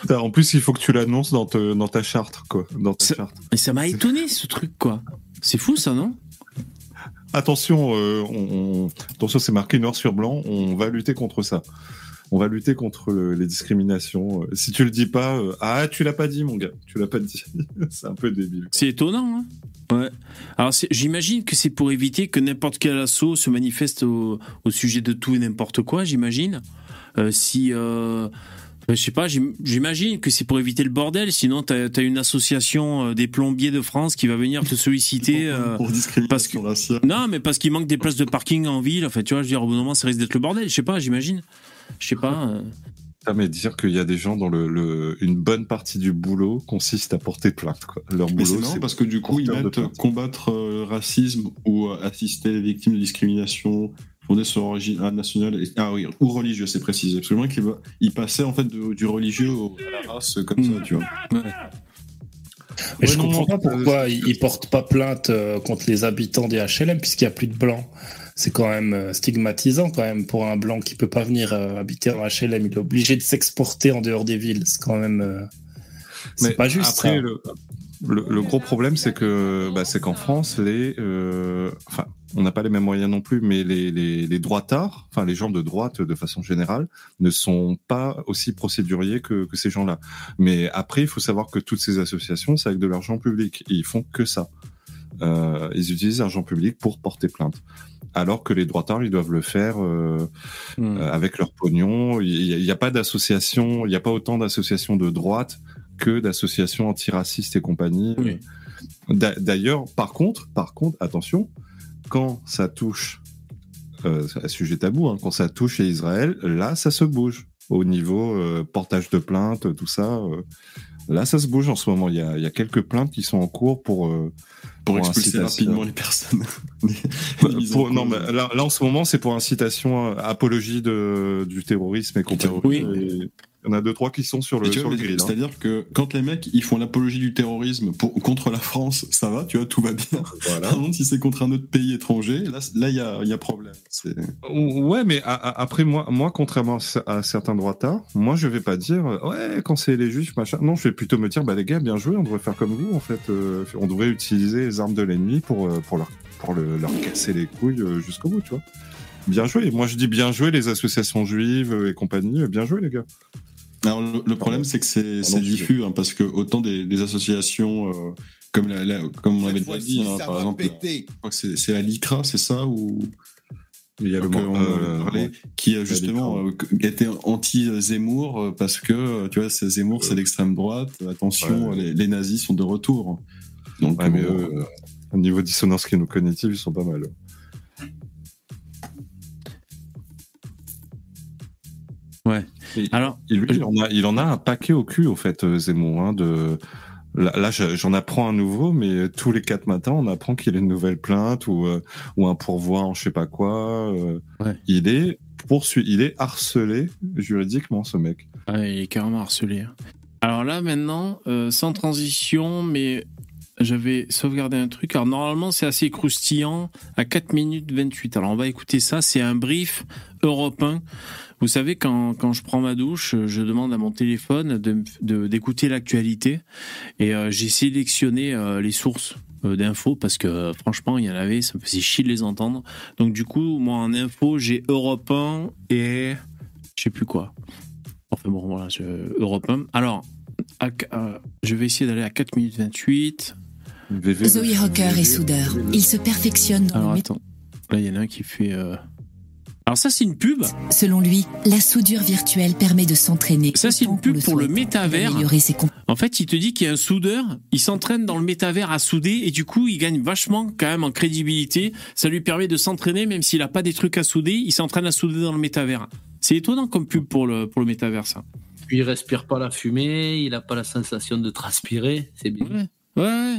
Putain, En plus, il faut que tu l'annonces dans, ta charte, quoi. Dans ta charte. Et ça m'a étonné ce truc, quoi. C'est fou ça, non? Attention, euh, on, on- attention, c'est marqué noir sur blanc. On va lutter contre ça. On va lutter contre le- les discriminations. Euh, Si tu le dis pas, euh, ah, tu l'as pas dit, mon gars. Tu l'as pas dit. c'est un peu débile. C'est étonnant, hein Ouais. Alors j'imagine que c'est pour éviter que n'importe quel assaut se manifeste au, sujet de tout et n'importe quoi, j'imagine. Si... Euh, je sais pas, j'im- j'imagine que c'est pour éviter le bordel, sinon t'as as une association euh, des plombiers de France qui va venir te solliciter... euh, pour parce que- raciale. Non, mais parce qu'il manque des places de parking en ville, en fait, tu vois, je veux dire, au bout d'un moment, ça risque d'être le bordel, je sais pas, j'imagine. Je sais pas. Ah, mais dire qu'il y a des gens dont le, le- une bonne partie du boulot consiste à porter plainte. Quoi. Leur Mais boulot, c'est parce que du coup, ils mettent combattre le racisme ou assister les victimes de discrimination fondée sur l'origine ah, nationale et- ah oui, ou religieux, c'est précisé. Parce que mec, il, va- il passait en fait de- du religieux au- à la race euh, comme Mm. ça, tu vois. Mais je non, comprends pas pourquoi ils ils portent pas plainte euh, contre les habitants des HLM puisqu'il n'y a plus de blancs. C'est quand même euh, stigmatisant quand même pour un blanc qui peut pas venir euh, habiter en HLM. Il est obligé de s'exporter en dehors des villes. C'est quand même. euh, c'est Mais pas juste. Après, ça. le, le, le gros problème, c'est que bah, c'est qu'en France, les, euh, enfin, on n'a pas les mêmes moyens non plus, mais les, les, les droitards, enfin les gens de droite de façon générale, ne sont pas aussi procéduriers que, que ces gens-là. Mais après, il faut savoir que toutes ces associations, c'est avec de l'argent public. Et ils font que ça. Euh, ils utilisent l'argent public pour porter plainte. Alors que les droitards, ils doivent le faire euh, Hmm. euh, avec leur pognon. Il n'y a, pas d'association, il n'y a pas autant d'associations de droite que d'associations antiracistes et compagnie. Oui. D'a- D'ailleurs, par contre, par contre, attention, quand ça touche, euh, un sujet tabou, hein, quand ça touche à Israël, là, ça se bouge au niveau euh, portage de plainte, tout ça. euh, là, ça se bouge en ce moment. Il y a, il y a quelques plaintes qui sont en cours pour euh, Pour Pour expulser rapidement les personnes. Les- pour- non, mais là, là, en ce moment, c'est pour incitation, apologie de, du terrorisme et compagnie. Oui. Et y en a deux, trois qui sont sur le, sur vois, le mais grill. hein. C'est-à-dire que quand les mecs ils font l'apologie du terrorisme pour, contre la France, ça va, tu vois, tout va bien. Voilà. Par contre, si c'est contre un autre pays étranger, là, là, il y a, y a problème. Ouais, mais a- a- après, moi, moi contrairement à certains droitards, moi, je vais pas dire, euh, ouais, quand c'est les juifs, machin. Non, je vais plutôt me dire, bah, les gars, bien joué, on devrait faire comme vous, en fait. euh, on devrait utiliser les armes de l'ennemi pour, euh, pour, leur, pour le- leur casser les couilles jusqu'au bout, tu vois. Bien joué. Moi, je dis bien joué, les associations juives et compagnie, bien joué, les gars. Alors, le, le problème, c'est que c'est diffus, hein, parce que autant des, des associations, euh, comme, la, la- comme on avait déjà dit, hein, par exemple, je crois que c'est c'est la LICRA, c'est ça, ou Il y a le avait euh, parlé, ouais. qui a justement euh, était anti-Zemmour euh, parce que, euh, tu vois, c'est Zemmour, c'est l'extrême droite, attention, Ouais. les, les nazis sont de retour. Donc, Ouais, mais eux, euh, au niveau dissonance cognitive, ils sont pas mal. Ouais. Et- Alors, Et lui, il en, a, il en a un paquet au cul, au fait, euh, Zemmour. Hein, de... Là, là, je- j'en apprends un nouveau, mais tous les quatre matins, on apprend qu'il a une nouvelle plainte ou, euh, ou un pourvoi en je sais pas quoi. euh, Ouais. Il est poursuivi, il est harcelé juridiquement, ce mec. Ouais, il est carrément harcelé. hein. Alors là, maintenant, euh, sans transition, mais j'avais sauvegardé un truc. Alors normalement, c'est assez croustillant à 4 minutes 28. Alors on va écouter ça. C'est un brief européen. Vous savez, quand, quand je prends ma douche, je demande à mon téléphone de- de- d'écouter l'actualité. Et euh, j'ai sélectionné euh, les sources euh, d'infos parce que franchement, il y en avait, ça me faisait chier de les entendre. Donc du coup, moi en info, j'ai Europe 1 et je sais plus quoi. Enfin bon, voilà, je... Europe 1. Alors, à- je vais essayer d'aller à 4 minutes 28. VV, Zoé Rocker est soudeur. Il se perfectionne dans Alors attends, là il y en a un qui fait... euh, Alors ça c'est une pub. Selon lui, la soudure virtuelle permet de s'entraîner. ça c'est une pub pour le métavers. ses compétences. En fait il te dit qu'il y a un soudeur, il s'entraîne dans le métavers à souder et du coup il gagne vachement quand même en crédibilité. Ça lui permet de s'entraîner même s'il a pas des trucs à souder, il s'entraîne à souder dans le métavers. C'est étonnant comme pub pour le, pour le métavers ça. Puis il respire pas la fumée, il a pas la sensation de transpirer, c'est bien. Ouais, ouais.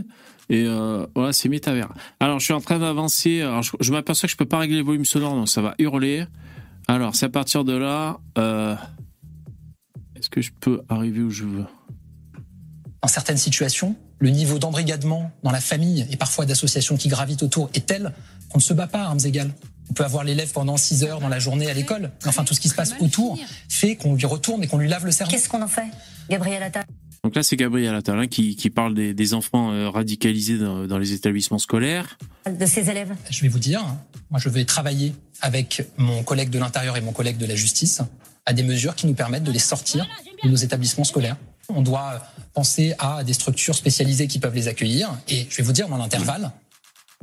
Et euh, voilà, c'est métavers. Alors, je suis en train d'avancer. Alors, je, je m'aperçois que je peux pas régler le volume sonore, donc ça va hurler. Alors, c'est à partir de là. euh, Est-ce que je peux arriver où je veux? Dans certaines situations, le niveau d'embrigadement dans la famille et parfois d'associations qui gravitent autour est tel qu'on ne se bat pas à armes égales. On peut avoir l'élève pendant 6 heures dans la journée à l'école. Enfin, tout ce qui se passe autour fait qu'on lui retourne et qu'on lui lave le cerveau. Qu'est-ce qu'on en fait? Gabriel Attal Donc là, c'est Gabriel Attal hein, qui, qui parle des, des enfants euh, radicalisés dans, dans les établissements scolaires. de ces élèves Je vais vous dire, moi je vais travailler avec mon collègue de l'Intérieur et mon collègue de la Justice à des mesures qui nous permettent de les sortir de nos établissements scolaires. On doit penser à des structures spécialisées qui peuvent les accueillir. Et je vais vous dire, dans l'intervalle,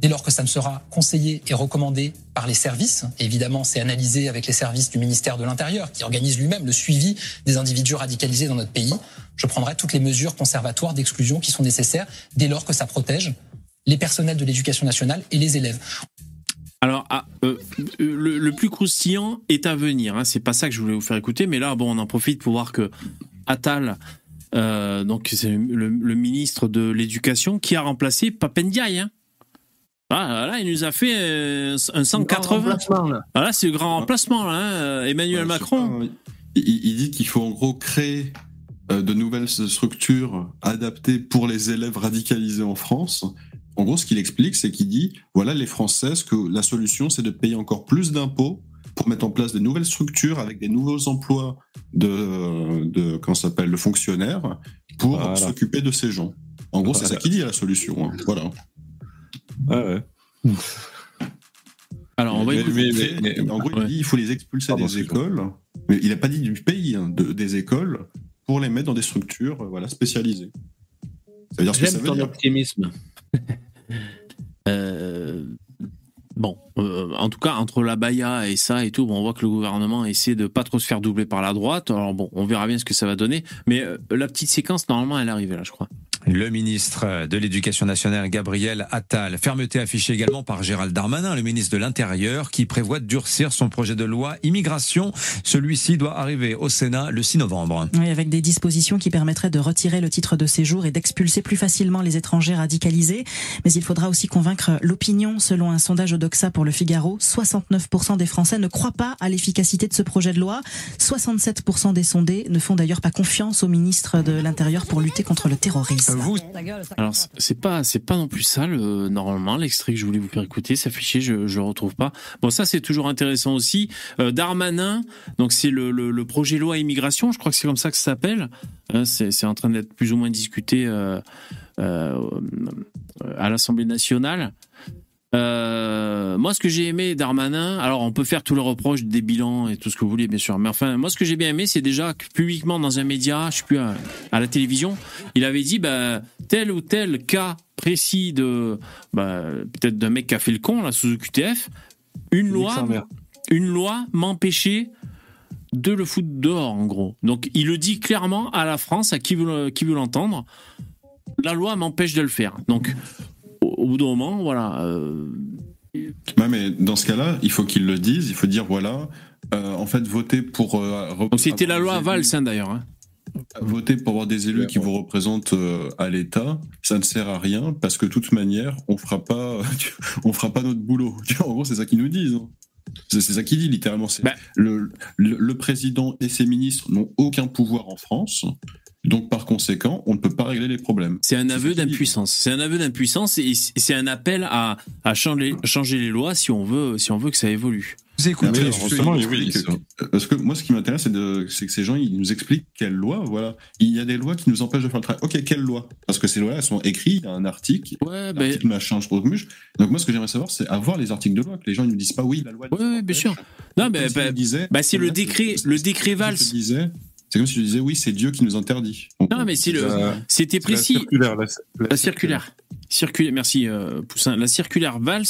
dès lors que ça me sera conseillé et recommandé par les services, évidemment c'est analysé avec les services du ministère de l'Intérieur, qui organise lui-même le suivi des individus radicalisés dans notre pays, je prendrai toutes les mesures conservatoires d'exclusion qui sont nécessaires dès lors que ça protège les personnels de l'éducation nationale et les élèves. Alors, ah, euh, le, plus croustillant est à venir. Hein. C'est pas ça que je voulais vous faire écouter, mais là, on en profite pour voir que Attal, euh, donc c'est le, le ministre de l'Éducation, qui a remplacé Papendiaï. Hein. Ah, là, il nous a fait euh, un 180. Ah, là, c'est le grand remplacement, là, hein, euh, Emmanuel Ouais, Macron. pas, il, il dit qu'il faut en gros créer euh, de nouvelles structures adaptées pour les élèves radicalisés en France. En gros, ce qu'il explique, c'est qu'il dit voilà, les Français, ce que la solution, c'est de payer encore plus d'impôts pour mettre en place des nouvelles structures avec des nouveaux emplois de, de comment s'appelle, de fonctionnaires pour Voilà. s'occuper de ces gens. En gros, c'est ça qu'il dit la solution. hein. Voilà. Ouais, ouais. Alors, on va Mais- écouter- mais- mais- en gros, Ouais. il dit il faut les expulser Pardon, des écoles. Mais il n'a pas dit du pays, hein, de- des écoles, pour les mettre dans des structures euh, voilà, spécialisées. Ça veut dire ce que ça veut ton dire. optimisme. Euh, bon, euh, en tout cas, entre la Baïa et ça et tout, bon, on voit que le gouvernement essaie de pas trop se faire doubler par la droite. Alors bon, on verra bien ce que ça va donner. Mais euh, la petite séquence, normalement, elle est arrivée là, je crois. Le ministre de l'Éducation nationale, Gabriel Attal. Fermeté affichée également par Gérald Darmanin, le ministre de l'Intérieur, qui prévoit de durcir son projet de loi immigration. Celui-ci doit arriver au Sénat le 6 novembre. Oui, avec des dispositions qui permettraient de retirer le titre de séjour et d'expulser plus facilement les étrangers radicalisés. Mais il faudra aussi convaincre l'opinion. Selon un sondage Odoxa pour le Figaro, 69% des Français ne croient pas à l'efficacité de ce projet de loi. 67% des sondés ne font d'ailleurs pas confiance au ministre de l'Intérieur pour lutter contre le terrorisme. Alors c'est pas c'est pas non plus ça le, normalement l'extrait que je voulais vous faire écouter s'afficher je je le retrouve pas. Bon ça c'est toujours intéressant aussi. Euh, Darmanin donc c'est le, le, le projet loi immigration je crois que c'est comme ça que ça s'appelle. Hein, c'est c'est en train d'être plus ou moins discuté euh, euh, à l'Assemblée nationale. Euh, moi, ce que j'ai aimé Darmanin, alors on peut faire tous les reproches des bilans et tout ce que vous voulez, bien sûr, mais enfin, moi, ce que j'ai bien aimé, c'est déjà que publiquement dans un média, je sais plus, à, à la télévision, il avait dit, bah, tel ou tel cas précis de, bah, peut-être d'un mec qui a fait le con, là, sous QTF, une loi, une loi m'empêchait de le foutre dehors, en gros. Donc, il le dit clairement à la France, à qui veut, le- qui veut l'entendre. La loi m'empêche de le faire. Donc, au, bout d'un moment, voilà. euh, Ouais, mais dans ce cas-là, il faut qu'ils le disent. Il faut dire voilà, euh, en fait, voter pour. euh, c'était la loi Valls hein, d'ailleurs. hein. Voter pour avoir des élus qui vous représentent euh, à l'État, ça ne sert à rien parce que de toute manière, on fera pas, on fera pas notre boulot. En gros, c'est ça qu'ils nous disent. hein. C'est ça qu'il dit littéralement. Le, le, le président et ses ministres n'ont aucun pouvoir en France. Donc par conséquent, on ne peut pas régler les problèmes. C'est un aveu d'impuissance. C'est un aveu d'impuissance et c'est un appel à, à changer, changer les lois si on veut, si on veut que ça évolue. Vous Mais il explique que- parce que moi, ce qui m'intéresse, c'est que ces gens, ils nous expliquent quelle loi, voilà. Il y a des lois qui nous empêchent de faire le travail. Ok, quelle loi Parce que ces lois, elles sont écrites, il y a un article, ouais, l'article machin, je trouve. Donc moi, ce que j'aimerais savoir, c'est avoir les articles de loi, que les gens ils nous disent pas oui, la loi. Oui, bien sûr. Non, mais bah, bah, c'est le décret, le décret Valls. C'est comme si je disais oui, c'est Dieu qui nous interdit. Non, mais c'est le, c'était précis. La circulaire, la, la La circulaire. Circulaire, merci euh, Poussin. La circulaire Valls,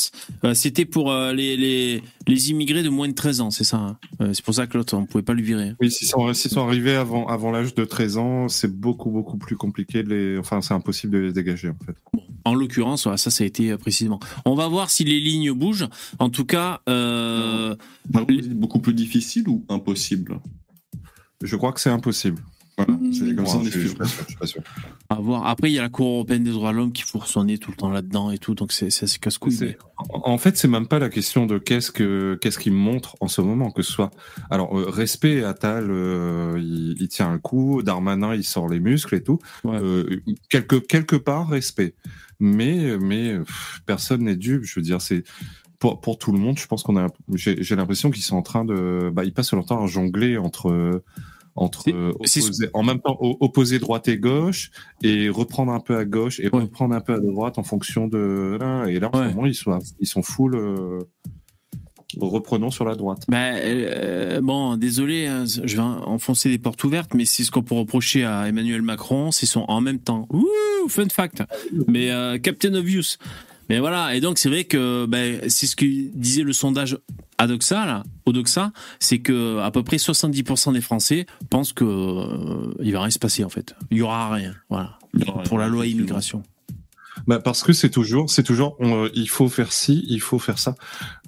euh, c'était pour euh, les, les, les immigrés de moins de 13 ans, c'est ça. hein Euh, c'est pour ça que l'autre, on pouvait pas lui virer. Oui, s'ils sont, s'ils sont arrivés avant, avant l'âge de 13 ans, c'est beaucoup, beaucoup plus compliqué de les. Enfin, c'est impossible de les dégager, en fait. En l'occurrence, voilà, ça, ça a été euh, précisément. On va voir si les lignes bougent. En tout cas, euh, beaucoup plus difficile ou impossible? Je crois que c'est impossible. Voilà, c'est comme ça, on Moi, est je, suis pas sûr. Je suis pas sûr. à voir. Après, il y a la Cour européenne des droits de l'homme qui fout son nez tout le temps là-dedans et tout, donc c'est c'est assez casse-couille. En en fait, c'est même pas la question de qu'est-ce que qu'est-ce qu'il montre en ce moment, que ce soit. Alors, euh, respect, Attal, euh, il, il tient un coup, Darmanin, il sort les muscles et tout. Euh, quelque quelque part, respect. Mais mais pff, personne n'est dupe. Je veux dire, c'est pour pour tout le monde. Je pense qu'on a. J'ai l'impression qu'ils sont en train de. Bah, ils passent leur temps à jongler entre entre en même temps opposer droite et gauche et reprendre un peu à gauche et reprendre un peu à droite en fonction de là et là en ce moment ils sont ils sont full euh, reprenons sur la droite. Bah, euh, bon, désolé, hein, je vais enfoncer des portes ouvertes, mais c'est ce qu'on peut reprocher à Emmanuel Macron, c'est son en même temps. Ouh, fun fact. Mais euh, Captain Obvious. Mais voilà, et donc c'est vrai que ben, c'est ce que disait le sondage Adoxa, là, Odoxa, c'est que à peu près 70% des Français pensent que euh, il va rien se passer en fait. Il y aura rien, voilà. Pour la loi immigration. Bah parce que c'est toujours, c'est toujours, on, euh, il faut faire ci, il faut faire ça.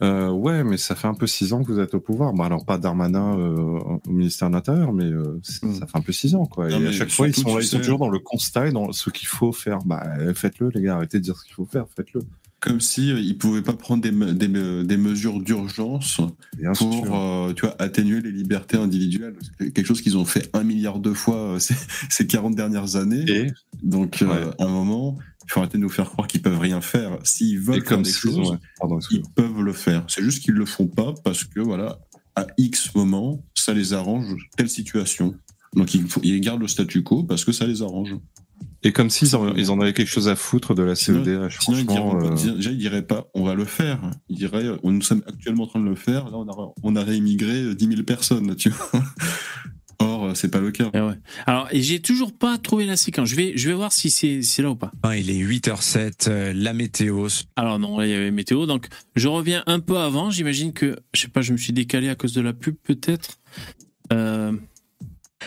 Euh, ouais, mais ça fait un peu six ans que vous êtes au pouvoir. Bon, alors pas Darmanin euh, au ministère de l'Intérieur, mais euh, c'est- ça fait un peu six ans, quoi. Non, et à chaque fois, ils sont, là, ils sont toujours dans le constat et dans ce qu'il faut faire. Bah, faites-le, les gars. Arrêtez de dire ce qu'il faut faire, faites-le. Comme si euh, ils pouvaient pas prendre des, me- des, me- des mesures d'urgence pour sûr. euh, tu vois, atténuer les libertés individuelles. C'est quelque chose qu'ils ont fait un milliard de fois euh, ces, ces 40 dernières années. Donc, euh, à un moment, il faut arrêter de nous faire croire qu'ils peuvent rien faire. S'ils veulent Et faire comme des choses, ont- ouais. Pardon, ils peuvent le faire. C'est juste qu'ils le font pas parce que, voilà, à X moment, ça les arrange telle situation. Donc, ils gardent le statu quo parce que ça les arrange. Et comme s'ils en, ils en avaient quelque chose à foutre de la CEDH. Sinon, ils franchement, diraient, euh, déjà, ils diraient pas, on va le faire. Ils diraient, euh, nous sommes actuellement en train de le faire. Là, on a, on a réimmigré 10 000 personnes, tu vois. Or, euh, c'est pas le cas. Et ouais. Alors, et j'ai toujours pas trouvé la séquence. Je vais, je vais voir si c'est c'est là ou pas. Ah, Il est 8h07, euh, la météo. Alors non, là, il y avait météo. Donc, je reviens un peu avant. J'imagine que, je sais pas, je me suis décalé à cause de la pub, peut-être. Euh,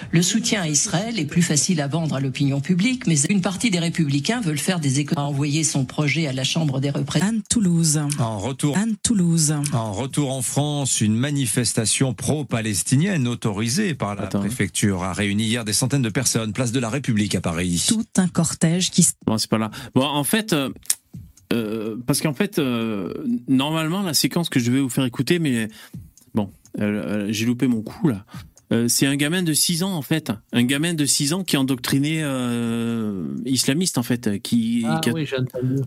Le soutien à Israël est plus facile à vendre à l'opinion publique, mais une partie des républicains veulent faire des économies. A envoyé son projet à la Chambre des représentants. Anne Toulouse. En retour. Anne Toulouse. En retour en France, une manifestation pro-palestinienne autorisée par la préfecture a réuni hier des centaines de personnes, place de la République à Paris. Tout un cortège qui. Bon, c'est pas là. Bon, en fait, euh, euh, parce qu'en fait, euh, normalement, la séquence que je vais vous faire écouter, mais bon, euh, euh, j'ai loupé mon coup là. Euh, c'est un gamin de 6 ans en fait, un gamin de 6 ans qui est endoctriné euh, islamiste en fait, qui, Ah qui a- oui,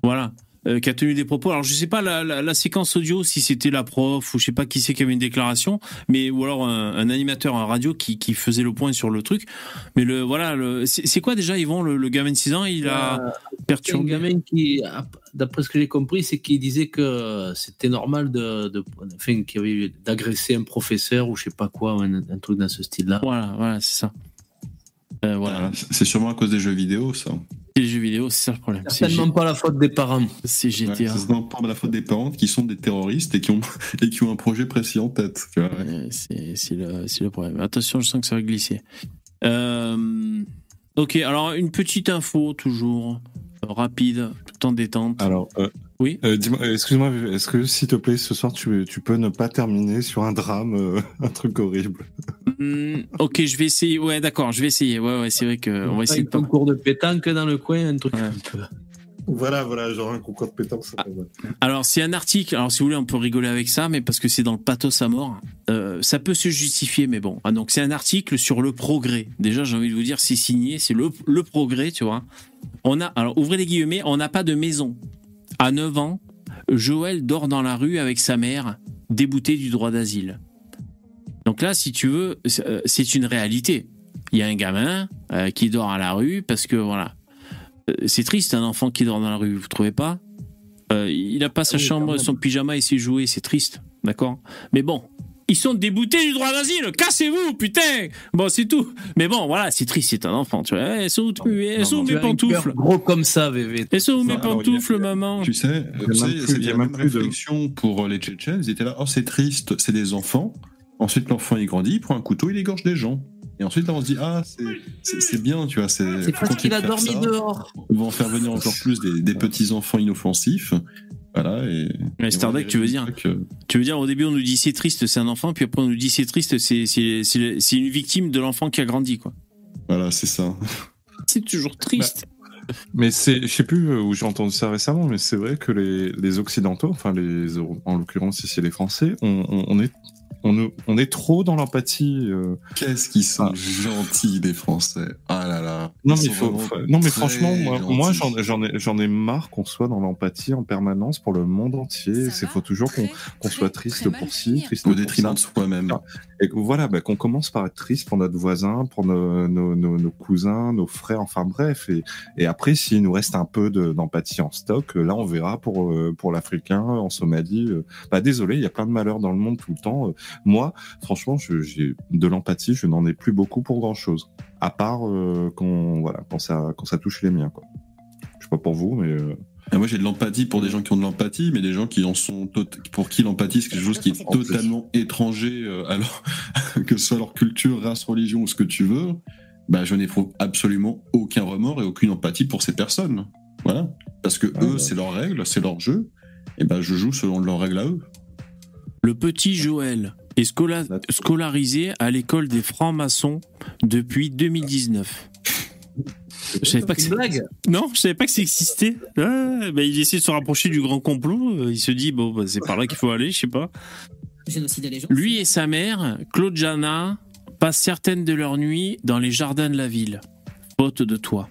voilà, euh, qui a tenu des propos. Alors je sais pas la, la, la séquence audio si c'était la prof ou je sais pas qui c'est qui avait une déclaration, mais ou alors un, un animateur en radio qui, qui faisait le point sur le truc. Mais le voilà, le, c'est quoi déjà Yvon le, le gamin de 6 ans Il a Euh, perturbé. Un gamin qui, d'après ce que j'ai compris, c'est qu'il disait que c'était normal de, de enfin, qu'il y avait eu d'agresser un professeur ou je sais pas quoi, ou un, un truc dans ce style-là. Voilà, voilà, c'est ça. Euh, voilà. C'est sûrement à cause des jeux vidéo, ça. Les jeux vidéo, c'est ça le problème. C'est Certainement pas la faute des parents. C'est Ouais, GTA. c'est certainement pas la faute des parents qui sont des terroristes et qui ont, et qui ont un projet précis en tête. Ouais, c'est c'est le, c'est le problème. Attention, je sens que ça va glisser. Euh, ok, alors une petite info toujours euh, rapide, tout en détente. Alors, euh, oui. euh, dis-moi, euh, excuse-moi, est-ce que s'il te plaît, ce soir, tu, tu peux ne pas terminer sur un drame, euh, un truc horrible? Hmm, ok, je vais essayer. Ouais, d'accord, je vais essayer. Ouais, ouais, c'est vrai que on va essayer de un pas. concours de pétanque dans le coin, un truc un peu. Voilà, voilà, genre un concours de pétanque, ça Alors, c'est un article. Alors, si vous voulez, on peut rigoler avec ça, mais parce que c'est dans le pathos à mort. Euh, ça peut se justifier, mais bon. Ah, donc, c'est un article sur le progrès. Déjà, j'ai envie de vous dire, c'est signé, c'est le, le progrès, tu vois. On a, alors, ouvrez les guillemets, on n'a pas de maison. À 9 ans, Joël dort dans la rue avec sa mère, déboutée du droit d'asile. Donc là, si tu veux, c'est euh, une réalité. Il y a un gamin euh, qui dort à la rue parce que, voilà. Euh, C'est triste, un enfant qui dort dans la rue, vous trouvez pas? Euh, il a pas sa Oui, chambre, son pyjama et ses jouets, c'est triste, d'accord? Mais bon, ils sont déboutés du droit d'asile, cassez-vous, putain Bon, c'est tout. Mais bon, voilà, c'est triste, c'est un enfant, tu vois. Eh, Elles sont où, elles sont où Tu mes pantoufles Gros comme ça, VV. Elles sont où mes pantoufles, maman Tu sais, Il y a même réflexion pour les Tchétchènes. Ils étaient là, oh c'est triste, c'est des enfants. Ensuite, l'enfant il grandit, il prend un couteau, il égorge des gens. Et ensuite, là, on se dit, ah, c'est- bien, tu vois. C'est C'est parce qu'il a dormi ça. dehors. Ils vont en faire venir encore plus des, des petits enfants inoffensifs. Voilà. Et, Mais et voilà, tu veux dire euh, Tu veux dire, au début, on nous dit c'est triste, c'est un enfant, puis après, on nous dit c'est triste, c'est c'est- c'est- c'est une victime de l'enfant qui a grandi, quoi. Voilà, c'est ça. C'est toujours triste. Mais c'est, je sais plus où j'ai entendu ça récemment, mais c'est vrai que les, les Occidentaux, enfin les, en l'occurrence ici les Français, on, on- on est on, on est trop dans l'empathie. euh. Qu'est-ce qu'ils sont gentils, les Français. Ah là là. Non mais, faut- non mais franchement, moi, j'en, ai, j'en ai marre qu'on soit dans l'empathie en permanence pour le monde entier. C'est faut toujours qu'on, soit triste pour ci, triste Au pour détriment de soi-même. Et que voilà, bah, qu'on commence par être triste pour notre voisin, pour nos, nos, nos, nos cousins, nos frères, enfin bref. Et, et après, s'il nous reste un peu de- d'empathie en stock, euh, là, on verra pour, euh, pour l'Africain en Somalie. Bah, désolé, il y a plein de malheurs dans le monde tout le temps. Moi, franchement, j'ai de l'empathie, je n'en ai plus beaucoup pour grand-chose. À part euh, quand, voilà, quand, ça, quand ça touche les miens. Quoi. Je sais pas pour vous, mais... euh, Et moi, j'ai de l'empathie pour des gens qui ont de l'empathie, mais des gens qui en sont tot- pour qui l'empathie c'est quelque chose qui est totalement étranger, euh, alors que ce soit leur culture, race, religion ou ce que tu veux. Bah, je n'éprouve absolument aucun remords et aucune empathie pour ces personnes. Voilà, parce que eux, c'est leurs règles, c'est leur jeu, et ben je joue selon leurs règles à eux. Le petit Joël est scola- scolarisé à l'école des francs-maçons depuis 2019. Je savais pas que Une blague Non, je savais pas que ça existait. Ah, bah, il essaie de se rapprocher du grand complot. euh, Il se dit bon, bah, c'est par là qu'il faut aller, je sais pas. Lui et sa mère, Claude Jana, passent certaines de leurs nuits dans les jardins de la ville, faute de toit.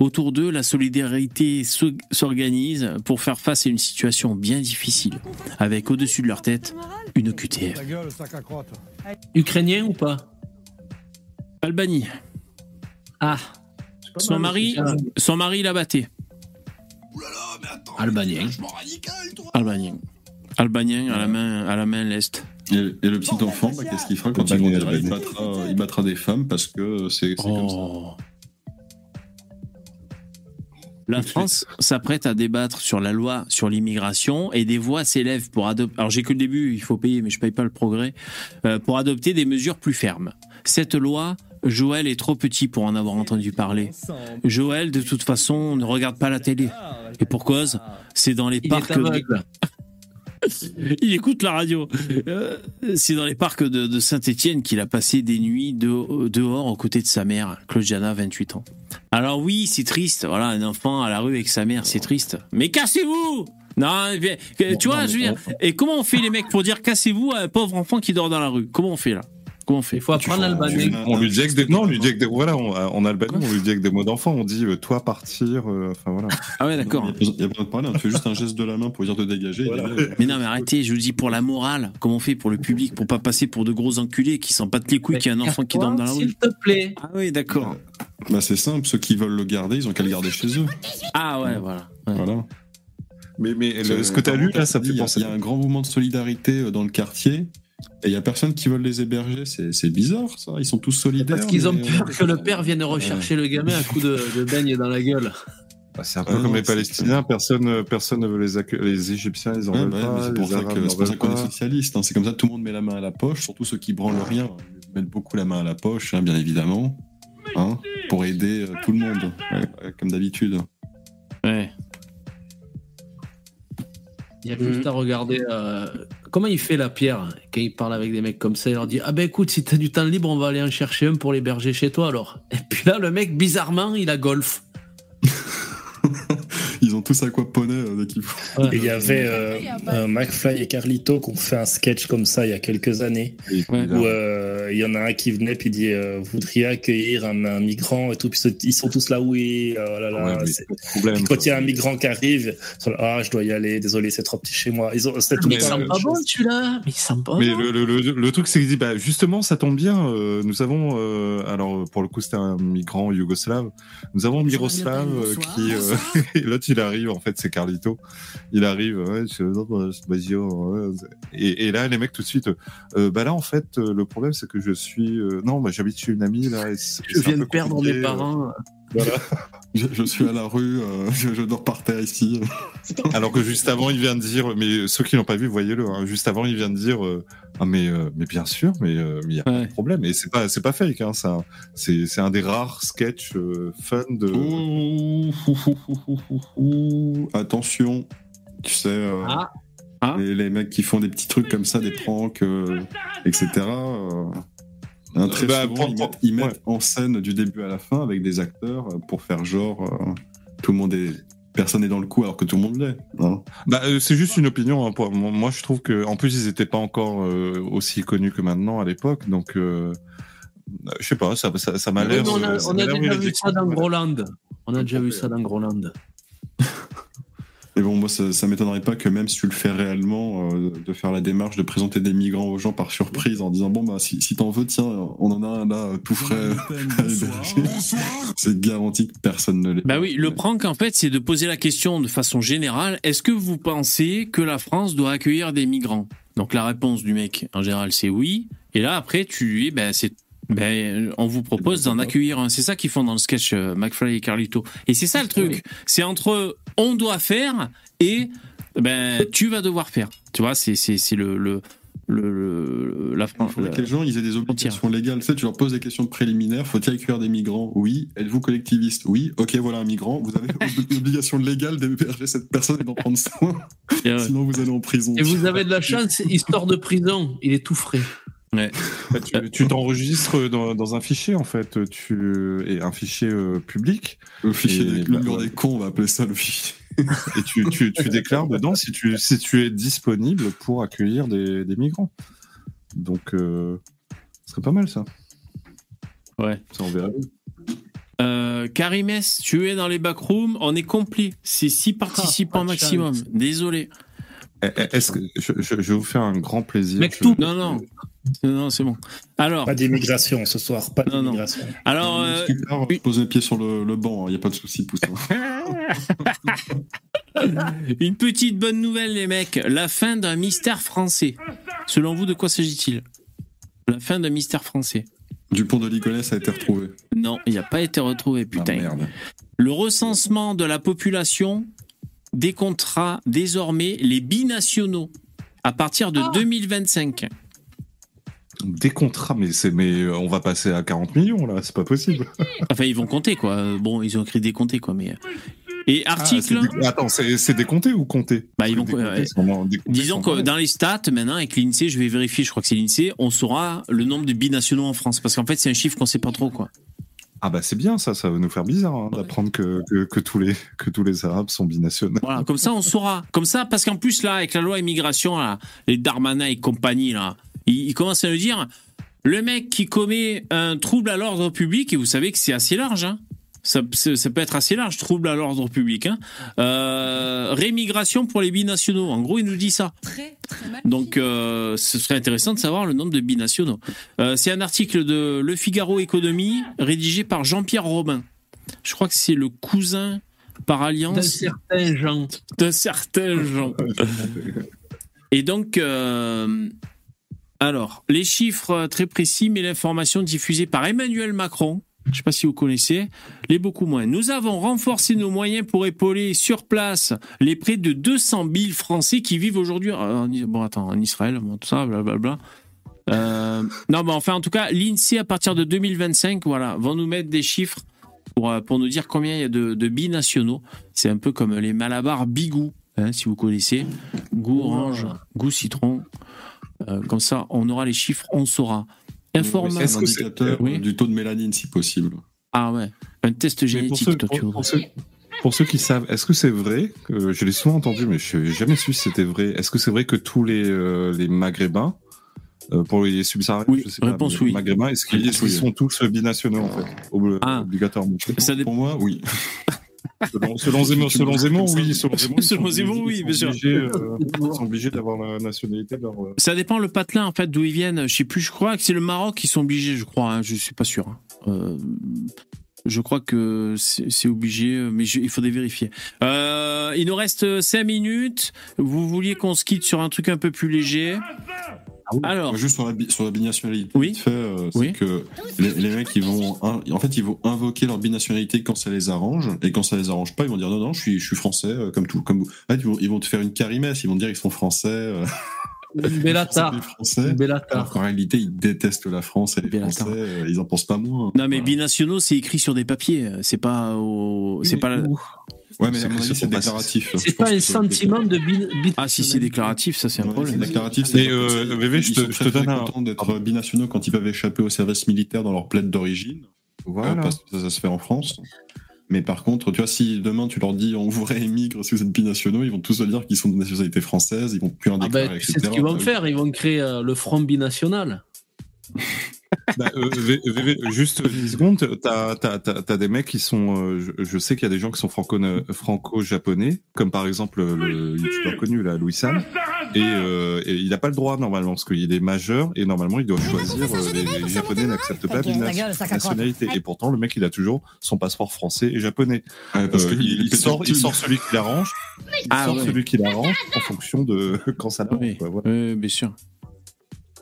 Autour d'eux, la solidarité s'o- s'organise pour faire face à une situation bien difficile, avec au-dessus de leur tête une QTF. Ukrainien ou pas? Albanie. Ah. Son mari, son mari l'a batté. Albanien. Albanien. Albanien à la main, à la main leste. Et, et le petit enfant, bah, qu'est-ce qu'il fera quand il grandira il battra, il battra des femmes parce que c'est c'est comme ça. La France s'apprête à débattre sur la loi sur l'immigration et des voix s'élèvent pour adopter. Alors j'ai que le début, il faut payer, mais je paye pas le progrès. euh, pour adopter des mesures plus fermes. Cette loi, Joël est trop petit pour en avoir entendu parler. Joël, de toute façon, ne regarde pas la télé. Et pour cause, c'est dans les Il est parcs. aveugle. Il écoute la radio. Euh, c'est dans les parcs de, de Saint-Étienne qu'il a passé des nuits de- dehors aux côtés de sa mère, Claudiana, 28 ans. Alors oui, c'est triste. Voilà, un enfant à la rue avec sa mère, c'est triste. Mais cassez-vous Non, mais, tu vois, je veux dire. Et comment on fait les mecs pour dire cassez-vous à un pauvre enfant qui dort dans la rue? Comment on fait là? On fait Il faut apprendre l'albanais. On lui dit avec des, non, on lui dit avec des, voilà, on- en Albanie, on lui dit avec des mots d'enfant, on dit, euh, toi partir, euh, enfin voilà. Ah ouais, d'accord. Il n'y a pas de parler, on fait juste un geste de la main pour dire de dégager. Mais non, mais arrêtez, je vous dis pour la morale, comment on fait pour le public, pour pas passer pour de gros enculés qui s'en battent les couilles qu'il y a un enfant qui dort dans la rue S'il te plaît. Ah oui, d'accord. Bah, c'est simple, ceux qui veulent le garder, ils ont qu'à le garder chez eux. Ah ouais, voilà. Voilà. Mais, mais le- ce que tu as lu là, ça me fait Il y a- penser. Il y a un grand mouvement de solidarité euh, dans le quartier. Et il y a personne qui veut les héberger. C'est bizarre, ça. Ils sont tous solidaires. Parce qu'ils ont mais, peur euh, que le père vienne rechercher le gamin à coup de, de beigne dans la gueule. Bah, c'est un peu comme les Palestiniens, personne, euh, personne ne veut les accueillir. Les Égyptiens, ils en Ouais, veulent ouais, pas. c'est pour les ça qu'on est socialiste. hein. C'est comme ça, tout le monde met la main à la poche, surtout ceux qui branlent rien. Ils mettent beaucoup la main à la poche, hein, bien évidemment, hein, pour aider euh, tout le monde, ouais, comme d'habitude. Ouais. Il y a juste à regarder euh, comment il fait la pierre quand il parle avec des mecs comme ça. Il leur dit Ah ben écoute, si t'as du temps libre, on va aller en chercher un pour l'héberger chez toi alors. Et puis là, le mec, bizarrement, il a golf. Tous aquaponé euh, dès qu'il faut. Et Il y avait euh, euh, McFly et Carlito qui ont fait un sketch comme ça il y a quelques années. Où euh, il y en a un qui venait puis dit euh, Vous voudriez accueillir un, un migrant? et tout. Puis ils sont tous là, oui. oh là Ouais, problème, quand il y a un migrant qui arrive, ils sont là, ah, je dois y aller, désolé, c'est trop petit chez moi. Ils ont, tout Mais même pas bon celui-là. Mais il sent pas Mais bon. le, le, le, le truc, c'est qu'il dit, bah, justement, ça tombe bien. euh, nous avons, euh, alors pour le coup, c'était un migrant yougoslave. Nous avons Miroslav euh, qui, euh, l'autre, il arrive. En fait, c'est Carlito. Il arrive. Ouais, c'est- et, et là, les mecs tout de suite. euh, bah là, en fait, euh, le problème, c'est que je suis. euh, non, bah, j'habite chez une amie là. et Je viens de perdre mes parents. Voilà. Je, je suis à la rue, euh, je, je dors par terre ici. Alors que juste avant, il vient de dire, mais ceux qui l'ont pas vu, voyez-le. hein, juste avant, il vient de dire, euh, ah mais euh, mais bien sûr, mais euh, il y a pas de problème. Et c'est pas c'est pas fake. Hein, ça, c'est c'est un des rares sketchs euh, fun de. Ouh, ouh, ouh. Attention, tu sais, euh, Ah. les, les mecs qui font des petits trucs comme ça, des pranks, euh, etc. euh, hein, très Bah, souvent, ils mettent, ils mettent en scène du début à la fin avec des acteurs euh, pour faire genre euh, tout le monde est personne n'est dans le coup alors que tout le monde l'est. hein. Bah, euh, c'est juste une opinion. hein, pour- moi, je trouve que, en plus, ils n'étaient pas encore euh, aussi connus que maintenant à l'époque, donc euh, je sais pas, ça, ça, ça m'a l'air. on a, on a déjà vu ça dans Groland. On a déjà vu ça dans Groland. Mais bon, moi, ça, ça m'étonnerait pas que même si tu le fais réellement, euh, de faire la démarche de présenter des migrants aux gens par surprise en disant bon bah si, si t'en veux, tiens, on en a un là tout frais à héberger. C'est garanti que personne ne l'est. Bah oui, le prank en fait, c'est de poser la question de façon générale est-ce que vous pensez que la France doit accueillir des migrants? Donc la réponse du mec en général c'est oui. Et là après tu lui dis ben c'est ben, on vous propose d'en accueillir un. C'est ça qu'ils font dans le sketch euh, McFly et Carlito. Et c'est ça le truc. C'est entre on doit faire et ben tu vas devoir faire. Tu vois, c'est c'est c'est le le le, le- la Il France. faudrait que les gens ils aient des obligations légales. Tu sais, tu leur poses des questions préliminaires. Faut-il accueillir des migrants? Oui. Êtes-vous collectiviste? Oui. Ok, voilà un migrant. Vous avez l'obligation légale d'héberger cette personne et d'en prendre soin. Sinon, vous allez en prison. Et vous avez de la chance, histoire de prison, il est tout frais. Ouais. Bah, tu tu t'enregistres dans, dans un fichier en fait, tu et un fichier euh, public. Le fichier Et, des, bah, ouais. des cons, on va appeler ça le fichier. Et tu, tu, tu déclares dedans si tu, si tu es disponible pour accueillir des, des migrants. Donc, euh, ce serait pas mal ça. Ouais. Ça, on verra. Euh, Karimès, tu es dans les backrooms, on est complet. C'est six participants pas de maximum. Désolé. Eh, eh, Est-ce que je, je- je vais vous faire un grand plaisir. Mec, Je- tout. Non, non. Non, c'est bon. Alors. Pas d'immigration ce soir, pas d'immigration. Alors, euh, je pose les pieds sur le, le banc, il n'y a pas de souci, Poussin. Une petite bonne nouvelle, les mecs. La fin d'un mystère français. Selon vous, de quoi s'agit-il? La fin d'un mystère français. Dupont de Ligonnès a été retrouvé. Non, il n'a pas été retrouvé, putain. merde. Le recensement de la population décomptera désormais les binationaux à partir de 2025. Des contrats, mais c'est mais euh, on va passer à 40 millions là, c'est pas possible. Enfin, ils vont compter, quoi. Euh, Bon, ils ont écrit décompter, quoi, mais. Et article. Ah, dé- Attends, c'est c'est décompté ou compté? Bah, ils vont- Décompté, vraiment décompté, Disons que dans les stats, maintenant, avec l'INSEE, je vais vérifier, je crois que c'est l'INSEE, on saura le nombre de binationaux en France. Parce qu'en fait, c'est un chiffre qu'on sait pas trop, quoi. Ah bah c'est bien ça, ça va nous faire bizarre hein, d'apprendre que, que, que tous les que tous les Arabes sont binationaux. Voilà, comme ça, on saura. Comme ça, parce qu'en plus, là, avec la loi immigration, là, les Darmanin et compagnie, là, ils, ils commencent à nous dire le mec qui commet un trouble à l'ordre public, et vous savez que c'est assez large, hein. Ça, peut être assez large, trouble à l'ordre public. Hein. Euh, rémigration pour les binationaux. En gros, il nous dit ça. Donc, euh, ce serait intéressant de savoir le nombre de binationaux. Euh, c'est un article de Le Figaro Économie, rédigé par Jean-Pierre Robin. Je crois que c'est le cousin par alliance D'un certain Jean. d'un certain Jean. Et donc, euh, alors, les chiffres très précis, mais l'information diffusée par Emmanuel Macron, je ne sais pas si vous connaissez, les beaucoup moins. Nous avons renforcé nos moyens pour épauler sur place les près de 200 000 Français qui vivent aujourd'hui en, bon, attends, en Israël, tout ça, blablabla. Euh, non, mais enfin, en tout cas, l'INSEE, à partir de 2025, voilà, vont nous mettre des chiffres pour, euh, pour nous dire combien il y a de, de binationaux. C'est un peu comme les Malabar Bigou, hein, si vous connaissez. Goût orange, goût citron. Euh, comme ça, on aura les chiffres, on saura. Informa- C'est un indicateur Oui. du taux de mélanine, si possible. Ah ouais, un test génétique, pour, ceux, toi, tu pour- vois. pour ceux, pour ceux qui savent, est-ce que c'est vrai que je l'ai souvent entendu, mais je n'ai jamais su si c'était vrai. Est-ce que c'est vrai que tous les, euh, les Maghrébins, euh, pour les subsahariens, Oui, je sais pas, réponse mais les. Maghrébins, est-ce qu'ils oui. sont tous binationaux en fait, ob- Ah. obligatoirement? Pour moi, oui. Selon, selon Zemmour, selon Zemmour, oui. Selon Zemmour, Selon Zemmour, oui, bien sûr. ils sont obligés, euh, Ils sont obligés d'avoir la nationalité de leur. euh, Ça dépend le patelin en fait d'où ils viennent. Je sais plus. Je crois que c'est le Maroc qui sont obligés. Je crois. Hein, je suis pas sûr. hein. Euh, je crois que c'est c'est obligé, mais je- il faudrait vérifier. Euh, il nous reste 5 minutes. Vous vouliez qu'on se quitte sur un truc un peu plus léger? Alors, Juste sur la, sur la binationalité, Oui. fait, euh, c'est Oui. que les, les mecs, ils vont, in- en fait, ils vont invoquer leur binationalité quand ça les arrange, et quand ça les arrange pas, ils vont dire non, non, je suis, je suis français, euh, comme tout, comme vous. En fait, ils vont, ils vont te faire une carimesse, ils vont dire ils sont français, euh, Bellatar. ils sont français. Une Bellatar. Alors qu'en réalité, ils détestent la France et les Bellatar. Français, euh, ils en pensent pas moins. non mais binationaux, c'est écrit sur des papiers. C'est pas au, c'est pas. la- Ouais, mais C'est à mon avis, c'est c'est déclaratif. C'est pas un c'est- sentiment de Ah si c'est déclaratif, ça c'est un problème. c'est déclaratif. Mais, c'est- euh, c'est- VV, ils je te- donne un- d'être binationaux quand ils peuvent échapper au service militaire dans leur plaide d'origine. Voilà. Euh, parce que ça, se fait en France. Mais par contre, tu vois, si demain tu leur dis on vous réémigre si vous êtes binationaux, ils vont tous se dire qu'ils sont de nationalité française, ils vont plus en Ah déclarer, ben, etc. sais ce qu'ils vont faire Ils vont créer euh, le Front binational. Bah, euh, V- V- juste 10 secondes, t'as as, des mecs qui sont. euh, je, je sais qu'il y a des gens qui sont franco- franco-japonais, comme par exemple le youtubeur connu, là, Louis Sam. Et, euh, et il n'a pas le droit normalement, parce qu'il est majeur et normalement il doit choisir. euh, les, les Japonais n'acceptent pas la gueule, nationalité. Et pourtant, le mec il a toujours son passeport français et japonais. Ouais, parce Euh, qu'il- il, il il fait sort, il sort celui qui l'arrange. Il Ah sort ouais. celui qui l'arrange en fonction de quand ça l'arrange. Oui, voilà. oui, bien sûr.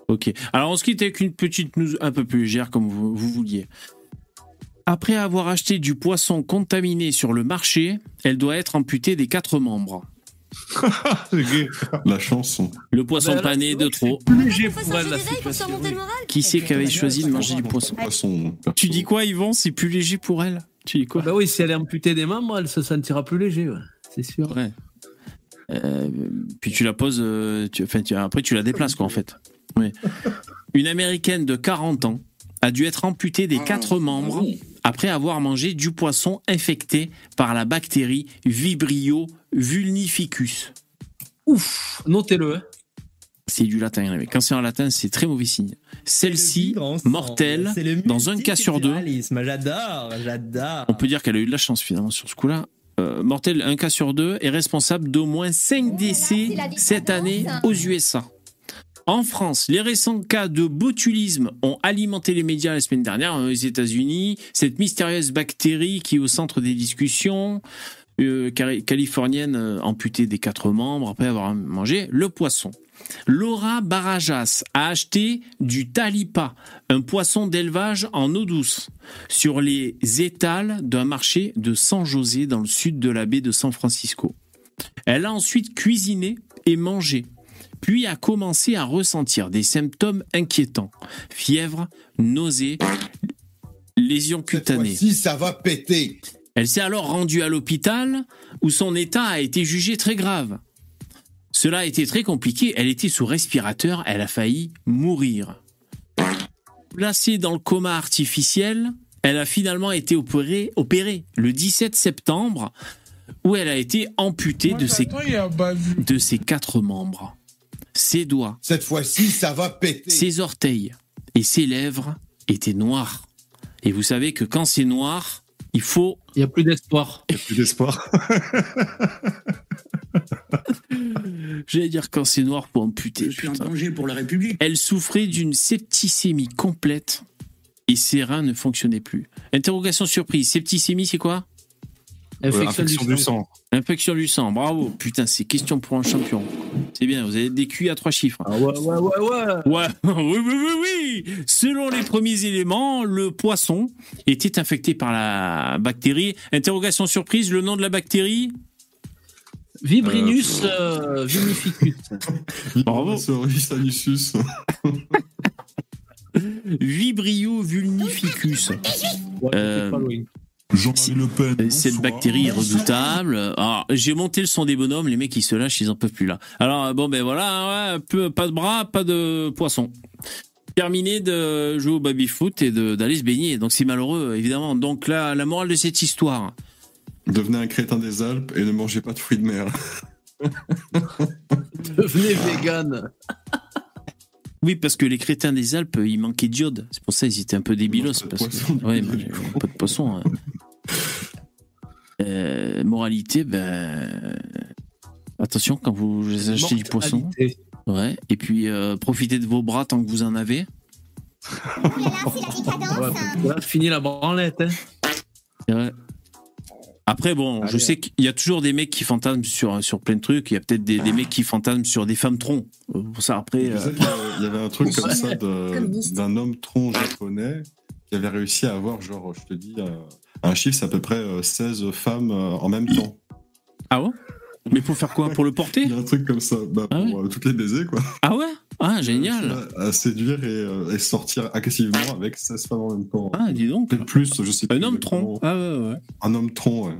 Ok. Alors on se quitte avec une petite news un peu plus légère comme vous, vous vouliez. Après avoir acheté du poisson contaminé sur le marché, elle doit être amputée des quatre membres. La chanson. Le poisson là, pané de trop. plus léger pour elle la situation. Qui c'est qui avait choisi de manger du poisson Poisson. Tu dis quoi, Yvan? C'est plus léger pour elle Tu dis quoi? Bah oui, si elle est amputée des membres, elle se sentira plus léger, ouais. c'est sûr. Ouais. Euh, puis tu la poses, euh, tu, enfin, tu- après tu la déplaces quoi en fait. Oui. Une américaine de 40 ans a dû être amputée des quatre membres après avoir mangé du poisson infecté par la bactérie Vibrio vulnificus. Ouf, notez-le. hein. C'est du latin, mais quand c'est en latin, c'est très mauvais signe. Celle-ci, mortelle, dans un cas sur deux. J'adore, j'adore. on peut dire qu'elle a eu de la chance finalement sur ce coup-là. Euh, mortel, un cas sur deux, est responsable d'au moins 5 décès cette année aux USA. En France, les récents cas de botulisme ont alimenté les médias la semaine dernière aux États-Unis. Cette mystérieuse bactérie qui est au centre des discussions, euh, cali- californienne euh, amputée des quatre membres après avoir mangé le poisson. Laura Barajas a acheté du talipa, un poisson d'élevage en eau douce, sur les étals d'un marché de San José dans le sud de la baie de San Francisco. Elle a ensuite cuisiné et mangé, puis a commencé à ressentir des symptômes inquiétants fièvre, nausées, lésions cutanées. Si ça va péter. Elle s'est alors rendue à l'hôpital où son état a été jugé très grave. Cela a été très compliqué, elle était sous respirateur, elle a failli mourir. Placée dans le coma artificiel, elle a finalement été opérée, opérée le 17 septembre où elle a été amputée de ses, de ses quatre membres. Ses doigts, Cette fois-ci, ça va péter. ses orteils et ses lèvres étaient noirs. Et vous savez que quand c'est noir, il faut Il n'y a plus d'espoir. Il n'y a plus d'espoir. J'allais dire quand c'est noir pour amputer. Je suis en danger pour la République. Elle souffrait d'une septicémie complète et ses reins ne fonctionnaient plus. Interrogation surprise. Septicémie, c'est quoi? Infection, infection du du sang. sang. Infection du sang. Bravo. Putain, c'est question pour un champion. C'est bien, vous avez des QI à trois chiffres. Ah ouais, ouais, ouais, ouais. Ouais, oui, oui, oui, oui. Selon les premiers éléments, le poisson était infecté par la bactérie. Interrogation surprise, le nom de la bactérie? Vibrinus euh, vinificus. Bravo. Vibrio vulnificus. Ouais, Euh, Cette bactérie est redoutable. Alors, j'ai monté le son des bonhommes, les mecs ils se lâchent, ils en peuvent plus là. Alors bon ben voilà, ouais, peu- pas de bras, pas de poisson. Terminé de jouer au baby foot et de- d'aller se baigner. Donc c'est malheureux évidemment. Donc là, la morale de cette histoire, Devenez un crétin des Alpes et ne mangez pas de fruits de mer. Devenez vegan. oui parce que les crétins des Alpes, ils manquaient d'iode. C'est pour ça ils étaient un peu débilos. Pas de Parce poisson, que, ouais, mais pas de poisson. hein. Euh, moralité, ben attention quand vous achetez du poisson. Ouais. Et puis euh, profitez de vos bras tant que vous en avez. Là, fini la branlette. Hein. Après, bon, je sais qu'il y a toujours des mecs qui fantasment sur, sur plein de trucs. Il y a peut-être des, des mecs qui fantasment sur des femmes troncs. Euh, Pour ça, après. Euh, il y avait un truc comme ça d'un homme tronc japonais qui avait réussi à avoir, genre, je te dis, euh, un chiffre, c'est à peu près euh, 16 femmes euh, en même temps. Ah ouais? Mais pour faire quoi? Pour le porter? Il y a un truc comme ça, bah, Ah pour euh, toutes les baisers, quoi. Ah ouais? Ah, génial À, à séduire et, euh, et sortir agressivement avec 16 femmes en même temps. Ah, dis donc Peut-être plus, je sais Un plus homme tronc. Ah ouais, ouais. Un homme tronc, ouais.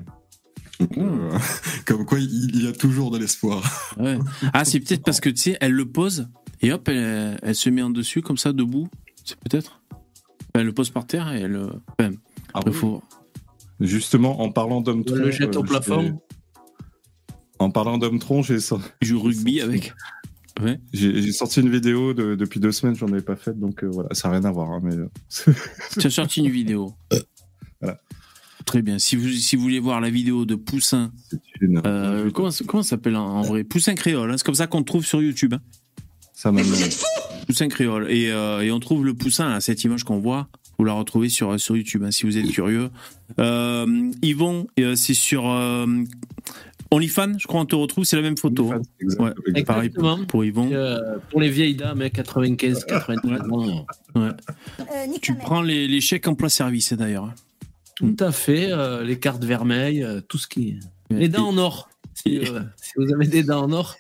Donc, euh, comme quoi, il, y a toujours de l'espoir. ouais. Ah, c'est peut-être parce que, tu sais, elle le pose et hop, elle, elle se met en dessus, comme ça, debout. C'est peut-être Elle le pose par terre et elle. euh, enfin, Ah après, oui. faut. Justement, en parlant d'homme On le jette au plafond. En parlant d'homme tronc, j'ai sorti... joue rugby avec. Ouais. J'ai sorti une vidéo de- depuis deux semaines, j'en avais pas faite, donc euh, voilà, ça n'a rien à voir. hein, mais euh, Tu as sorti une vidéo. Voilà. Très bien. Si vous, si vous voulez voir la vidéo de Poussin, une- euh, comment, comment ça s'appelle en, en vrai? Poussin créole. hein, c'est comme ça qu'on le trouve sur YouTube. hein. ça m'a. Poussin créole. Et, euh, et on trouve le poussin, là, cette image qu'on voit. Vous la retrouvez sur, sur YouTube, hein, si vous êtes curieux. Euh, Yvon, euh, c'est sur euh, OnlyFans, je crois on te retrouve, c'est la même photo. hein. Ouais, pareil pour, pour Yvon. Euh, pour les vieilles dames, hein, 95, 93 ans. Ouais. Tu prends les, les chèques emploi service d'ailleurs. hein. Tout à fait. euh, les cartes vermeilles, euh, tout ce qui. Les dents en or. Si, euh, si vous avez des dents en or.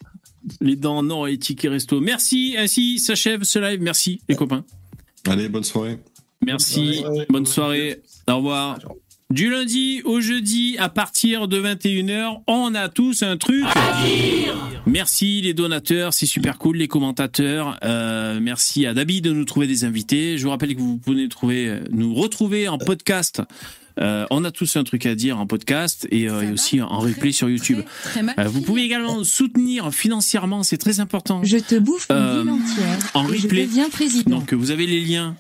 Les dents en or et les tickets resto. Merci, ainsi s'achève ce live. Merci les copains. Allez, bonne soirée. Merci, bonne soirée. Au revoir. Du lundi au jeudi, à partir de 21h, on a tous un truc. Merci les donateurs, c'est super cool, les commentateurs. Euh, merci à Dabi de nous trouver des invités. Je vous rappelle que vous pouvez nous, trouver, nous retrouver en podcast. Euh, on a tous un truc à dire en podcast et, euh, et aussi en replay sur YouTube. Euh, vous pouvez également soutenir financièrement, c'est très important. Je te bouffe une Euh, ville entière. en je replay. deviens président. Donc vous avez les liens,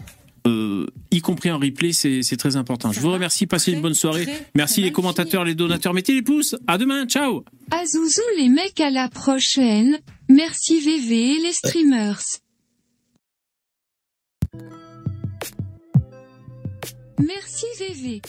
euh, y compris en replay, c'est très important. Je vous remercie, passez une bonne soirée. Merci les commentateurs, les donateurs, mettez les pouces. À demain, ciao. Azouzou les mecs à la prochaine. Merci VV et les streamers. Merci VV.